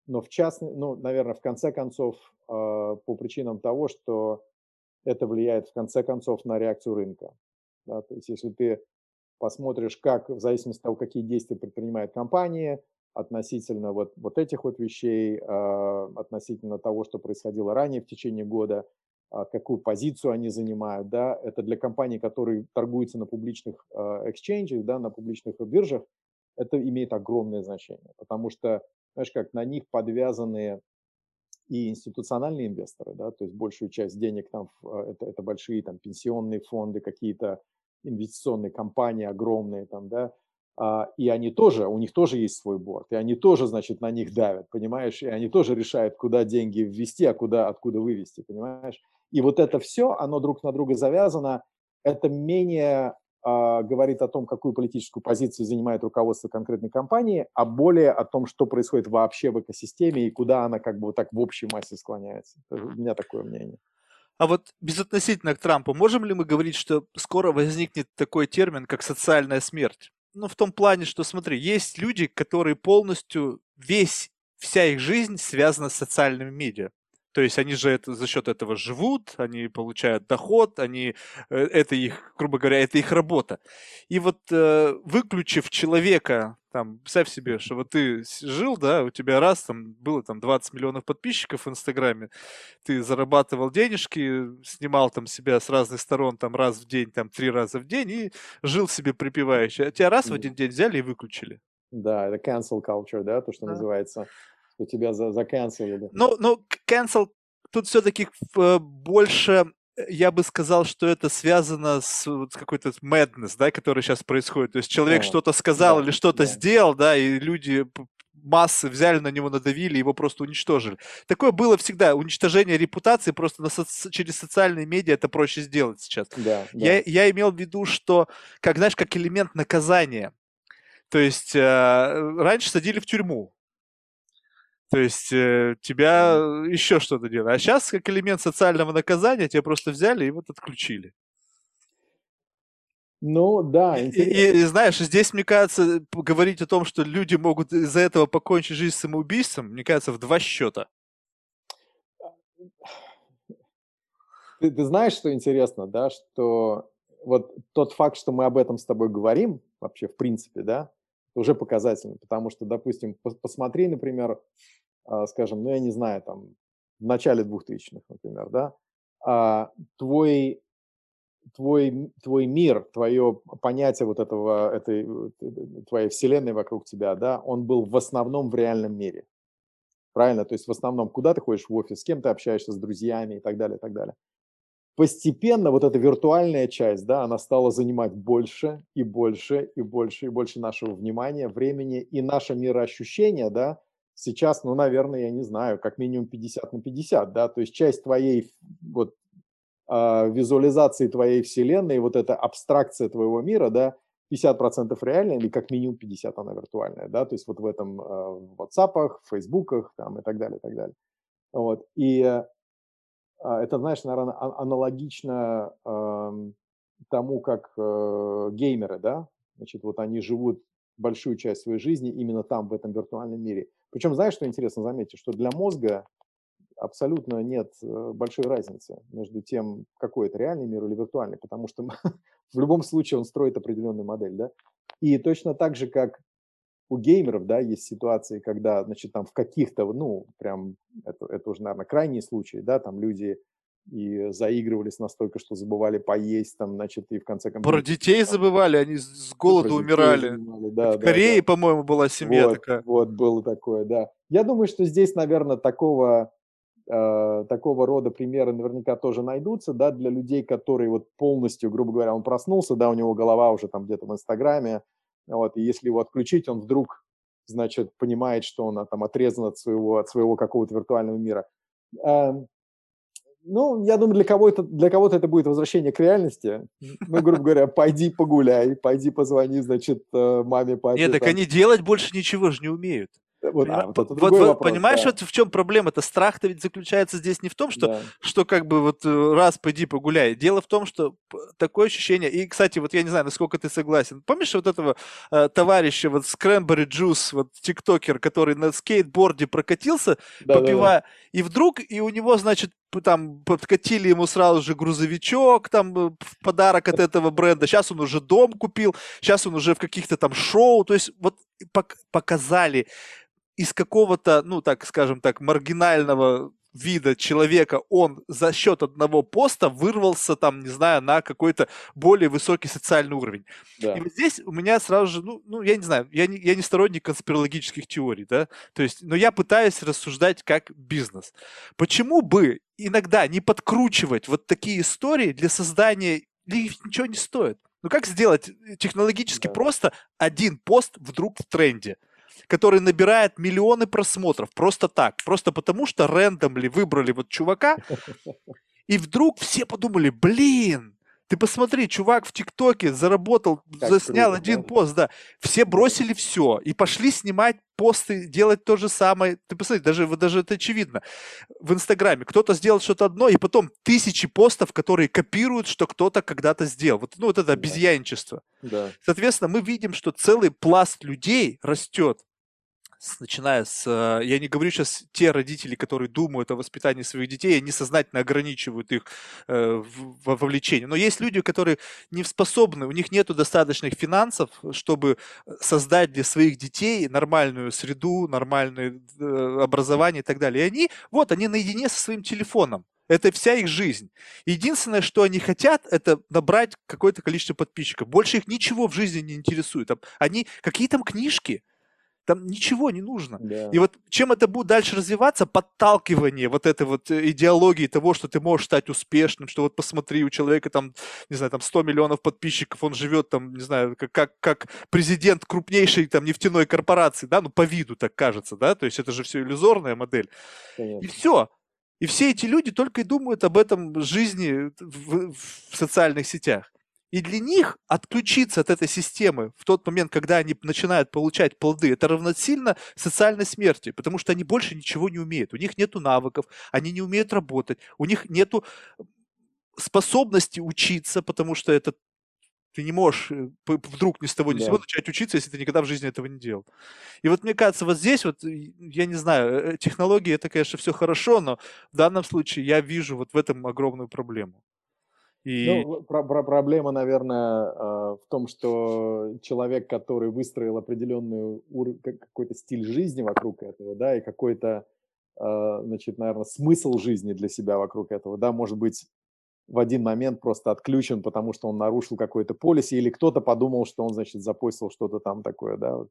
Но в частности, ну, наверное, в конце концов, э, по причинам того, что это влияет в конце концов на реакцию рынка. Да? То есть если ты посмотришь, как в зависимости от того, какие действия предпринимает компания относительно вот, вот этих вот вещей, э, относительно того, что происходило ранее в течение года, э, какую позицию они занимают, да, это для компаний, которые торгуются на публичных э, да, на публичных биржах, это имеет огромное значение, потому что, знаешь, как на них подвязаны и институциональные инвесторы, да, то есть большую часть денег там это, это большие там пенсионные фонды, какие-то инвестиционные компании огромные там, да, а, и они тоже, у них тоже есть свой борт, и они тоже, значит, на них давят, понимаешь, и они тоже решают, куда деньги ввести, а куда, откуда вывести, понимаешь. И вот это все, оно друг на друга завязано, это менее а, говорит о том, какую политическую позицию занимает руководство конкретной компании, а более о том, что происходит вообще в экосистеме и куда она как бы вот так в общей массе склоняется. У меня такое мнение. А вот безотносительно к Трампу, можем ли мы говорить, что скоро возникнет такой термин, как социальная смерть? Ну, в том плане, что, смотри, есть люди, которые полностью, весь, вся их жизнь связана с социальными медиа. То есть они же это, за счет этого живут, они получают доход, они, э, это их, грубо говоря, это их работа. И вот э, выключив человека, там, представь себе, что вот ты жил, да, у тебя раз там было там 20 миллионов подписчиков в Инстаграме, ты зарабатывал денежки, снимал там себя с разных сторон там раз в день, там три раза в день и жил себе припевающе. А тебя раз в один день взяли и выключили. Да, это cancel culture, да, то, что да. называется что тебя за заканцелили. Ну, ну, cancel тут все-таки э, больше я бы сказал, что это связано с, какой-то madness, да, который сейчас происходит. То есть человек а, что-то сказал да, или что-то да. сделал, да, и люди массы взяли на него, надавили, его просто уничтожили. Такое было всегда. Уничтожение репутации просто на со- через социальные медиа это проще сделать сейчас. Да, я, да. я имел в виду, что, как знаешь, как элемент наказания. То есть э, раньше садили в тюрьму, то есть э, тебя еще что-то делает. А сейчас, как элемент социального наказания, тебя просто взяли и вот отключили. Ну, да. И, и, и знаешь, здесь, мне кажется, говорить о том, что люди могут из-за этого покончить жизнь самоубийством, мне кажется, в два счета. Ты, ты знаешь, что интересно, да, что вот тот факт, что мы об этом с тобой говорим, вообще, в принципе, да, уже показательно, потому что, допустим, посмотри, например, скажем, ну, я не знаю, там, в начале 2000-х, например, да, а, твой, твой, твой мир, твое понятие вот этого, этой, твоей вселенной вокруг тебя, да, он был в основном в реальном мире. Правильно? То есть в основном, куда ты ходишь в офис, с кем ты общаешься, с друзьями и так далее, и так далее постепенно вот эта виртуальная часть, да, она стала занимать больше и больше и больше и больше нашего внимания, времени и наше мироощущение, да, сейчас, ну, наверное, я не знаю, как минимум 50 на 50, да, то есть часть твоей вот э, визуализации твоей вселенной, вот эта абстракция твоего мира, да, 50% реальная или как минимум 50 она виртуальная, да, то есть вот в этом э, в WhatsApp, Фейсбуках там и так далее, и так далее. Вот, и э, а, это, знаешь, наверное, а, аналогично тому, как э, геймеры, да, значит, вот они живут большую часть своей жизни именно там, в этом виртуальном мире. Причем, знаешь, что интересно, заметьте, что для мозга абсолютно нет э, большой разницы между тем, какой это реальный мир или виртуальный, потому что [LAUGHS] в любом случае он строит определенную модель, да. И точно так же, как у геймеров, да, есть ситуации, когда, значит, там в каких-то, ну, прям, это, это уже, наверное, крайние случаи, да, там люди и заигрывались настолько, что забывали поесть, там, значит, и в конце концов... Про детей забывали, они с голоду умирали. Да, в да, Корее, да. по-моему, была семья вот, такая. Вот, было такое, да. Я думаю, что здесь, наверное, такого, э, такого рода примеры наверняка тоже найдутся, да, для людей, которые вот полностью, грубо говоря, он проснулся, да, у него голова уже там где-то в Инстаграме, вот, и если его отключить, он вдруг, значит, понимает, что он там отрезан от своего, от своего какого-то виртуального мира. Ну, я думаю, для кого-то для кого-то это будет возвращение к реальности. Ну, грубо говоря, пойди погуляй, пойди позвони, значит, э, маме, папе. Нет, так там. они делать больше ничего же не умеют. Вот, а, вот, вот, вот вопрос, понимаешь, да. вот в чем проблема? Это страх-то ведь заключается здесь не в том, что, да. что как бы вот э, раз пойди погуляй. Дело в том, что такое ощущение. И, кстати, вот я не знаю, насколько ты согласен. Помнишь вот этого э, товарища, вот с cranberry juice, вот тиктокер, который на скейтборде прокатился, да, попивая, да, да. и вдруг, и у него, значит, там подкатили ему сразу же грузовичок, там э, подарок от этого бренда. Сейчас он уже дом купил, сейчас он уже в каких-то там шоу. То есть вот показали из какого-то, ну, так скажем так, маргинального вида человека, он за счет одного поста вырвался там, не знаю, на какой-то более высокий социальный уровень. Да. И вот здесь у меня сразу же, ну, ну я не знаю, я не, я не сторонник конспирологических теорий, да, то есть, но я пытаюсь рассуждать как бизнес. Почему бы иногда не подкручивать вот такие истории для создания, для ничего не стоит? Ну как сделать технологически да. просто один пост вдруг в тренде? Который набирает миллионы просмотров. Просто так, просто потому что рандомли выбрали вот чувака, [LAUGHS] и вдруг все подумали, блин, ты посмотри, чувак в ТикТоке заработал, как заснял круто, один да? пост, да. Все бросили все и пошли снимать посты, делать то же самое. Ты посмотри, даже, даже это очевидно. В Инстаграме кто-то сделал что-то одно, и потом тысячи постов, которые копируют, что кто-то когда-то сделал. Вот, ну, вот это обезьянчество. Да. Соответственно, мы видим, что целый пласт людей растет начиная с... Э, я не говорю сейчас те родители, которые думают о воспитании своих детей, они сознательно ограничивают их э, в вовлечении. Но есть люди, которые не способны, у них нет достаточных финансов, чтобы создать для своих детей нормальную среду, нормальное э, образование и так далее. И они, вот, они наедине со своим телефоном. Это вся их жизнь. Единственное, что они хотят, это набрать какое-то количество подписчиков. Больше их ничего в жизни не интересует. Они какие там книжки, там ничего не нужно. Да. И вот чем это будет дальше развиваться, подталкивание вот этой вот э, идеологии того, что ты можешь стать успешным, что вот посмотри, у человека там, не знаю, там 100 миллионов подписчиков, он живет там, не знаю, как, как, как президент крупнейшей там нефтяной корпорации, да, ну по виду так кажется, да, то есть это же все иллюзорная модель. Конечно. И все. И все эти люди только и думают об этом жизни в, в социальных сетях. И для них отключиться от этой системы в тот момент, когда они начинают получать плоды, это равносильно социальной смерти, потому что они больше ничего не умеют. У них нет навыков, они не умеют работать, у них нет способности учиться, потому что это ты не можешь э, вдруг ни с того ни с сего начать учиться, если ты никогда в жизни этого не делал. И вот мне кажется, вот здесь вот, я не знаю, э, технологии это, конечно, все хорошо, но в данном случае я вижу вот в этом огромную проблему. И... Ну, про про проблема, наверное, а, в том, что человек, который выстроил определенную ур... какой-то стиль жизни вокруг этого, да, и какой-то, а, значит, наверное, смысл жизни для себя вокруг этого, да, может быть, в один момент просто отключен, потому что он нарушил какой-то полис, или кто-то подумал, что он, значит, запостил что-то там такое, да.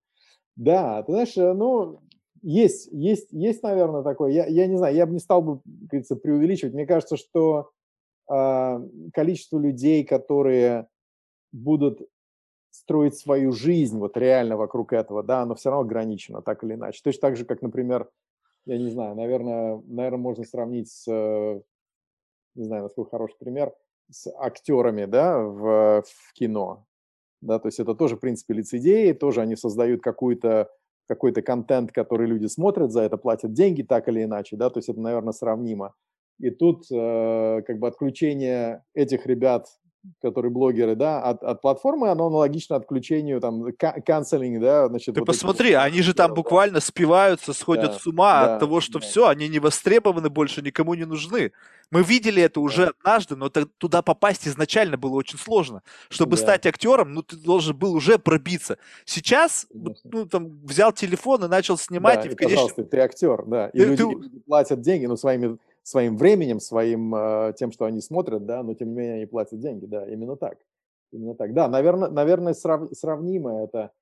Да, ты знаешь, э, ну, есть, есть, есть, наверное, такое. Я, я не знаю, я бы не стал бы, как говорится, преувеличивать. Мне кажется, что количество людей, которые будут строить свою жизнь вот реально вокруг этого, да, оно все равно ограничено, так или иначе. Точно так же, как, например, я не знаю, наверное, наверное, можно сравнить с, не знаю, насколько хороший пример, с актерами, да, в, в кино, да, то есть это тоже, в принципе, лицедеи, тоже они создают какую-то какой-то контент, который люди смотрят, за это платят деньги так или иначе, да, то есть это, наверное, сравнимо. И тут э, как бы отключение этих ребят, которые блогеры, да, от, от платформы, оно аналогично отключению там канцелинг, да, значит. Ты вот посмотри, эти, они же там да. буквально спиваются, сходят да, с ума да, от того, что да. все, они не востребованы больше, никому не нужны. Мы видели это уже да. однажды, но туда попасть изначально было очень сложно. Чтобы да. стать актером, ну ты должен был уже пробиться. Сейчас, ну там взял телефон и начал снимать. Да, и в конечном... пожалуйста, ты актер, да. И ты, люди ты... платят деньги, ну своими своим временем, своим э, тем, что они смотрят, да, но тем не менее они платят деньги, да, именно так. Именно так. Да, наверное, наверное срав, сравнимо это.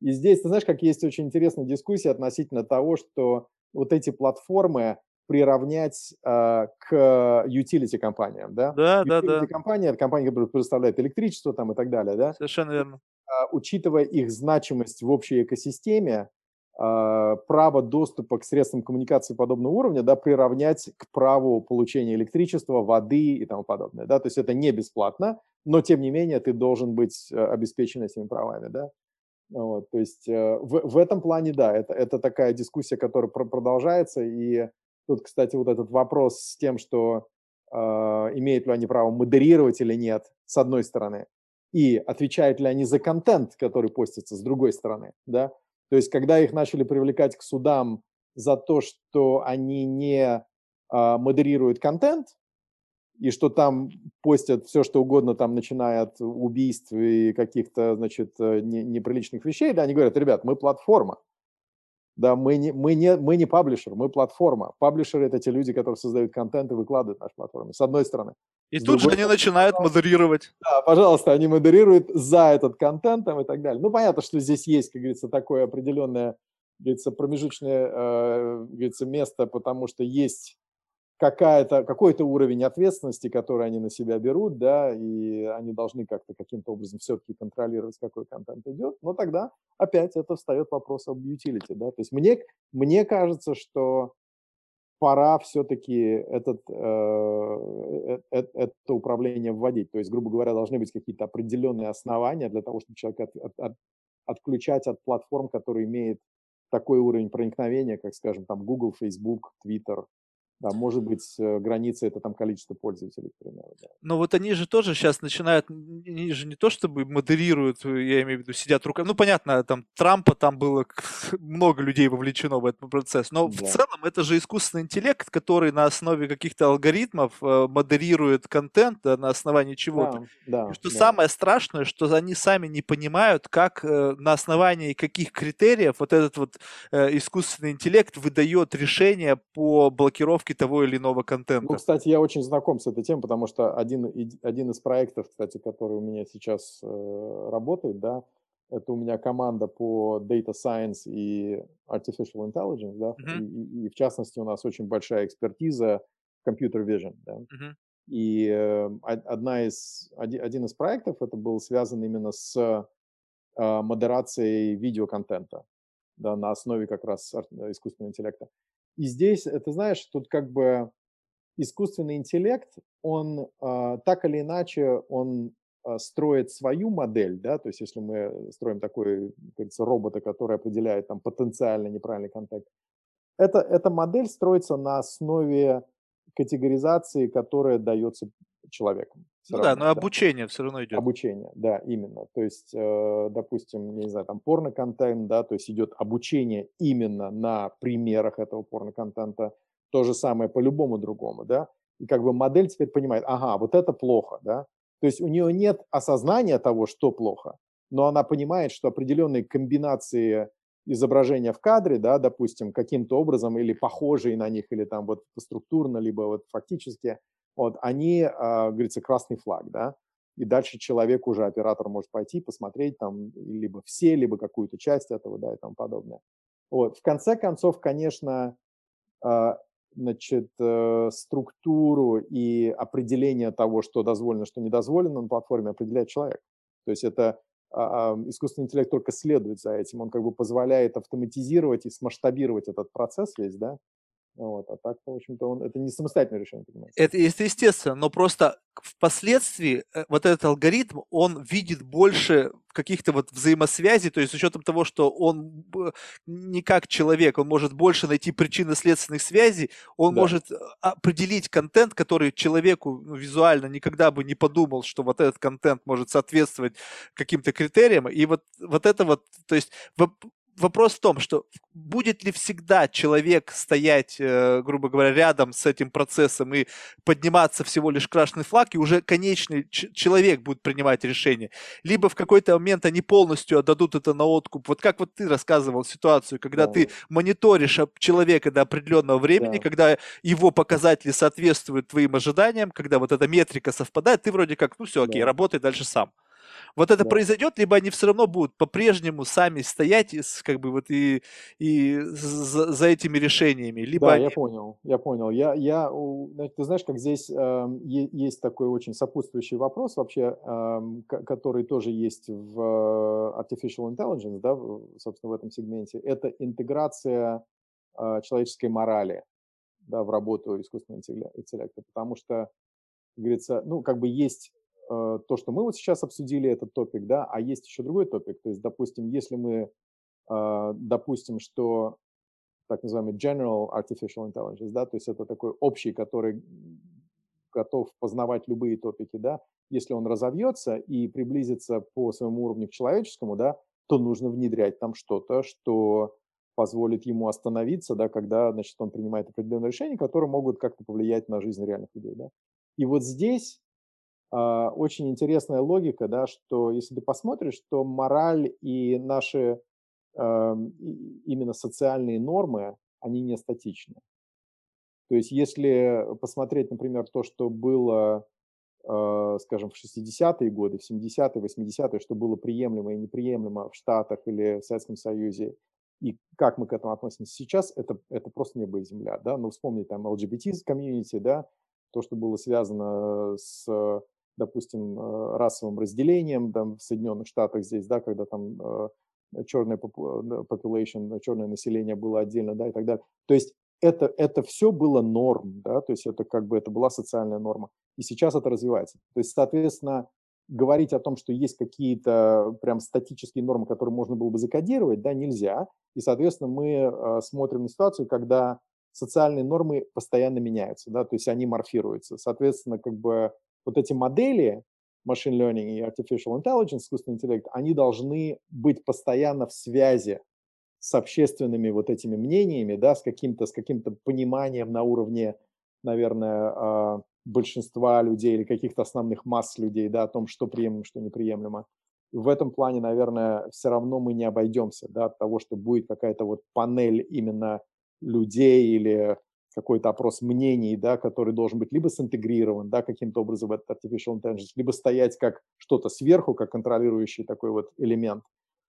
И здесь, ты знаешь, как есть очень интересная дискуссия относительно того, что вот эти платформы приравнять э, к utility компаниям, да? Да, utility да, да. компания – это компания, которая предоставляет электричество там и так далее, да? Совершенно верно. Э, учитывая их значимость в общей экосистеме, право доступа к средствам коммуникации подобного уровня, да, приравнять к праву получения электричества, воды и тому подобное, да? То есть это не бесплатно, но тем не менее ты должен быть э, обеспечен этими правами, да? Вот, то есть э, в, в этом плане, да, это, это такая дискуссия, которая продолжается, и Тут, кстати, вот этот вопрос с тем, что э, имеют ли они право модерировать или нет, с одной стороны, и отвечают ли они за контент, который постится, с другой стороны, да. То есть, когда их начали привлекать к судам за то, что они не э, модерируют контент, и что там постят все, что угодно, там, начиная от убийств и каких-то, значит, э, не, неприличных вещей, да, они говорят, ребят, мы платформа, да, мы не, мы, не, мы не паблишер, мы платформа. Паблишеры – это те люди, которые создают контент и выкладывают на нашу платформу, с одной стороны. И с тут же они начинают модерировать. Да, пожалуйста, они модерируют за этот контент там, и так далее. Ну, понятно, что здесь есть, как говорится, такое определенное, говорится, промежуточное, э, говорится, место, потому что есть какая-то, какой-то уровень ответственности, который они на себя берут, да, и они должны как-то каким-то образом все-таки контролировать, какой контент идет, но тогда опять это встает вопрос об utility, да, то есть мне, мне кажется, что пора все-таки этот, э, э, э, это управление вводить, то есть, грубо говоря, должны быть какие-то определенные основания для того, чтобы человек от, от, от, отключать от платформ, которые имеют такой уровень проникновения, как, скажем, там Google, Facebook, Twitter, да, может быть, э, граница это там количество пользователей, к примеру. Да. Но вот они же тоже сейчас начинают, они же не то чтобы модерируют, э, я имею в виду, сидят руками. Ну, понятно, там Трампа, там было [LAUGHS] много людей вовлечено в этот процесс. Но да. в целом это же искусственный интеллект, который на основе каких-то алгоритмов э, модерирует контент да, на основании чего-то. Да, да, И что да. самое страшное, что они сами не понимают, как на основании каких критериев вот этот вот искусственный интеллект выдает решение по блокировке покупки того или иного контента. Ну, кстати, я очень знаком с этой темой, потому что один, один из проектов, кстати, который у меня сейчас э, работает, да, это у меня команда по Data Science и Artificial Intelligence, да, uh-huh. и, и, в частности у нас очень большая экспертиза Computer Vision, да. Uh-huh. И э, одна из, один из проектов это был связан именно с э, модерацией видеоконтента, да, на основе как раз искусственного интеллекта. И здесь, ты знаешь, тут как бы искусственный интеллект, он э, так или иначе, он э, строит свою модель, да, то есть если мы строим такой, говорится, робота, который определяет там потенциально неправильный контакт, это, эта модель строится на основе категоризации, которая дается человеком. Ну равно, да, но да. обучение все равно идет. Обучение, да, именно. То есть, э, допустим, я не знаю, там порно-контент, да, то есть идет обучение именно на примерах этого порно-контента. То же самое по любому другому, да. И как бы модель теперь понимает, ага, вот это плохо, да. То есть у нее нет осознания того, что плохо, но она понимает, что определенные комбинации изображения в кадре, да, допустим, каким-то образом или похожие на них, или там вот структурно, либо вот фактически – вот, они, а, говорится, красный флаг, да, и дальше человек уже, оператор может пойти, посмотреть там либо все, либо какую-то часть этого, да, и тому подобное. Вот, в конце концов, конечно, а, значит, э, структуру и определение того, что дозволено, что не дозволено на платформе, определяет человек. То есть это а, искусственный интеллект только следует за этим, он как бы позволяет автоматизировать и смасштабировать этот процесс весь, да, вот, а так, в общем-то, он, это не самостоятельное решение принимается. Это, это естественно, но просто впоследствии э, вот этот алгоритм, он видит больше каких-то вот взаимосвязей, то есть с учетом того, что он не как человек, он может больше найти причины следственных связей, он да. может э, определить контент, который человеку ну, визуально никогда бы не подумал, что вот этот контент может соответствовать каким-то критериям, и вот, вот это вот, то есть вопрос в том, что будет ли всегда человек стоять, э, грубо говоря, рядом с этим процессом и подниматься всего лишь красный флаг, и уже конечный человек будет принимать решение. Либо в какой-то момент они полностью отдадут это на откуп. Вот как вот ты рассказывал ситуацию, когда да. ты мониторишь человека до определенного времени, да. когда его показатели соответствуют твоим ожиданиям, когда вот эта метрика совпадает, ты вроде как, ну все, окей, да. работай дальше сам вот это да. произойдет, либо они все равно будут по-прежнему сами стоять как бы вот и, и за, за этими решениями. Либо да, они... я понял, я понял. Я, я, ты знаешь, как здесь э, есть такой очень сопутствующий вопрос вообще, э, который тоже есть в Artificial Intelligence, да, собственно, в этом сегменте. Это интеграция э, человеческой морали да, в работу искусственного интеллекта, потому что, как говорится, ну, как бы есть Э, то, что мы вот сейчас обсудили, этот топик, да, а есть еще другой топик. То есть, допустим, если мы э, допустим, что так называемый General Artificial Intelligence, да, то есть это такой общий, который готов познавать любые топики, да, если он разовьется и приблизится по своему уровню к человеческому, да, то нужно внедрять там что-то, что позволит ему остановиться, да, когда, значит, он принимает определенные решения, которые могут как-то повлиять на жизнь реальных людей, да. И вот здесь очень интересная логика, да, что если ты посмотришь, то мораль и наши э, именно социальные нормы, они не статичны. То есть если посмотреть, например, то, что было, э, скажем, в 60-е годы, в 70-е, 80-е, что было приемлемо и неприемлемо в Штатах или в Советском Союзе, и как мы к этому относимся сейчас, это, это просто небо и земля. Да? Ну, вспомни там LGBT-комьюнити, да, то, что было связано с допустим, э, расовым разделением там, в Соединенных Штатах здесь, да, когда там э, черная population, черное население было отдельно, да, и так далее. То есть это, это все было норм, да, то есть это как бы это была социальная норма. И сейчас это развивается. То есть, соответственно, говорить о том, что есть какие-то прям статические нормы, которые можно было бы закодировать, да, нельзя. И, соответственно, мы э, смотрим на ситуацию, когда социальные нормы постоянно меняются, да, то есть они морфируются. Соответственно, как бы вот эти модели machine learning и artificial intelligence, искусственный интеллект, они должны быть постоянно в связи с общественными вот этими мнениями, да, с каким-то с каким-то пониманием на уровне, наверное, а, большинства людей или каких-то основных масс людей, да, о том, что приемлемо, что неприемлемо. В этом плане, наверное, все равно мы не обойдемся, да, от того, что будет какая-то вот панель именно людей или какой-то опрос мнений, да, который должен быть либо синтегрирован, да, каким-то образом в этот artificial intelligence, либо стоять как что-то сверху, как контролирующий такой вот элемент,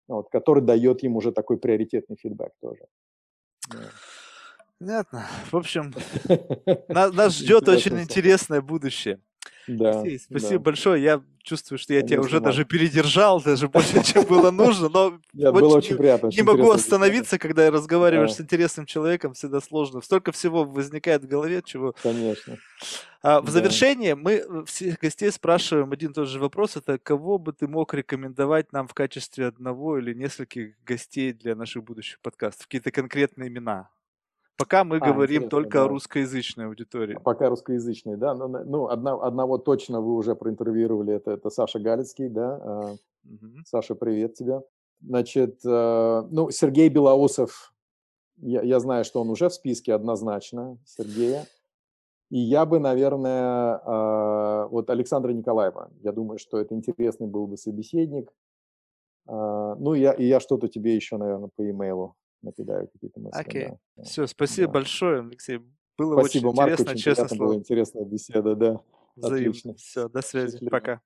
вот, который дает им уже такой приоритетный фидбэк тоже. Понятно. В общем, [LAUGHS] нас ждет очень интересное будущее. Да, Алексей, спасибо да. большое. Я чувствую, что я Конечно, тебя уже даже передержал, даже больше, чем было нужно, но [LAUGHS] Нет, было очень приятно. Не могу остановиться, когда я разговариваешь с интересным человеком, всегда сложно. Столько всего возникает в голове, чего... Конечно. А, в завершение мы всех гостей спрашиваем один и тот же вопрос. Это кого бы ты мог рекомендовать нам в качестве одного или нескольких гостей для наших будущих подкастов? Какие-то конкретные имена? Пока мы а, говорим только да. о русскоязычной аудитории. Пока русскоязычной, да. Ну, ну одна, одного точно вы уже проинтервьюировали, это, это Саша Галицкий, да. Угу. Саша, привет тебе. Значит, э, ну, Сергей Белоусов, я, я знаю, что он уже в списке однозначно, Сергея. И я бы, наверное, э, вот Александра Николаева, я думаю, что это интересный был бы собеседник. Ну, я, и я что-то тебе еще, наверное, по имейлу накидаю какие-то мысли. Окей. Да. Все, спасибо да. большое, Алексей. Было Спасибо, очень Марк, интересно, очень честно слово. Была интересная беседа, да. Взаимно. Отлично. Все, до связи. Счастливо. Пока.